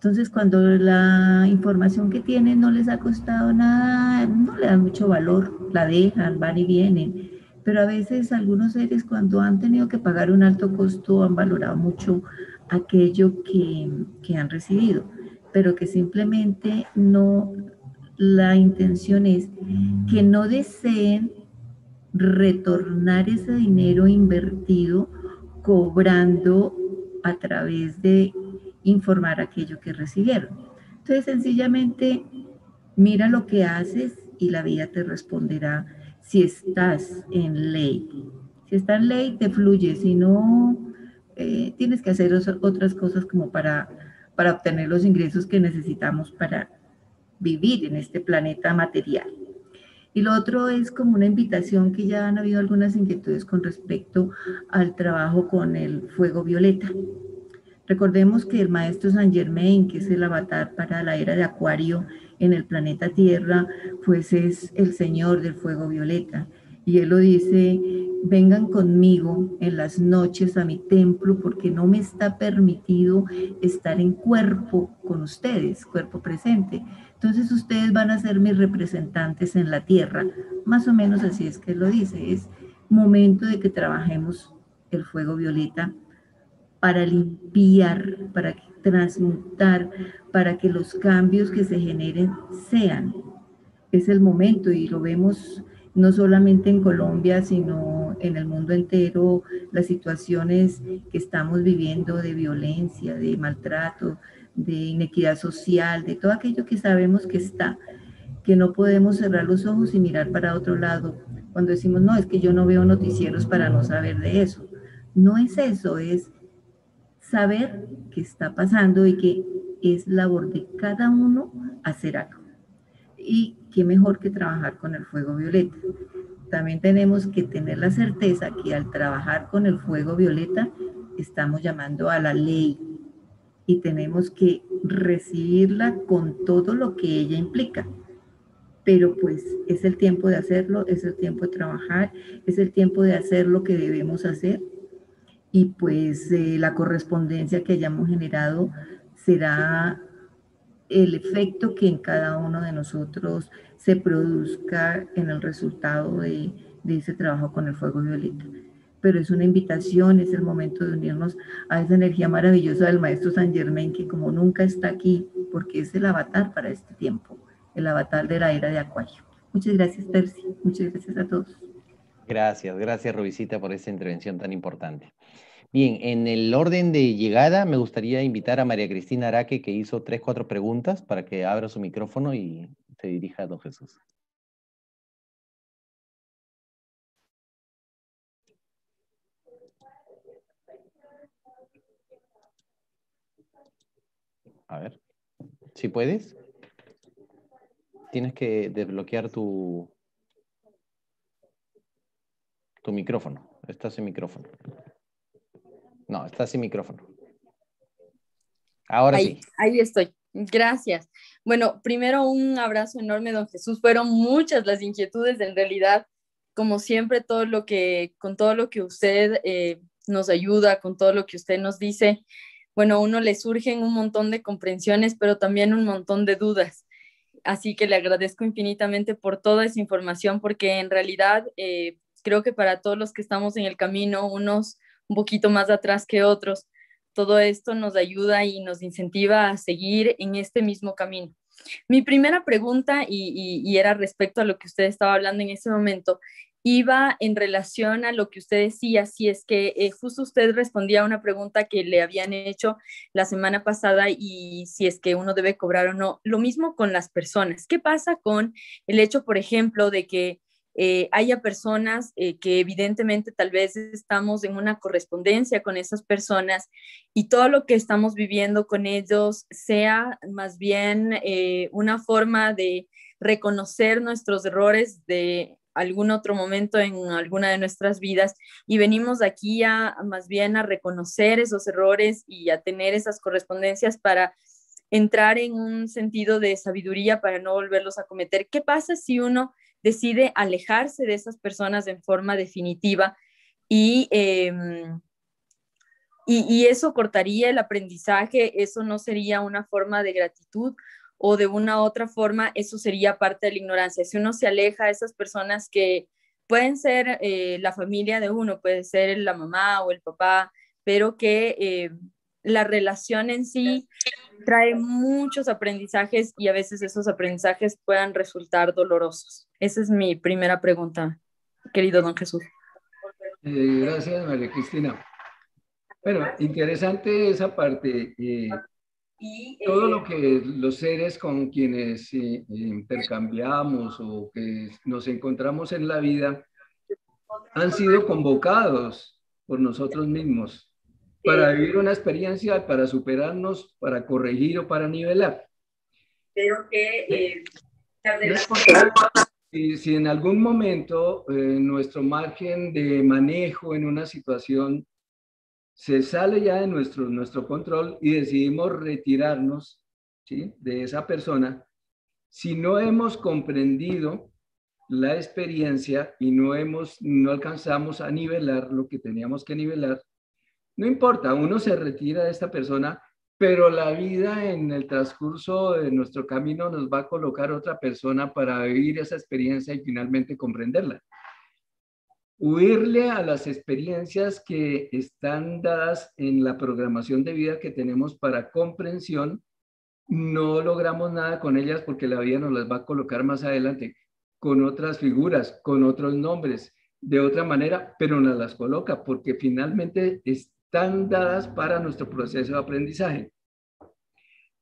Entonces, cuando la información que tienen no les ha costado nada, no le dan mucho valor, la dejan, van y vienen. Pero a veces algunos seres cuando han tenido que pagar un alto costo han valorado mucho aquello que, que han recibido, pero que simplemente no, la intención es que no deseen retornar ese dinero invertido cobrando a través de informar aquello que recibieron. Entonces, sencillamente, mira lo que haces y la vida te responderá si estás en ley. Si está en ley, te fluye, si no, eh, tienes que hacer otras cosas como para, para obtener los ingresos que necesitamos para vivir en este planeta material. Y lo otro es como una invitación que ya han habido algunas inquietudes con respecto al trabajo con el fuego violeta. Recordemos que el maestro Saint Germain, que es el avatar para la era de Acuario en el planeta Tierra, pues es el señor del fuego violeta. Y él lo dice, vengan conmigo en las noches a mi templo porque no me está permitido estar en cuerpo con ustedes, cuerpo presente. Entonces ustedes van a ser mis representantes en la tierra. Más o menos así es que lo dice. Es momento de que trabajemos el fuego violeta para limpiar, para transmutar, para que los cambios que se generen sean. Es el momento y lo vemos no solamente en Colombia, sino en el mundo entero, las situaciones que estamos viviendo de violencia, de maltrato, de inequidad social, de todo aquello que sabemos que está, que no podemos cerrar los ojos y mirar para otro lado cuando decimos, no, es que yo no veo noticieros para no saber de eso. No es eso, es saber qué está pasando y que es labor de cada uno hacer algo. Y qué mejor que trabajar con el fuego violeta. También tenemos que tener la certeza que al trabajar con el fuego violeta estamos llamando a la ley y tenemos que recibirla con todo lo que ella implica. Pero pues es el tiempo de hacerlo, es el tiempo de trabajar, es el tiempo de hacer lo que debemos hacer y pues eh, la correspondencia que hayamos generado será el efecto que en cada uno de nosotros se produzca en el resultado de, ese trabajo con el fuego violeta. Pero es una invitación, es el momento de unirnos a esa energía maravillosa del maestro San Germain que como nunca está aquí, porque es el avatar para este tiempo, el avatar de la era de Acuario. Muchas gracias, Percy. Muchas gracias a todos. Gracias, gracias, Rubicita, por esta intervención tan importante. Bien, en el orden de llegada me gustaría invitar a María Cristina Araque, que hizo tres, cuatro preguntas, para que abra su micrófono y se dirija a don Jesús. A ver, si puedes. Tienes que desbloquear tu, tu micrófono. Estás en micrófono. No, está sin micrófono. Ahora sí. Ahí estoy. Gracias. Bueno, primero un abrazo enorme, don Jesús. Fueron muchas las inquietudes, en realidad, como siempre, todo lo que, con todo lo que usted eh, nos ayuda, con todo lo que usted nos dice, bueno, a uno le surgen un montón de comprensiones, pero también un montón de dudas. Así que le agradezco infinitamente por toda esa información, porque en realidad eh, creo que para todos los que estamos en el camino, unos un poquito más atrás que otros. Todo esto nos ayuda y nos incentiva a seguir en este mismo camino. Mi primera pregunta, y, era respecto a lo que usted estaba hablando en ese momento, iba en relación a lo que usted decía, si es que eh, justo usted respondía a una pregunta que le habían hecho la semana pasada y si es que uno debe cobrar o no. Lo mismo con las personas. ¿Qué pasa con el hecho, por ejemplo, de que eh, haya personas eh, que evidentemente tal vez estamos en una correspondencia con esas personas y todo lo que estamos viviendo con ellos sea más bien eh, una forma de reconocer nuestros errores de algún otro momento en alguna de nuestras vidas y venimos aquí a más bien a reconocer esos errores y a tener esas correspondencias para entrar en un sentido de sabiduría para no volverlos a cometer. ¿Qué pasa si uno decide alejarse de esas personas en forma definitiva em, y, y, eso cortaría el aprendizaje, eso no sería una forma de gratitud o de una otra forma, eso sería parte de la ignorancia. Si uno se aleja de esas personas que pueden ser eh, la familia de uno, puede ser la mamá o el papá, pero que eh, la relación en sí trae muchos aprendizajes y a veces esos aprendizajes puedan resultar dolorosos. Esa es mi primera pregunta, querido don Jesús. Eh, gracias, María Cristina. Bueno, interesante esa parte. Eh, todo lo que los seres con quienes eh, intercambiamos o que nos encontramos en la vida han sido convocados por nosotros mismos para vivir una experiencia, para superarnos, para corregir o para nivelar. Pero que... Eh, si, en algún momento eh, nuestro margen de manejo en una situación se sale ya de nuestro, nuestro control y decidimos retirarnos ¿sí? de esa persona, si no hemos comprendido la experiencia y no, hemos, no alcanzamos a nivelar lo que teníamos que nivelar, no importa, uno se retira de esta persona, pero la vida en el transcurso de nuestro camino nos va a colocar otra persona para vivir esa experiencia y finalmente comprenderla. huirle a las experiencias que están dadas en la programación de vida que tenemos para comprensión, no logramos nada con ellas porque la vida nos las va a colocar más adelante con otras figuras, con otros nombres, de otra manera, pero nos las coloca porque finalmente están dadas para nuestro proceso de aprendizaje.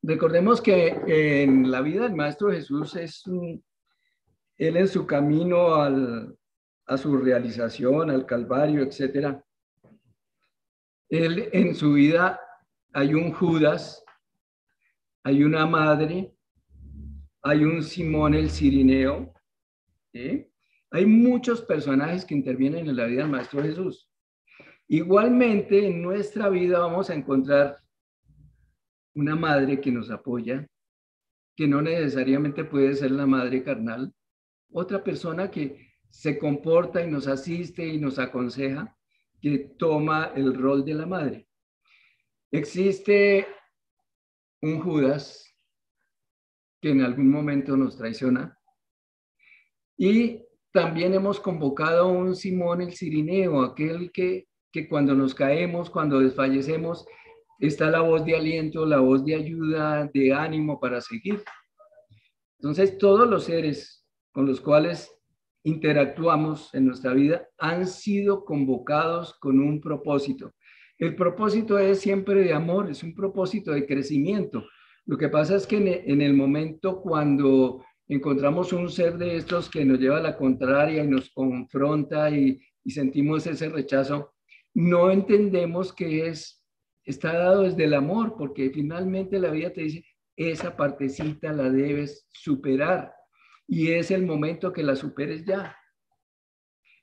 Recordemos que en la vida del Maestro Jesús es él en su camino al, a su realización, al Calvario, etc. Él en su vida hay un Judas, hay una madre, hay un Simón el Cirineo, hay muchos personajes que intervienen en la vida del Maestro Jesús. Igualmente, en nuestra vida vamos a encontrar una madre que nos apoya, que no necesariamente puede ser la madre carnal, otra persona que se comporta y nos asiste y nos aconseja, que toma el rol de la madre. Existe un Judas que en algún momento nos traiciona y también hemos convocado a un Simón el Cirineo, aquel que, que cuando nos caemos, cuando desfallecemos, está la voz de aliento, la voz de ayuda, de ánimo para seguir. Entonces, todos los seres con los cuales interactuamos en nuestra vida han sido convocados con un propósito. El propósito es siempre de amor, es un propósito de crecimiento. Lo que pasa es que en el momento cuando encontramos un ser de estos que nos lleva a la contraria y nos confronta y, sentimos ese rechazo, no entendemos que es, está dado desde el amor, porque finalmente la vida te dice, esa partecita la debes superar y es el momento que la superes ya.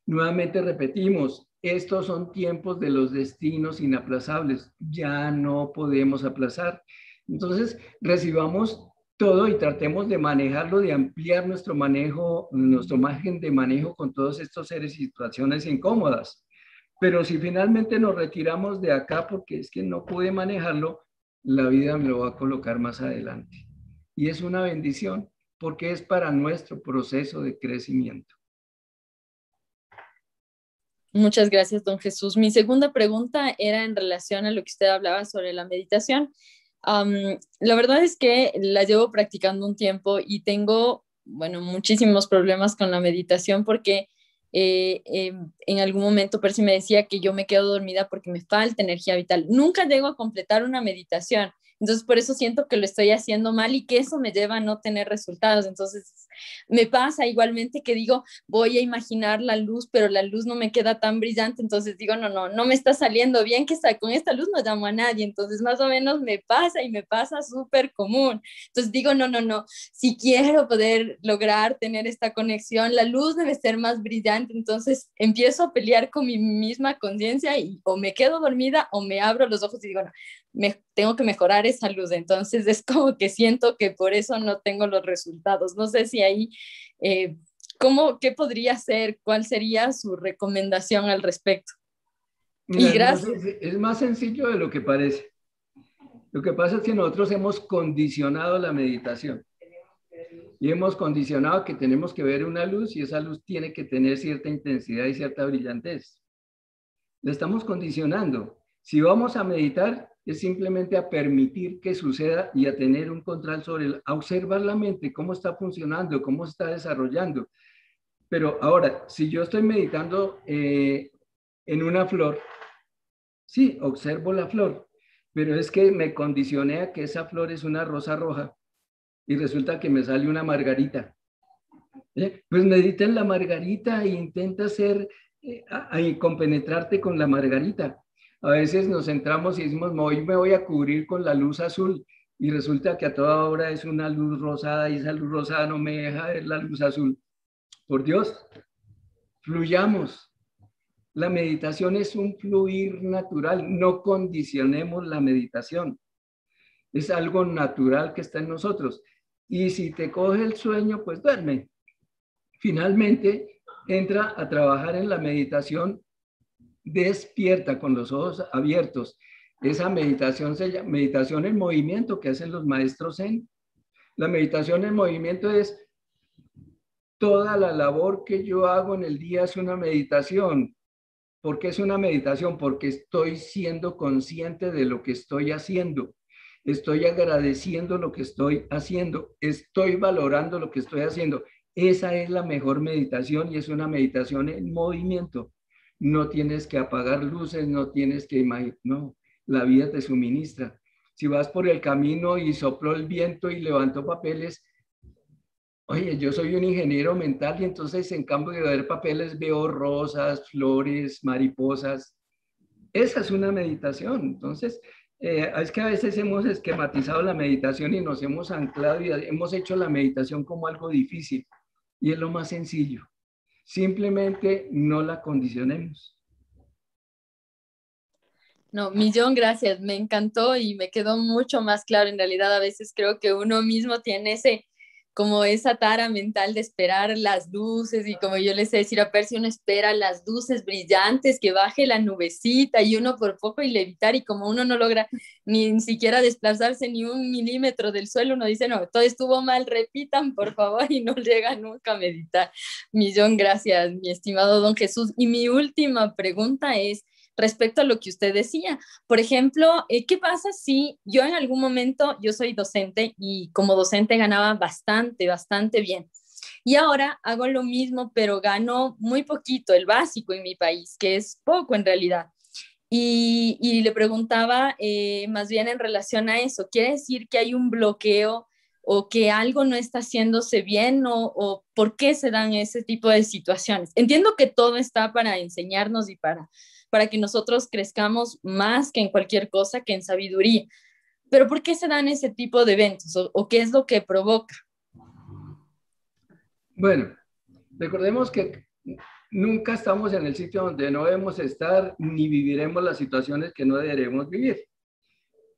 Nuevamente repetimos, estos son tiempos de los destinos inaplazables, ya no podemos aplazar. Entonces, recibamos todo y tratemos de manejarlo, de ampliar nuestro manejo, nuestro margen de manejo con todos estos seres y situaciones incómodas. Pero si finalmente nos retiramos de acá porque es que no pude manejarlo, la vida me lo va a colocar más adelante. Y es una bendición porque es para nuestro proceso de crecimiento. Muchas gracias, don Jesús. Mi segunda pregunta era en relación a lo que usted hablaba sobre la meditación. la verdad es que la llevo practicando un tiempo y tengo, bueno, muchísimos problemas con la meditación porque eh, em, en algún momento Percy me decía que yo me quedo dormida porque me falta energía vital. Nunca llego a completar una meditación. Entonces, por eso siento que lo estoy haciendo mal y que eso me lleva a no tener resultados. Entonces, me pasa igualmente que digo, voy a imaginar la luz, pero la luz no me queda tan brillante. Entonces digo, no, no, no me está saliendo bien que está, con esta luz no llamo a nadie. Entonces, más o menos me pasa y me pasa súper común. Entonces digo, no, no, no, si quiero poder lograr tener esta conexión, la luz debe ser más brillante. Entonces, empiezo a pelear con mi misma conciencia y o me quedo dormida o me abro los ojos y digo, no, me, tengo que mejorar esa luz. Entonces es como que siento que por eso no tengo los resultados. No sé si ahí, eh, ¿cómo, ¿qué podría ser? ¿Cuál sería su recomendación al respecto? y gracias. Es más sencillo de lo que parece. Lo que pasa es que nosotros hemos condicionado la meditación y hemos condicionado que tenemos que ver una luz y esa luz tiene que tener cierta intensidad y cierta brillantez. La estamos condicionando. Si vamos a meditar, es simplemente a permitir que suceda y a tener un control sobre el, a observar la mente, cómo está funcionando, cómo está desarrollando. Pero ahora, si yo estoy meditando eh, en una flor, sí, observo la flor, pero es que me condicioné a que esa flor es una rosa roja y resulta que me sale una margarita. ¿Eh? Pues medita en la margarita e intenta hacer, eh, compenetrarte con la margarita a veces nos centramos y decimos, hoy me voy a cubrir con la luz azul y resulta que a toda hora es una luz rosada y esa luz rosada no me deja ver la luz azul. Por Dios, fluyamos. La meditación es un fluir natural, no condicionemos la meditación. Es algo natural que está en nosotros. Y si te coge el sueño, pues duerme. Finalmente, entra a trabajar en la meditación despierta con los ojos abiertos. Esa meditación se llama meditación en movimiento que hacen los maestros en. La meditación en movimiento es Toda la labor que yo hago en el día es una meditación. ¿Por qué es una meditación? Porque estoy siendo consciente de lo que estoy haciendo. Estoy agradeciendo lo que estoy haciendo. Estoy valorando lo que estoy haciendo. Esa es la mejor meditación y es una meditación en movimiento. No tienes que apagar luces, no tienes que imaginar, no, la vida te suministra. Si vas por el camino y sopló el viento y levantó papeles, oye, yo soy un ingeniero mental y entonces en cambio de ver papeles veo rosas, flores, mariposas. Esa es una meditación. Entonces, eh, es que a veces hemos esquematizado la meditación y nos hemos anclado y hemos hecho la meditación como algo difícil y es lo más sencillo. Simplemente no la condicionemos. No, millón gracias, me encantó y me quedó mucho más claro. En realidad, a veces creo que uno mismo tiene ese como esa tara mental de esperar las luces y como yo les sé decir a Percy, uno espera las luces brillantes, que baje la nubecita y uno por poco y levitar y como uno no logra ni siquiera desplazarse ni un milímetro del suelo, uno dice, no, todo estuvo mal, repitan por favor y no llega nunca a meditar. Millón gracias, mi estimado don Jesús. Y mi última pregunta es, respecto a lo que usted decía. Por ejemplo, eh, ¿qué pasa si yo en algún momento, yo soy docente y como docente ganaba bastante, bastante bien? Y ahora hago lo mismo, pero gano muy poquito, el básico en mi país, que es poco en realidad. Y, le preguntaba eh, más bien en relación a eso, ¿quiere decir que hay un bloqueo o que algo no está haciéndose bien o, o, por qué se dan ese tipo de situaciones. Entiendo que todo está para enseñarnos y para para que nosotros crezcamos más que en cualquier cosa, que en sabiduría. Pero ¿por qué se dan ese tipo de eventos o, qué es lo que provoca? Bueno, recordemos que nunca estamos en el sitio donde no debemos estar ni viviremos las situaciones que no deberemos vivir.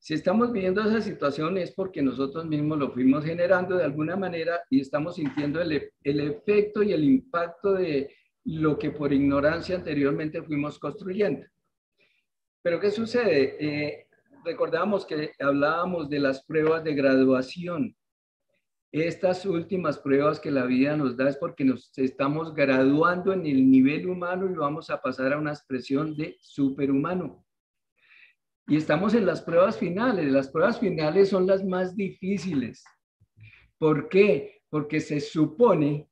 Si estamos viviendo esa situación es porque nosotros mismos lo fuimos generando de alguna manera y estamos sintiendo el, el efecto y el impacto de lo que por ignorancia anteriormente fuimos construyendo. Pero ¿qué sucede? Eh, recordamos que hablábamos de las pruebas de graduación. Estas últimas pruebas que la vida nos da es porque nos estamos graduando en el nivel humano y vamos a pasar a una expresión de superhumano. Y estamos en las pruebas finales. Las pruebas finales son las más difíciles. ¿Por qué? Porque se supone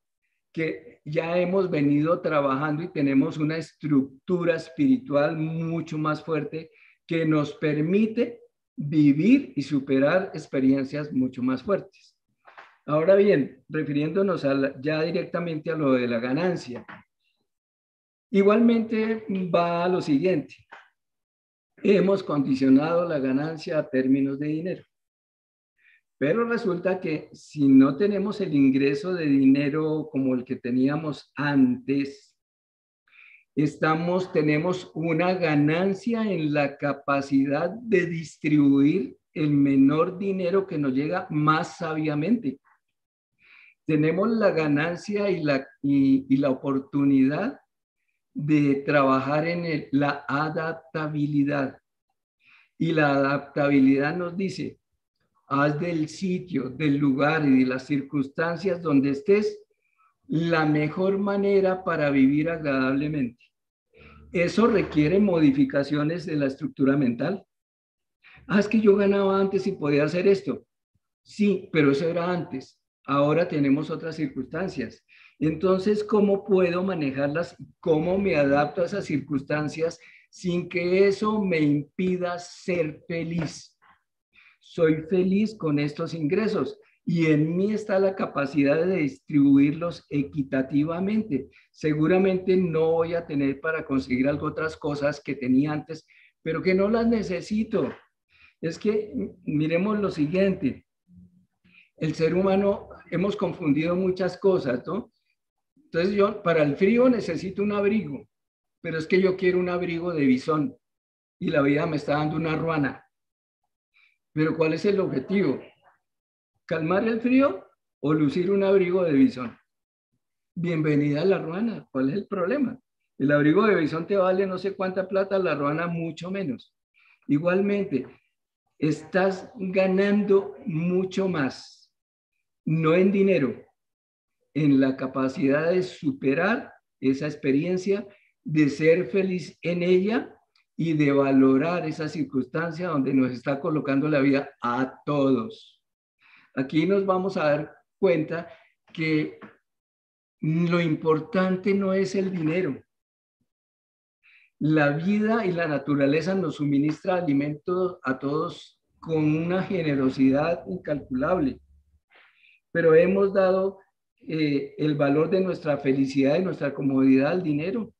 que ya hemos venido trabajando y tenemos una estructura espiritual mucho más fuerte que nos permite vivir y superar experiencias mucho más fuertes. Ahora bien, refiriéndonos ya directamente a lo de la ganancia, igualmente va a lo siguiente. Hemos condicionado la ganancia a términos de dinero. Pero resulta que si no tenemos el ingreso de dinero como el que teníamos antes, estamos, tenemos una ganancia en la capacidad de distribuir el menor dinero que nos llega más sabiamente. Tenemos la ganancia y la, y, la oportunidad de trabajar en la adaptabilidad. Y la adaptabilidad nos dice, haz del sitio, del lugar y de las circunstancias donde estés la mejor manera para vivir agradablemente. Eso requiere modificaciones de la estructura mental. Ah, es que yo ganaba antes y podía hacer esto. Sí, pero eso era antes. Ahora tenemos otras circunstancias. Entonces, ¿cómo puedo manejarlas? ¿Cómo me adapto a esas circunstancias sin que eso me impida ser feliz? Soy feliz con estos ingresos y en mí está la capacidad de distribuirlos equitativamente. Seguramente no voy a tener para conseguir algo otras cosas que tenía antes, pero que no las necesito. Es que miremos lo siguiente. El ser humano hemos confundido muchas cosas, ¿no? Entonces yo para el frío necesito un abrigo, pero es que yo quiero un abrigo de bisón y la vida me está dando una ruana. Pero ¿cuál es el objetivo? ¿Calmar el frío o lucir un abrigo de bisón? Bienvenida a la ruana. ¿Cuál es el problema? El abrigo de bisón te vale no sé cuánta plata, la ruana mucho menos. Igualmente, estás ganando mucho más, no en dinero, en la capacidad de superar esa experiencia, de ser feliz en ella y de valorar esa circunstancia donde nos está colocando la vida a todos. Aquí nos vamos a dar cuenta que lo importante no es el dinero. La vida y la naturaleza nos suministra alimentos a todos con una generosidad incalculable, pero hemos dado eh, el valor de nuestra felicidad y nuestra comodidad al dinero.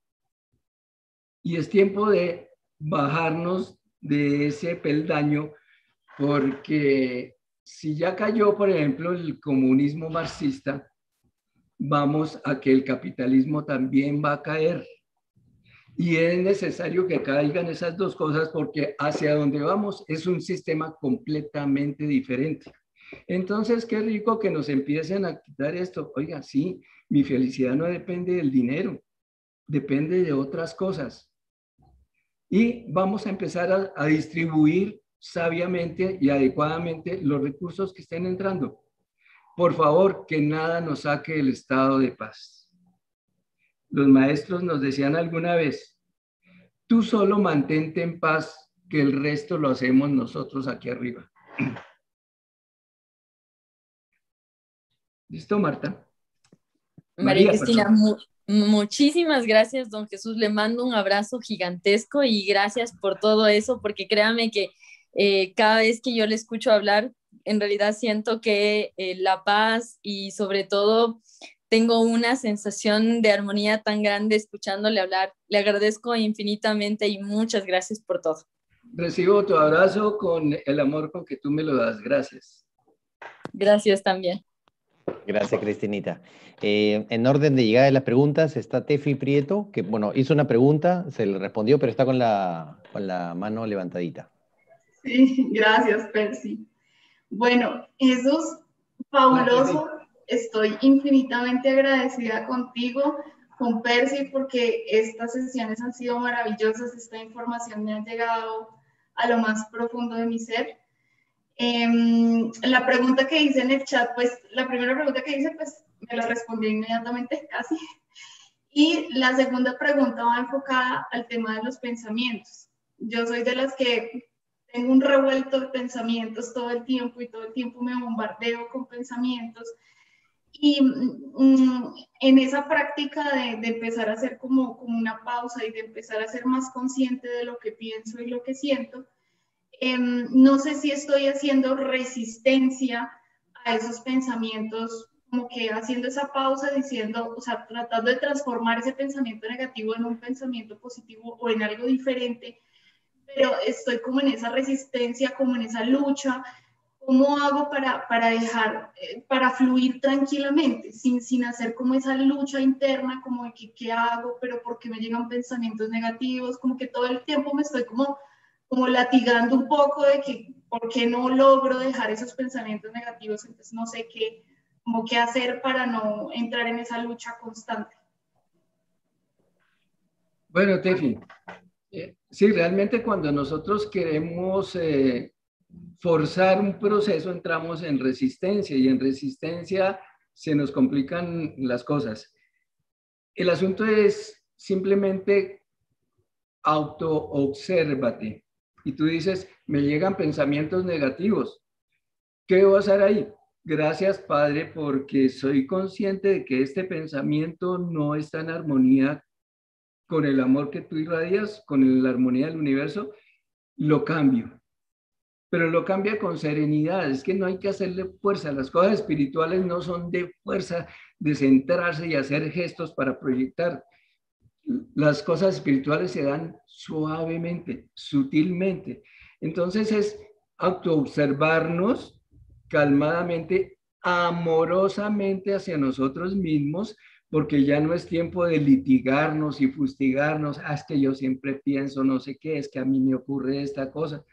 Y es tiempo de bajarnos de ese peldaño porque si ya cayó, por ejemplo, el comunismo marxista, vamos a que el capitalismo también va a caer. Y es necesario que caigan esas dos cosas porque hacia donde vamos es un sistema completamente diferente. Entonces, qué rico que nos empiecen a quitar esto. Oiga, sí, mi felicidad no depende del dinero, depende de otras cosas. Y vamos a empezar a, a distribuir sabiamente y adecuadamente los recursos que estén entrando. Por favor, que nada nos saque del estado de paz. Los maestros nos decían alguna vez, tú solo mantente en paz, que el resto lo hacemos nosotros aquí arriba. ¿Listo, Marta? María, Cristina, muchísimas gracias, don Jesús. Le mando un abrazo gigantesco y gracias por todo eso, porque créame que eh, cada vez que yo le escucho hablar, en realidad siento que eh, la paz y sobre todo tengo una sensación de armonía tan grande escuchándole hablar. Le agradezco infinitamente y muchas gracias por todo. Recibo tu abrazo con el amor con que tú me lo das. Gracias. Gracias también. Gracias, Cristinita. Eh, en orden de llegada de las preguntas está Tefi Prieto, que bueno, hizo una pregunta, se le respondió, pero está con la, con la mano levantadita. Sí, gracias, Percy. Bueno, Jesús, fabuloso. Estoy infinitamente agradecida contigo, con Percy, porque estas sesiones han sido maravillosas. Esta información me ha llegado a lo más profundo de mi ser. Em, la pregunta que hice en el chat, pues la primera pregunta que hice, pues me la respondí inmediatamente, casi. Y la segunda pregunta va enfocada al tema de los pensamientos. Yo soy de las que tengo un revuelto de pensamientos todo el tiempo y todo el tiempo me bombardeo con pensamientos. Y mm, en esa práctica de, de, empezar a hacer como, como una pausa y de empezar a ser más consciente de lo que pienso y lo que siento, em, no sé si estoy haciendo resistencia a esos pensamientos, como que haciendo esa pausa, diciendo, o sea, tratando de transformar ese pensamiento negativo en un pensamiento positivo o en algo diferente pero estoy como en esa resistencia, como en esa lucha. ¿Cómo hago para, para dejar, eh, para fluir tranquilamente, sin, sin hacer como esa lucha interna, como de qué hago, pero porque me llegan pensamientos negativos, como que todo el tiempo me estoy como, como latigando un poco de que, ¿por qué no logro dejar esos pensamientos negativos? Entonces no sé qué, como qué hacer para no entrar en esa lucha constante. Bueno, Tefi, eh, sí, realmente cuando nosotros queremos eh, forzar un proceso entramos en resistencia y en resistencia se nos complican las cosas. El asunto es simplemente auto-obsérvate. Y tú dices, me llegan pensamientos negativos. ¿Qué voy a hacer ahí? Gracias, Padre, porque soy consciente de que este pensamiento no está en armonía con el amor que tú irradias, con la armonía del universo, lo cambio. Pero lo cambia con serenidad. Es que no hay que hacerle fuerza. Las cosas espirituales no son de fuerza, de centrarse y hacer gestos para proyectar. Las cosas espirituales se dan suavemente, sutilmente. Entonces es autoobservarnos calmadamente, amorosamente hacia nosotros mismos, porque ya no es tiempo de litigarnos y fustigarnos, ah, es que yo siempre pienso no sé qué, es que a mí me ocurre esta cosa.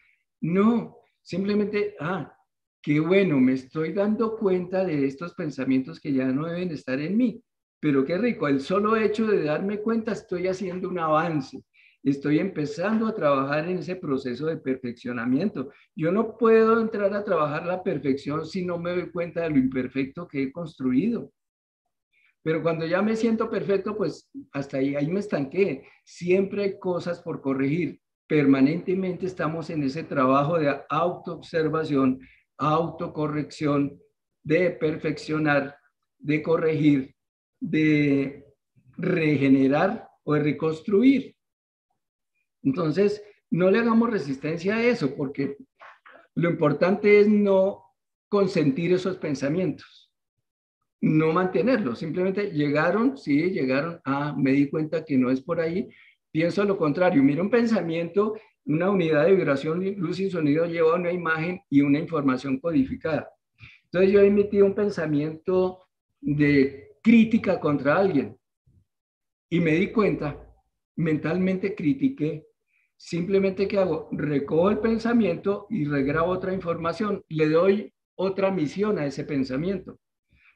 No, simplemente, ah, qué bueno, me estoy dando cuenta de estos pensamientos que ya no deben estar en mí, pero qué rico, el solo hecho de darme cuenta estoy haciendo un avance. Estoy empezando a trabajar en ese proceso de perfeccionamiento. Yo no puedo entrar a trabajar la perfección si no me doy cuenta de lo imperfecto que he construido. Pero cuando ya me siento perfecto, pues hasta ahí, ahí me estanqué. Siempre hay cosas por corregir. Permanentemente estamos en ese trabajo de autoobservación, autocorrección, de perfeccionar, de corregir, de regenerar o de reconstruir. Entonces, no le hagamos resistencia a eso, porque lo importante es no consentir esos pensamientos, no mantenerlos. Simplemente llegaron, sí, llegaron, ah, me di cuenta que no es por ahí, pienso lo contrario. Mira, un pensamiento, una unidad de vibración, luz y sonido lleva una imagen y una información codificada. Entonces yo emití un pensamiento de crítica contra alguien y me di cuenta, mentalmente critiqué, simplemente ¿qué hago? Recojo el pensamiento y regrabo otra información, le doy otra misión a ese pensamiento,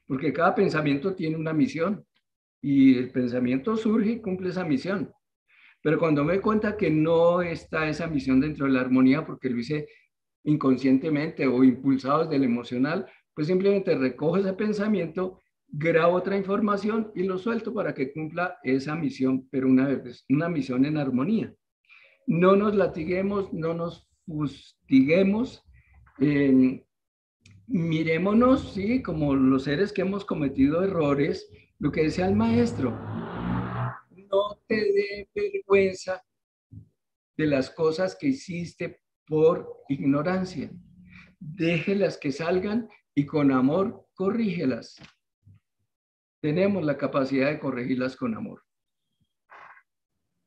porque cada pensamiento tiene una misión y el pensamiento surge y cumple esa misión. Pero cuando me doy cuenta que no está esa misión dentro de la armonía porque lo hice inconscientemente o impulsado desde el emocional, pues simplemente recojo ese pensamiento grabo otra información y lo suelto para que cumpla esa misión, pero una vez, una misión en armonía. No nos latiguemos, no nos fustiguemos, eh, mirémonos, sí, como los seres que hemos cometido errores, lo que decía el maestro, no te dé vergüenza de las cosas que hiciste por ignorancia. Déjelas que salgan y con amor corrígelas tenemos la capacidad de corregirlas con amor.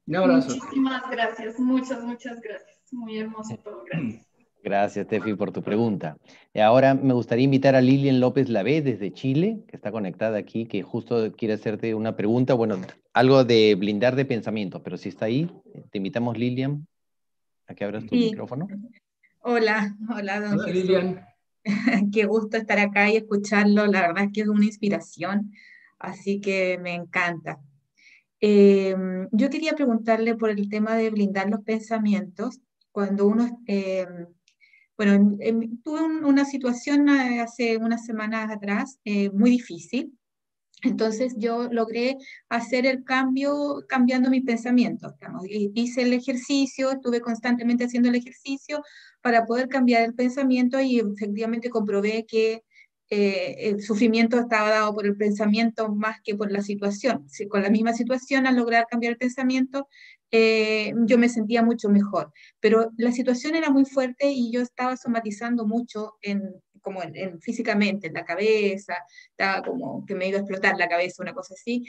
Un abrazo. Muchísimas gracias, muchas, muchas gracias. Muy hermoso todo, gracias. Gracias, Tefi, por tu pregunta. Y ahora me gustaría invitar a Lilian López Lavé desde Chile, que está conectada aquí, que justo quiere hacerte una pregunta, bueno, algo de blindar de pensamiento, pero si está ahí, te invitamos, Lilian, a que abras tu micrófono. Hola, hola, don hola, Lilian. Qué gusto estar acá y escucharlo, la verdad es que es una inspiración así que me encanta. Em, yo quería preguntarle por el tema de blindar los pensamientos. Cuando uno, em, bueno, tuve una situación eh, hace unas semanas atrás eh, muy difícil. Entonces yo logré hacer el cambio cambiando mis pensamientos. Hice el ejercicio, estuve constantemente haciendo el ejercicio para poder cambiar el pensamiento y efectivamente comprobé que eh, el sufrimiento estaba dado por el pensamiento más que por la situación. Si con la misma situación, al lograr cambiar el pensamiento, eh, yo me sentía mucho mejor. Pero la situación era muy fuerte y yo estaba somatizando mucho en, como en, físicamente, en la cabeza, estaba como que me iba a explotar la cabeza, una cosa así.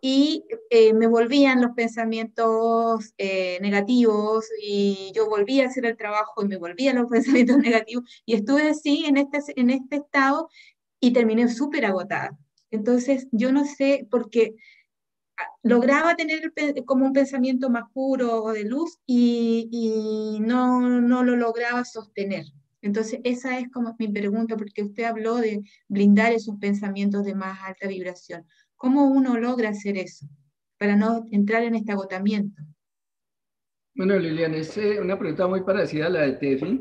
Y eh, me volvían los pensamientos negativos y yo volvía a hacer el trabajo y me volvían los pensamientos negativos y estuve así en este, en este estado y terminé súper agotada. Entonces, yo no sé, porque ah, lograba tener como un pensamiento más puro o de luz y, y no, no lo lograba sostener. Entonces, esa es como mi pregunta, porque usted habló de blindar esos pensamientos de más alta vibración. ¿Cómo uno logra hacer eso para no entrar en este agotamiento? Bueno, Lilian, es eh, una pregunta muy parecida a la de Tefi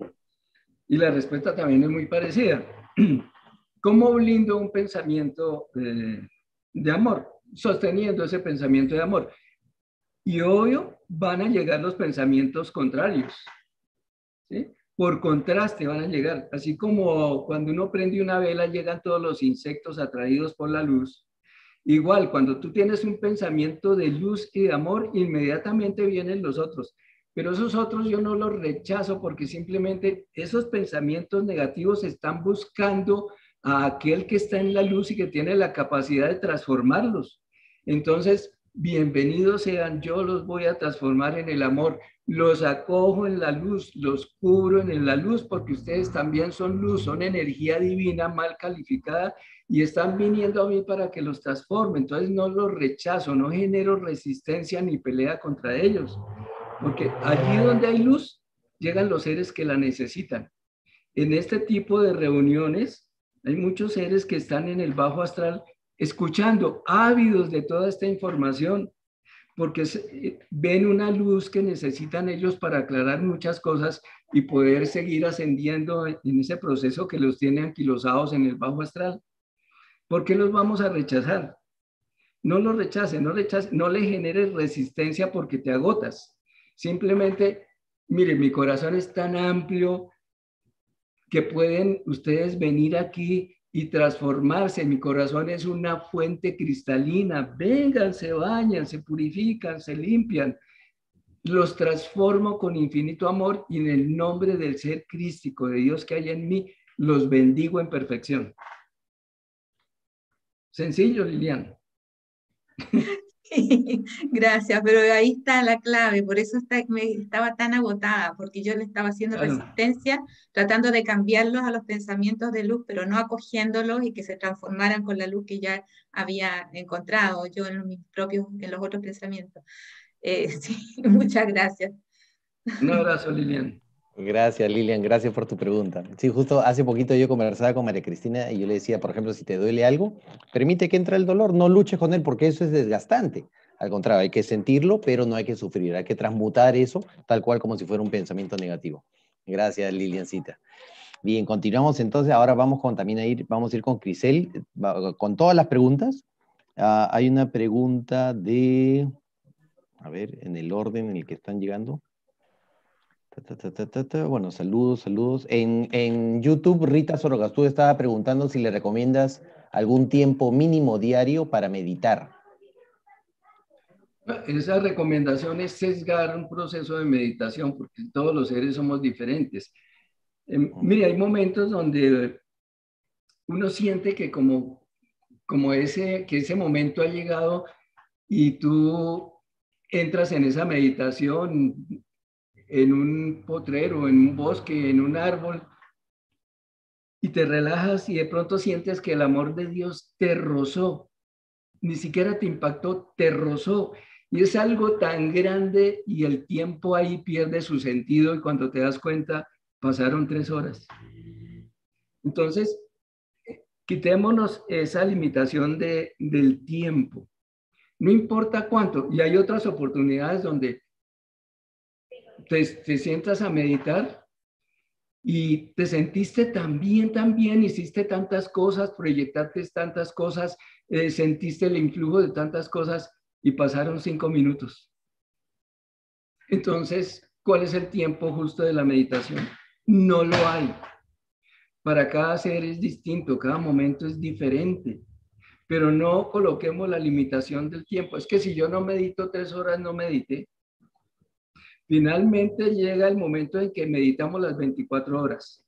y la respuesta también es muy parecida. ¿Cómo blindo un pensamiento eh, de amor? Sosteniendo ese pensamiento de amor. Y obvio, van a llegar los pensamientos contrarios. Por contraste van a llegar. Así como cuando uno prende una vela, llegan todos los insectos atraídos por la luz. Igual, cuando tú tienes un pensamiento de luz y de amor, inmediatamente vienen los otros. Pero esos otros yo no los rechazo porque simplemente esos pensamientos negativos están buscando a aquel que está en la luz y que tiene la capacidad de transformarlos. Entonces, bienvenidos sean, yo los voy a transformar en el amor, los acojo en la luz, los cubro en la luz, porque ustedes también son luz, son energía divina mal calificada y están viniendo a mí para que los transforme. Entonces no los rechazo, no genero resistencia ni pelea contra ellos, porque allí donde hay luz, llegan los seres que la necesitan. En este tipo de reuniones, hay muchos seres que están en el bajo astral escuchando, ávidos de toda esta información, porque eh, ven una luz que necesitan ellos para aclarar muchas cosas y poder seguir ascendiendo en ese proceso que los tiene anquilosados en el bajo astral. ¿Por qué los vamos a rechazar? no lo rechace, no rechace, no le generes resistencia porque te agotas. Simplemente, mire, mi corazón es tan amplio que pueden ustedes venir aquí y transformarse. Mi corazón es una fuente cristalina. Vengan, se bañan, se purifican, se limpian. Los transformo con infinito amor y en el nombre del ser crístico de Dios que hay en mí, los bendigo en perfección. Sencillo, Lilian. Gracias, pero ahí está la clave, por eso me estaba tan agotada, porque yo le estaba haciendo resistencia, tratando de cambiarlos a los pensamientos de luz, pero no acogiéndolos y que se transformaran con la luz que ya había encontrado yo en mis propios, en los otros pensamientos. Eh, sí, muchas gracias. Un abrazo, Lilian. Gracias, Lilian, gracias por tu pregunta. Sí, justo hace poquito yo conversaba con María Cristina y yo le decía, por ejemplo, si te duele algo, permite que entre el dolor, no luches con él porque eso es desgastante. Al contrario, hay que sentirlo, pero no hay que sufrir, hay que transmutar eso tal cual como si fuera un pensamiento negativo. Gracias, Liliancita. Bien, continuamos entonces, ahora vamos con, también a ir, vamos a ir con Crisel, con todas las preguntas. Ah, hay una pregunta de, a ver, en el orden en el que están llegando. Bueno, saludos, saludos. En, en YouTube, Rita Sorogastú estaba preguntando si le recomiendas algún tiempo mínimo diario para meditar. Esa recomendación es sesgar un proceso de meditación, porque todos los seres somos diferentes. Em, mire, hay momentos donde uno siente que como, como ese, que ese momento ha llegado y tú entras en esa meditación en un potrero, en un bosque, en un árbol, y te relajas y de pronto sientes que el amor de Dios te rozó, ni siquiera te impactó, te rozó. Y es algo tan grande y el tiempo ahí pierde su sentido y cuando te das cuenta pasaron tres horas. Entonces, quitémonos esa limitación de, del tiempo. No importa cuánto. Y hay otras oportunidades donde te, sientas a meditar y te sentiste tan bien, tan bien, hiciste tantas cosas, proyectaste tantas cosas, eh, sentiste el influjo de tantas cosas y pasaron cinco minutos. Entonces, ¿cuál es el tiempo justo de la meditación? No lo hay. Para cada ser es distinto, cada momento es diferente, pero no coloquemos la limitación del tiempo. Es que si yo no medito tres horas, no medité. Finalmente llega el momento en que meditamos las 24 horas,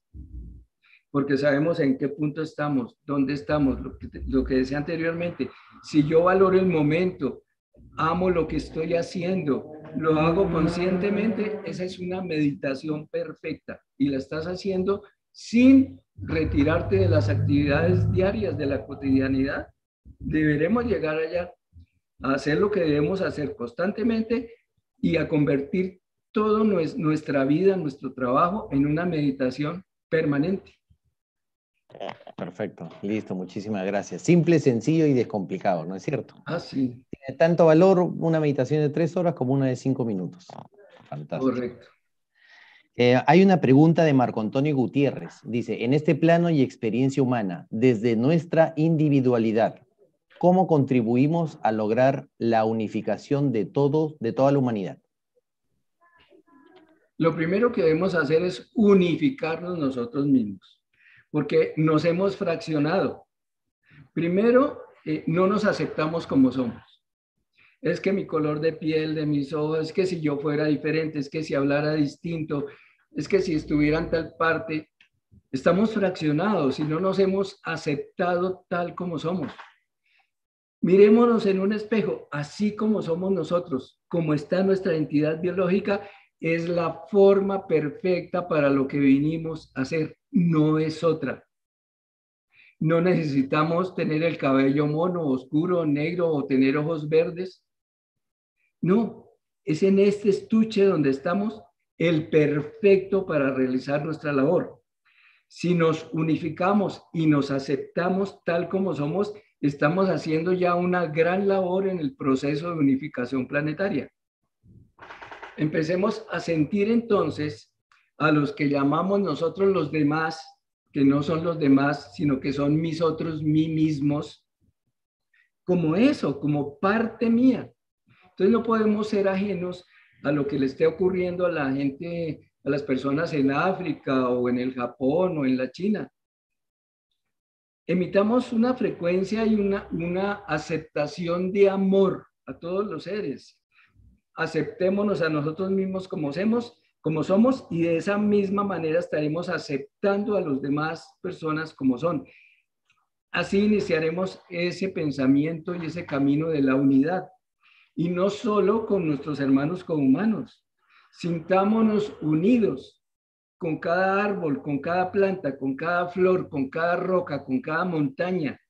porque sabemos en qué punto estamos, dónde estamos, lo que, lo que decía anteriormente. Si yo valoro el momento, amo lo que estoy haciendo, lo hago conscientemente, esa es una meditación perfecta y la estás haciendo sin retirarte de las actividades diarias de la cotidianidad. Deberemos llegar allá a hacer lo que debemos hacer constantemente y a convertir todo nuestra vida, nuestro trabajo en una meditación permanente. Perfecto, listo, muchísimas gracias. Simple, sencillo y descomplicado, ¿no es cierto? Ah, sí. Tiene tanto valor una meditación de tres horas como una de cinco minutos. Fantástico. Correcto. Eh, hay una pregunta de Marco Antonio Gutiérrez. Dice, en este plano y experiencia humana, desde nuestra individualidad, ¿cómo contribuimos a lograr la unificación de todo, de toda la humanidad? Lo primero que debemos hacer es unificarnos nosotros mismos, porque nos hemos fraccionado. Primero, eh, no nos aceptamos como somos. Es que mi color de piel, de mis ojos, es que si yo fuera diferente, es que si hablara distinto, es que si estuviera en tal parte, estamos fraccionados y no nos hemos aceptado tal como somos. Mirémonos en un espejo, así como somos nosotros, como está nuestra entidad biológica es la forma perfecta para lo que vinimos a hacer, no es otra. No necesitamos tener el cabello mono, oscuro, negro o tener ojos verdes. No, es en este estuche donde estamos el perfecto para realizar nuestra labor. Si nos unificamos y nos aceptamos tal como somos, estamos haciendo ya una gran labor en el proceso de unificación planetaria. Empecemos a sentir entonces a los que llamamos nosotros los demás, que no son los demás, sino que son mis otros, mí mismos, como eso, como parte mía. Entonces no podemos ser ajenos a lo que le esté ocurriendo a la gente, a las personas en África o en el Japón o en la China. Emitamos una frecuencia y una, una aceptación de amor a todos los seres. Aceptémonos a nosotros mismos como somos, y de esa misma manera estaremos aceptando a los demás personas como son. Así iniciaremos ese pensamiento y ese camino de la unidad. Y no solo con nuestros hermanos humanos. Sintámonos unidos con cada árbol, con cada planta, con cada flor, con cada roca, con cada montaña,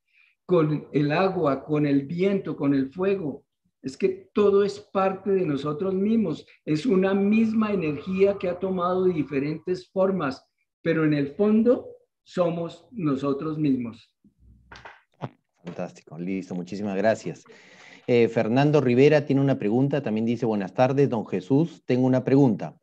con el agua, con el viento, con el fuego. Es que todo es parte de nosotros mismos. Es una misma energía que ha tomado diferentes formas, pero en el fondo somos nosotros mismos. Fantástico, listo, muchísimas gracias. Eh, Fernando Rivera tiene una pregunta, también dice, buenas tardes, don Jesús, tengo una pregunta.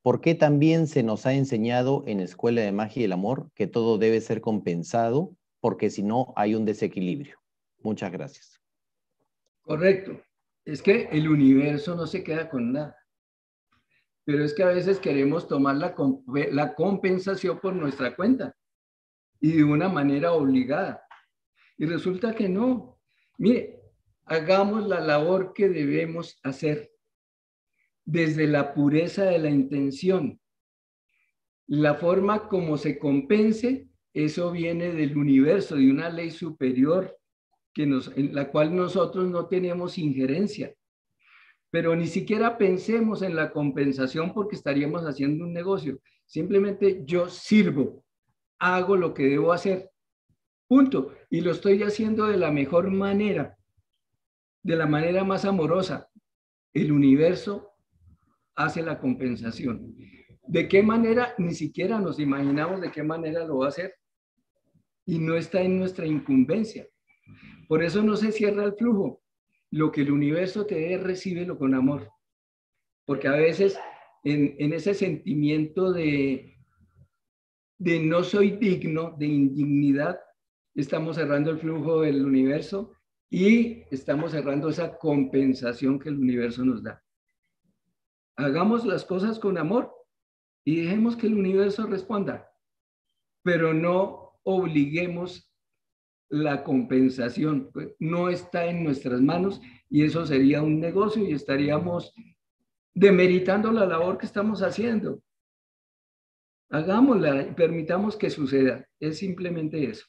¿Por qué también se nos ha enseñado en Escuela de Magia y el Amor que todo debe ser compensado? Porque si no, hay un desequilibrio. Muchas gracias. Correcto. Es que el universo no se queda con nada. Pero es que a veces queremos tomar la, compensación por nuestra cuenta y de una manera obligada. Y resulta que no. Mire, hagamos la labor que debemos hacer desde la pureza de la intención. La forma como se compense, eso viene del universo, de una ley superior que nos, en la cual nosotros no tenemos injerencia. Pero ni siquiera pensemos en la compensación porque estaríamos haciendo un negocio. Simplemente yo sirvo, hago lo que debo hacer. Punto. Y lo estoy haciendo de la mejor manera de la manera más amorosa. El universo hace la compensación. ¿De qué manera? Ni siquiera nos imaginamos de qué manera lo va a hacer. Y no está en nuestra incumbencia. Por eso no se cierra el flujo. Lo que el universo te dé, recíbelo con amor. Porque a veces en, ese sentimiento de, de no soy digno, de indignidad, estamos cerrando el flujo del universo y estamos cerrando esa compensación que el universo nos da. Hagamos las cosas con amor y dejemos que el universo responda, pero no obliguemos la compensación. No está en nuestras manos y eso sería un negocio y estaríamos demeritando la labor que estamos haciendo. Hagámosla y permitamos que suceda. Es simplemente eso.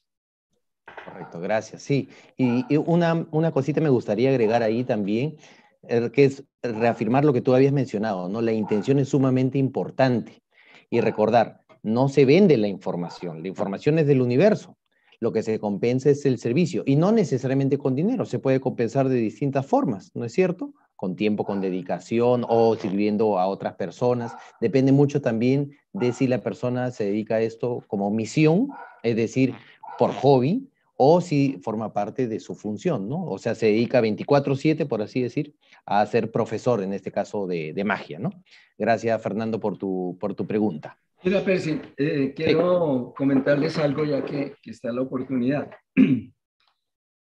Correcto, gracias. Sí, y, una, una, cosita me gustaría agregar ahí también, eh, que es reafirmar lo que tú habías mencionado, ¿no? La intención es sumamente importante. Y recordar, no se vende la información, la información es del universo. Lo que se compensa es el servicio, y no necesariamente con dinero, se puede compensar de distintas formas, ¿no es cierto? Con tiempo, con dedicación o sirviendo a otras personas. Depende mucho también de si la persona se dedica a esto como misión, es decir, por hobby, o si forma parte de su función, ¿no? O sea, se dedica 24/7, por así decir, a ser profesor, en este caso de, magia, ¿no? Gracias, Fernando, por tu, por tu pregunta. Mira, Percy, eh, quiero comentarles algo ya que, está la oportunidad.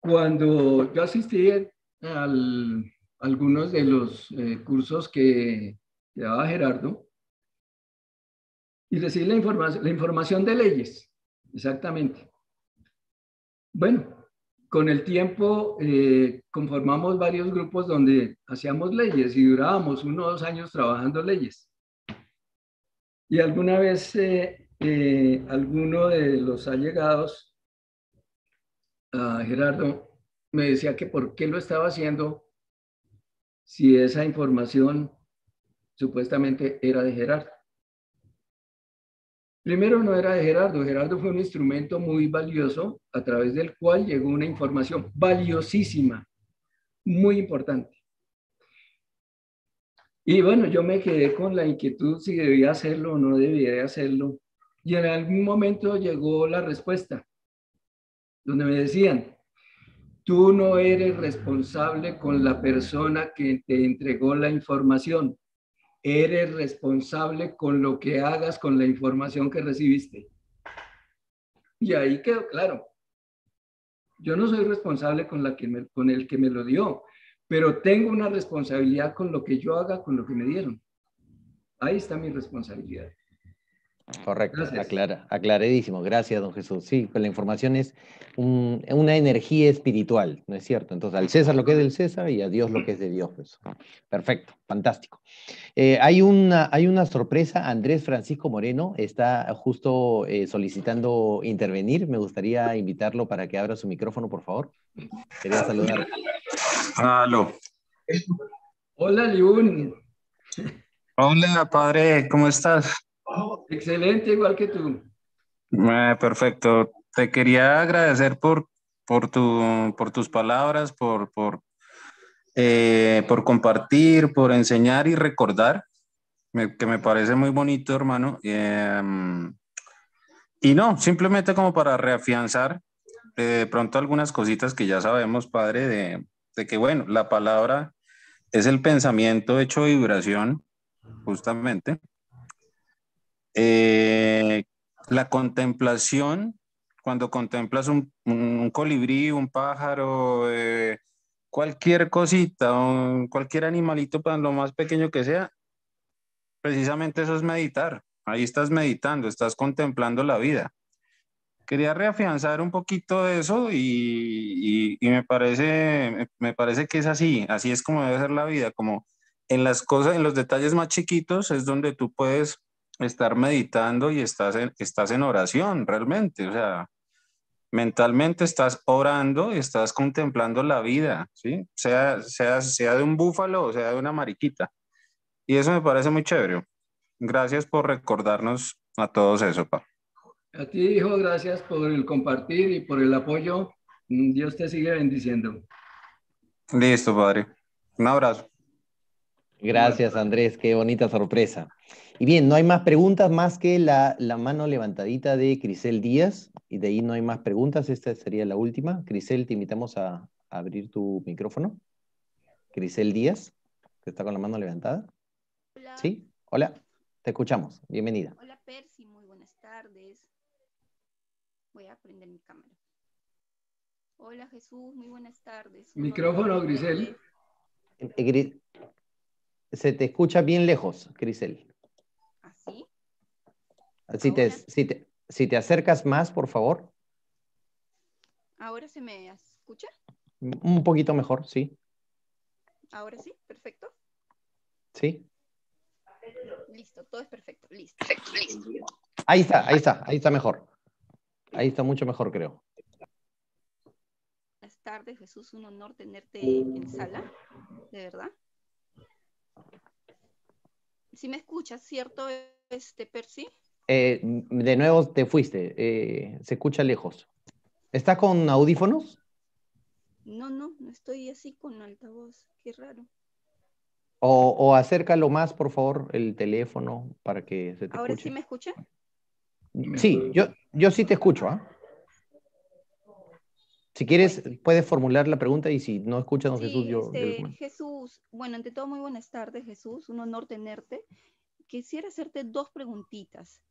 Cuando yo asistí a algunos de los eh, cursos que, daba Gerardo y recibí la, información, la información de leyes, exactamente. Bueno, con el tiempo eh, conformamos varios grupos donde hacíamos leyes y durábamos uno o dos años trabajando leyes. Y alguna vez eh, eh, alguno de los allegados a Gerardo me decía que por qué lo estaba haciendo si esa información supuestamente era de Gerardo. Primero no era de Gerardo, Gerardo fue un instrumento muy valioso a través del cual llegó una información valiosísima, muy importante. Y bueno, yo me quedé con la inquietud si debía hacerlo o no debía hacerlo. Y en algún momento llegó la respuesta, donde me decían, tú no eres responsable con la persona que te entregó la información eres responsable con lo que hagas con la información que recibiste. Y ahí quedó claro. Yo no soy responsable con, la que con el que me lo dio, pero tengo una responsabilidad con lo que yo haga, con lo que me dieron. Ahí está mi responsabilidad. Correcto, aclara, aclaradísimo. Gracias, don Jesús. Sí, pues la información es una energía espiritual, ¿no es cierto? Entonces, al César lo que es del César y a Dios lo que es de Dios. Pues. Perfecto, fantástico. Eh, hay, una, hay una sorpresa, Andrés Francisco Moreno está justo eh, solicitando intervenir. Me gustaría invitarlo para que abra su micrófono, por favor. Quería saludar. Aló. Hola, Liún. Hola, padre, ¿cómo estás? Excelente, igual que tú. Eh, perfecto. Te quería agradecer por, por, tu, por tus palabras, por, por, eh, por compartir, por enseñar y recordar, que me parece muy bonito, hermano. Em, y no, simplemente como para reafianzar eh, de pronto algunas cositas que ya sabemos, padre, de, de que, bueno, la palabra es el pensamiento hecho vibración, justamente. Eh, la contemplación, cuando contemplas un, colibrí, un pájaro, eh, cualquier cosita, cualquier animalito, para lo más pequeño que sea, precisamente eso es meditar. Ahí estás meditando, estás contemplando la vida. Quería reafianzar un poquito de eso y, me, parece, me parece que es así, así es como debe ser la vida, como en las cosas, en los detalles más chiquitos es donde tú puedes estar meditando y estás en, estás en oración realmente, o sea, mentalmente estás orando y estás contemplando la vida, ¿sí? Sea, sea, sea de un búfalo o sea de una mariquita. Y eso me parece muy chévere. Gracias por recordarnos a todos eso, pa. A ti, hijo, gracias por el compartir y por el apoyo. Dios te sigue bendiciendo. Listo, padre. Un abrazo. Gracias, Andrés. Qué bonita sorpresa. Y bien, no hay más preguntas más que la, mano levantadita de Crisel Díaz. Y de ahí no hay más preguntas. Esta sería la última. Crisel, te invitamos a, abrir tu micrófono. Crisel Díaz, que está con la mano levantada. Hola. ¿Sí? Hola. Te escuchamos. Bienvenida. Hola, Percy. Muy buenas tardes. Voy a prender mi cámara. Hola, Jesús. Muy buenas tardes. Micrófono, Grisel. Eh, se te escucha bien lejos, Crisel. Si te, si, te, acercas más, por favor. ¿Ahora se me escucha? Un poquito mejor, sí. ¿Ahora sí? ¿Perfecto? Sí. Listo, todo es perfecto. Listo. listo. Ahí está, ahí está, ahí está mejor. Ahí está mucho mejor, creo. Buenas tardes, Jesús. Un honor tenerte en sala, de verdad. Si me escuchas, ¿cierto, este Percy? Eh, de nuevo te fuiste, eh, se escucha lejos. ¿Está con audífonos? No, no, no estoy así con altavoz, qué raro. O, acércalo más, por favor, el teléfono para que se te ¿Ahora sí me escucha? Sí, yo, yo sí te escucho. ¿ah? Si quieres, puedes formular la pregunta y si no escuchas, don Jesús, yo, este, Jesús, bueno, ante todo, muy buenas tardes, Jesús. Un honor tenerte. Quisiera hacerte dos preguntitas.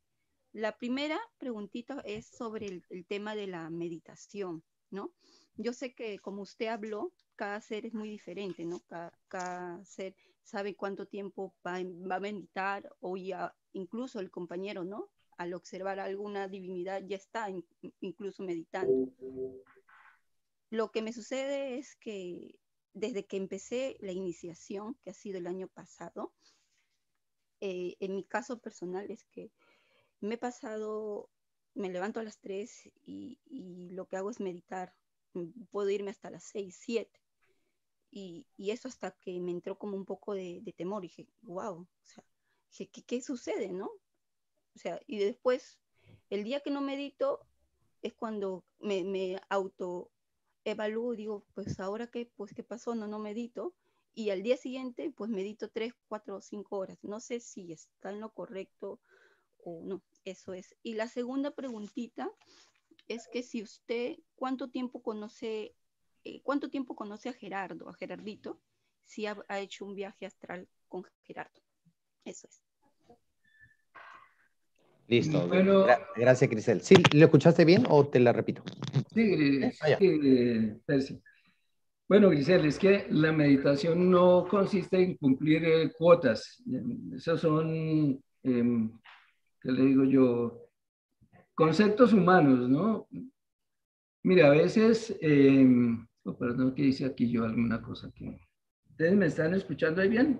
La primera preguntita es sobre el, tema de la meditación, ¿no? Yo sé que como usted habló, cada ser es muy diferente, ¿no? Cada, ser sabe cuánto tiempo va, a meditar o ya incluso el compañero, ¿no? Al observar alguna divinidad ya está incluso meditando. Lo que me sucede es que desde que empecé la iniciación, que ha sido el año pasado, eh, en mi caso personal es que me he pasado, me levanto a las 3 y, lo que hago es meditar. Puedo irme hasta las 6, 7. Y, eso hasta que me entró como un poco de, temor. Y dije, wow, o sea, ¿qué, ¿qué, sucede, no? O sea, y después, el día que no medito, es cuando me, me auto digo, pues ahora qué, pues qué pasó, no, no medito. Y al día siguiente, pues medito 3, 4 o 5 horas. No sé si está en lo correcto o no, eso es. Y la segunda preguntita es que si usted, ¿cuánto tiempo conoce, eh, cuánto tiempo conoce a Gerardo, a Gerardito, si ha, hecho un viaje astral con Gerardo? Eso es. Listo. Bueno, gracias, Grisel. ¿Sí, ¿lo escuchaste bien o te la repito? Sí, sí Bueno, Grisel, es que la meditación no consiste en cumplir eh, cuotas. Esos son, em, ¿qué le digo yo? Conceptos humanos, ¿no? Mira, a veces, eh, oh, perdón que dice aquí yo alguna cosa aquí. ¿Ustedes me están escuchando ahí bien?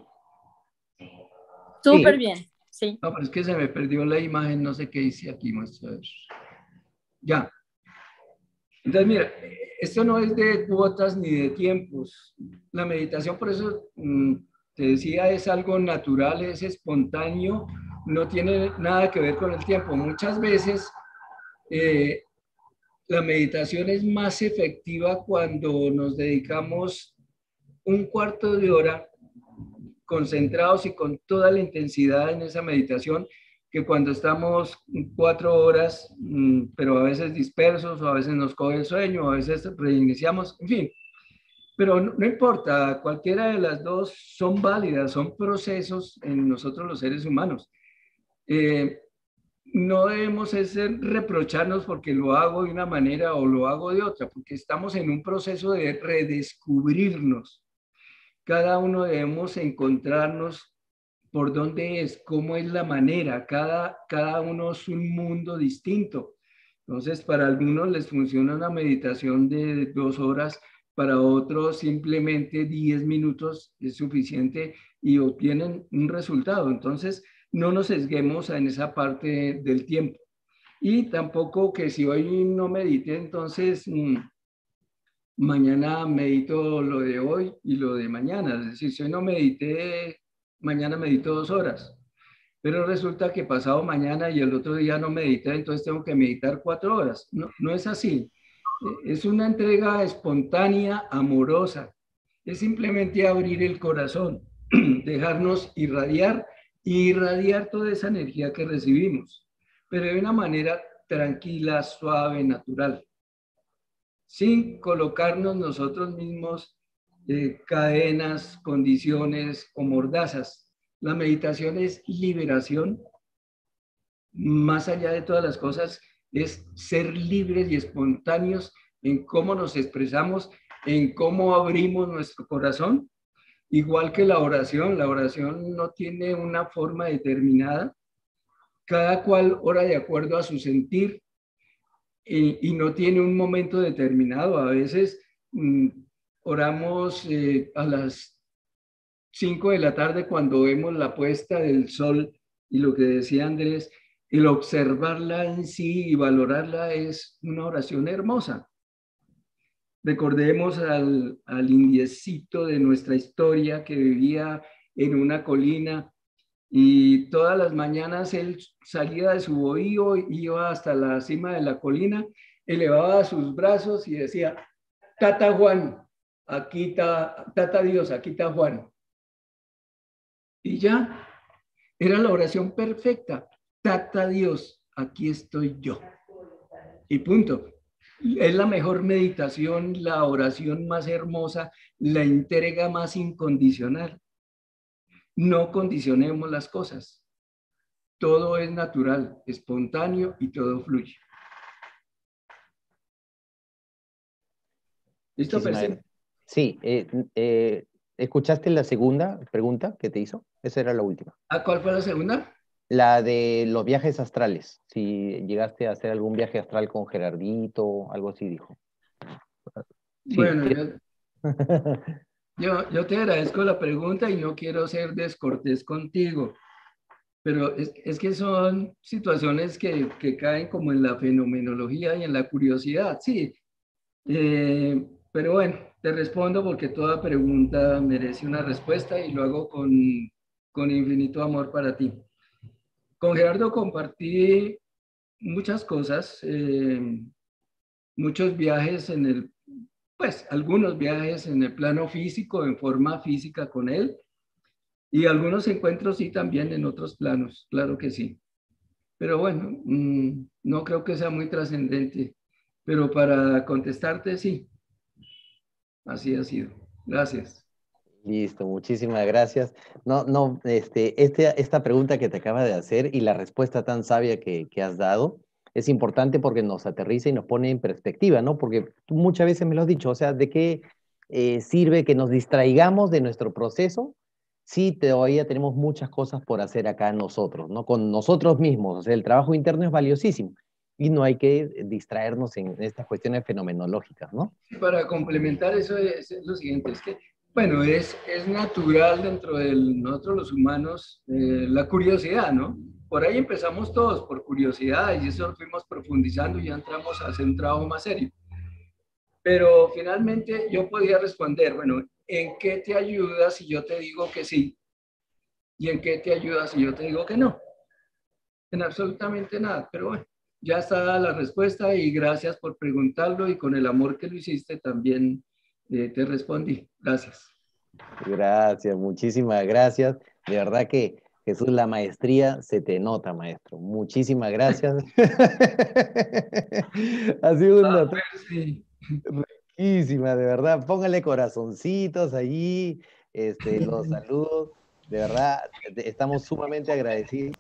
Súper bien. Sí. No, pero es que se me perdió la imagen, no sé qué dice aquí, Ya. Entonces, mira, esto no es de cuotas ni de tiempos. La meditación, por eso mm, te decía, es algo natural, es espontáneo, no tiene nada que ver con el tiempo. Muchas veces eh, la meditación es más efectiva cuando nos dedicamos un cuarto de hora concentrados y con toda la intensidad en esa meditación que cuando estamos cuatro horas, mm, pero a veces dispersos o a veces nos coge el sueño, a veces reiniciamos, en fin. Pero no, importa, cualquiera de las dos son válidas, son procesos en nosotros los seres humanos. Eh, no debemos ser reprocharnos porque lo hago de una manera o lo hago de otra, porque estamos en un proceso de redescubrirnos cada uno debemos encontrarnos por dónde es, cómo es la manera, cada, cada uno es un mundo distinto. Entonces, para algunos les funciona una meditación de dos horas, para otros simplemente diez minutos es suficiente y obtienen un resultado. Entonces, no nos sesguemos en esa parte del tiempo. Y tampoco que si hoy no medite, entonces mm, mañana medito lo de hoy y lo de mañana. Es decir, si hoy no medité, mañana medito dos horas. Pero resulta que pasado mañana y el otro día no medité, entonces tengo que meditar cuatro horas. No, no es así. Es una entrega espontánea, amorosa. Es simplemente abrir el corazón, dejarnos irradiar y irradiar toda esa energía que recibimos, pero de una manera tranquila, suave, natural sin colocarnos nosotros mismos eh, cadenas, condiciones o mordazas. La meditación es liberación. Más allá de todas las cosas, es ser libres y espontáneos en cómo nos expresamos, en cómo abrimos nuestro corazón. Igual que la oración, la oración no tiene una forma determinada. Cada cual ora de acuerdo a su sentir, y, no tiene un momento determinado. A veces mm, oramos eh, a las 5 de la tarde cuando vemos la puesta del sol y lo que decía Andrés, el observarla en sí y valorarla es una oración hermosa. Recordemos al, al indiecito de nuestra historia que vivía en una colina y todas las mañanas él salía de su bohío, iba hasta la cima de la colina, elevaba sus brazos y decía, Tata Juan, aquí está, Tata Dios, aquí está Juan. Y ya, era la oración perfecta, Tata Dios, aquí estoy yo. Y punto. Es la mejor meditación, la oración más hermosa, la entrega más incondicional. No condicionemos las cosas. Todo es natural, espontáneo y todo fluye. ¿Listo, Sí, eh, eh, ¿escuchaste la segunda pregunta que te hizo? Esa era la última. ¿A cuál fue la segunda? La de los viajes astrales. Si llegaste a hacer algún viaje astral con Gerardito, algo así dijo. bueno, Yo, yo te agradezco la pregunta y no quiero ser descortés contigo, pero es, es que son situaciones que, que, caen como en la fenomenología y en la curiosidad, sí. Eh, pero bueno, te respondo porque toda pregunta merece una respuesta y lo hago con, con infinito amor para ti. Con Gerardo compartí muchas cosas, eh, muchos viajes en el pues algunos viajes en el plano físico, en forma física con él, y algunos encuentros sí también en otros planos, claro que sí. Pero bueno, mm, no creo que sea muy trascendente, pero para contestarte sí. Así ha sido. Gracias. Listo, muchísimas gracias. No, no, este, este, esta pregunta que te acaba de hacer y la respuesta tan sabia que, que has dado es importante porque nos aterriza y nos pone en perspectiva, ¿no? Porque tú muchas veces me lo has dicho, o sea, ¿de qué eh, sirve que nos distraigamos de nuestro proceso si todavía tenemos muchas cosas por hacer acá nosotros, ¿no? Con nosotros mismos, o sea, el trabajo interno es valiosísimo y no hay que distraernos en estas cuestiones fenomenológicas, ¿no? Para complementar eso es, lo siguiente, es que, bueno, es, es natural dentro de nosotros los humanos eh, la curiosidad, ¿no? Por ahí empezamos todos por curiosidad y eso lo fuimos profundizando y ya entramos a hacer un trabajo más serio. Pero finalmente yo podía responder, bueno, ¿en qué te ayuda si yo te digo que sí? ¿Y en qué te ayuda si yo te digo que no? En absolutamente nada, pero bueno ya está la respuesta y gracias por preguntarlo y con el amor que lo hiciste también eh, te respondí. Gracias. Gracias, muchísimas gracias. De verdad que Jesús, la maestría se te nota, maestro. Muchísimas gracias. ha sido una ah, riquísima, de verdad. Póngale corazoncitos allí, este, los saludos. De verdad, estamos sumamente agradecidos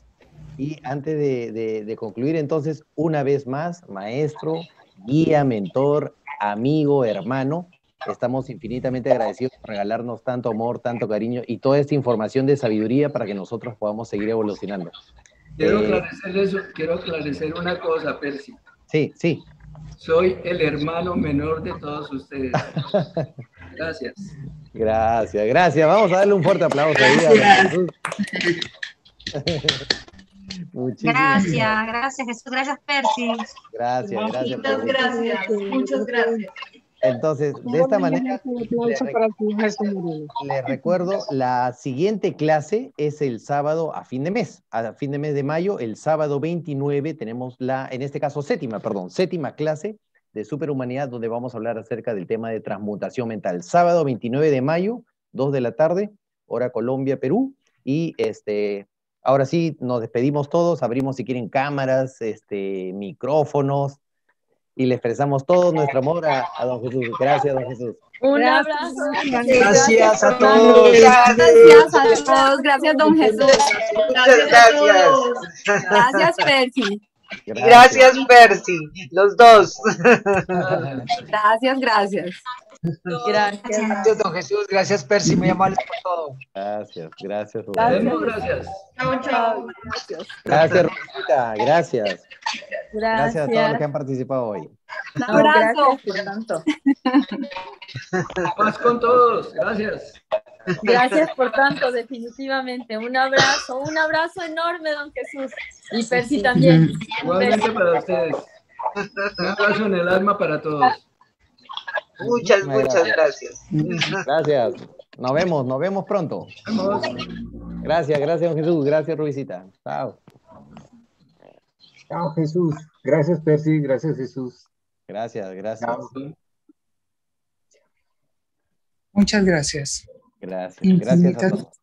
y antes de, concluir, entonces, una vez más, maestro, guía, mentor, amigo, hermano, estamos infinitamente agradecidos por regalarnos tanto amor, tanto cariño y toda esta información de sabiduría para que nosotros podamos seguir evolucionando. Quiero, eh, quiero aclarecer una cosa, Percy. Sí, sí. Soy el hermano menor de todos ustedes. Gracias. Gracias, gracias. Vamos a darle un fuerte aplauso ahí a Jesús. gracias, gracias Jesús, gracias Percy. Gracias, gracias. Muchas gracias, muchas gracias. Entonces, de esta manera, les recuerdo, la siguiente clase es el sábado a fin de mes, a fin de mes de mayo, el sábado 29 tenemos la, en este caso séptima, perdón, séptima clase de superhumanidad donde vamos a hablar acerca del tema de transmutación mental. Sábado 29 de mayo, 2 de la tarde, hora Colombia, Perú, y este, Ahora sí, nos despedimos todos, abrimos si quieren cámaras, este, micrófonos y le expresamos todo nuestro amor a, don Jesús. Gracias, don Jesús. Un abrazo. Gracias a todos. Gracias a todos. Gracias, don Jesús. Gracias. Gracias, Percy. Gracias, Percy. Los dos. Gracias, gracias. Gracias. don Jesús. Gracias, Percy. Muy amable por todo. Gracias, gracias. Gracias. gracias. Chao, chao. Gracias, Rosita. Gracias. Gracias. a todos los que han participado hoy. Un abrazo. Paz con todos. Gracias. Gracias por tanto, definitivamente. Un abrazo, un abrazo enorme, don Jesús. Y Percy también. Igualmente para ustedes. Un abrazo en el alma para todos. Muchas, muchas gracias. Gracias. Nos vemos, nos vemos pronto. Gracias, gracias, Jesús. Gracias, Rubicita. Chao. Chao, Jesús. Gracias, Percy. Gracias, Jesús. Gracias, gracias. Muchas gracias. Gracias. Gracias a todos.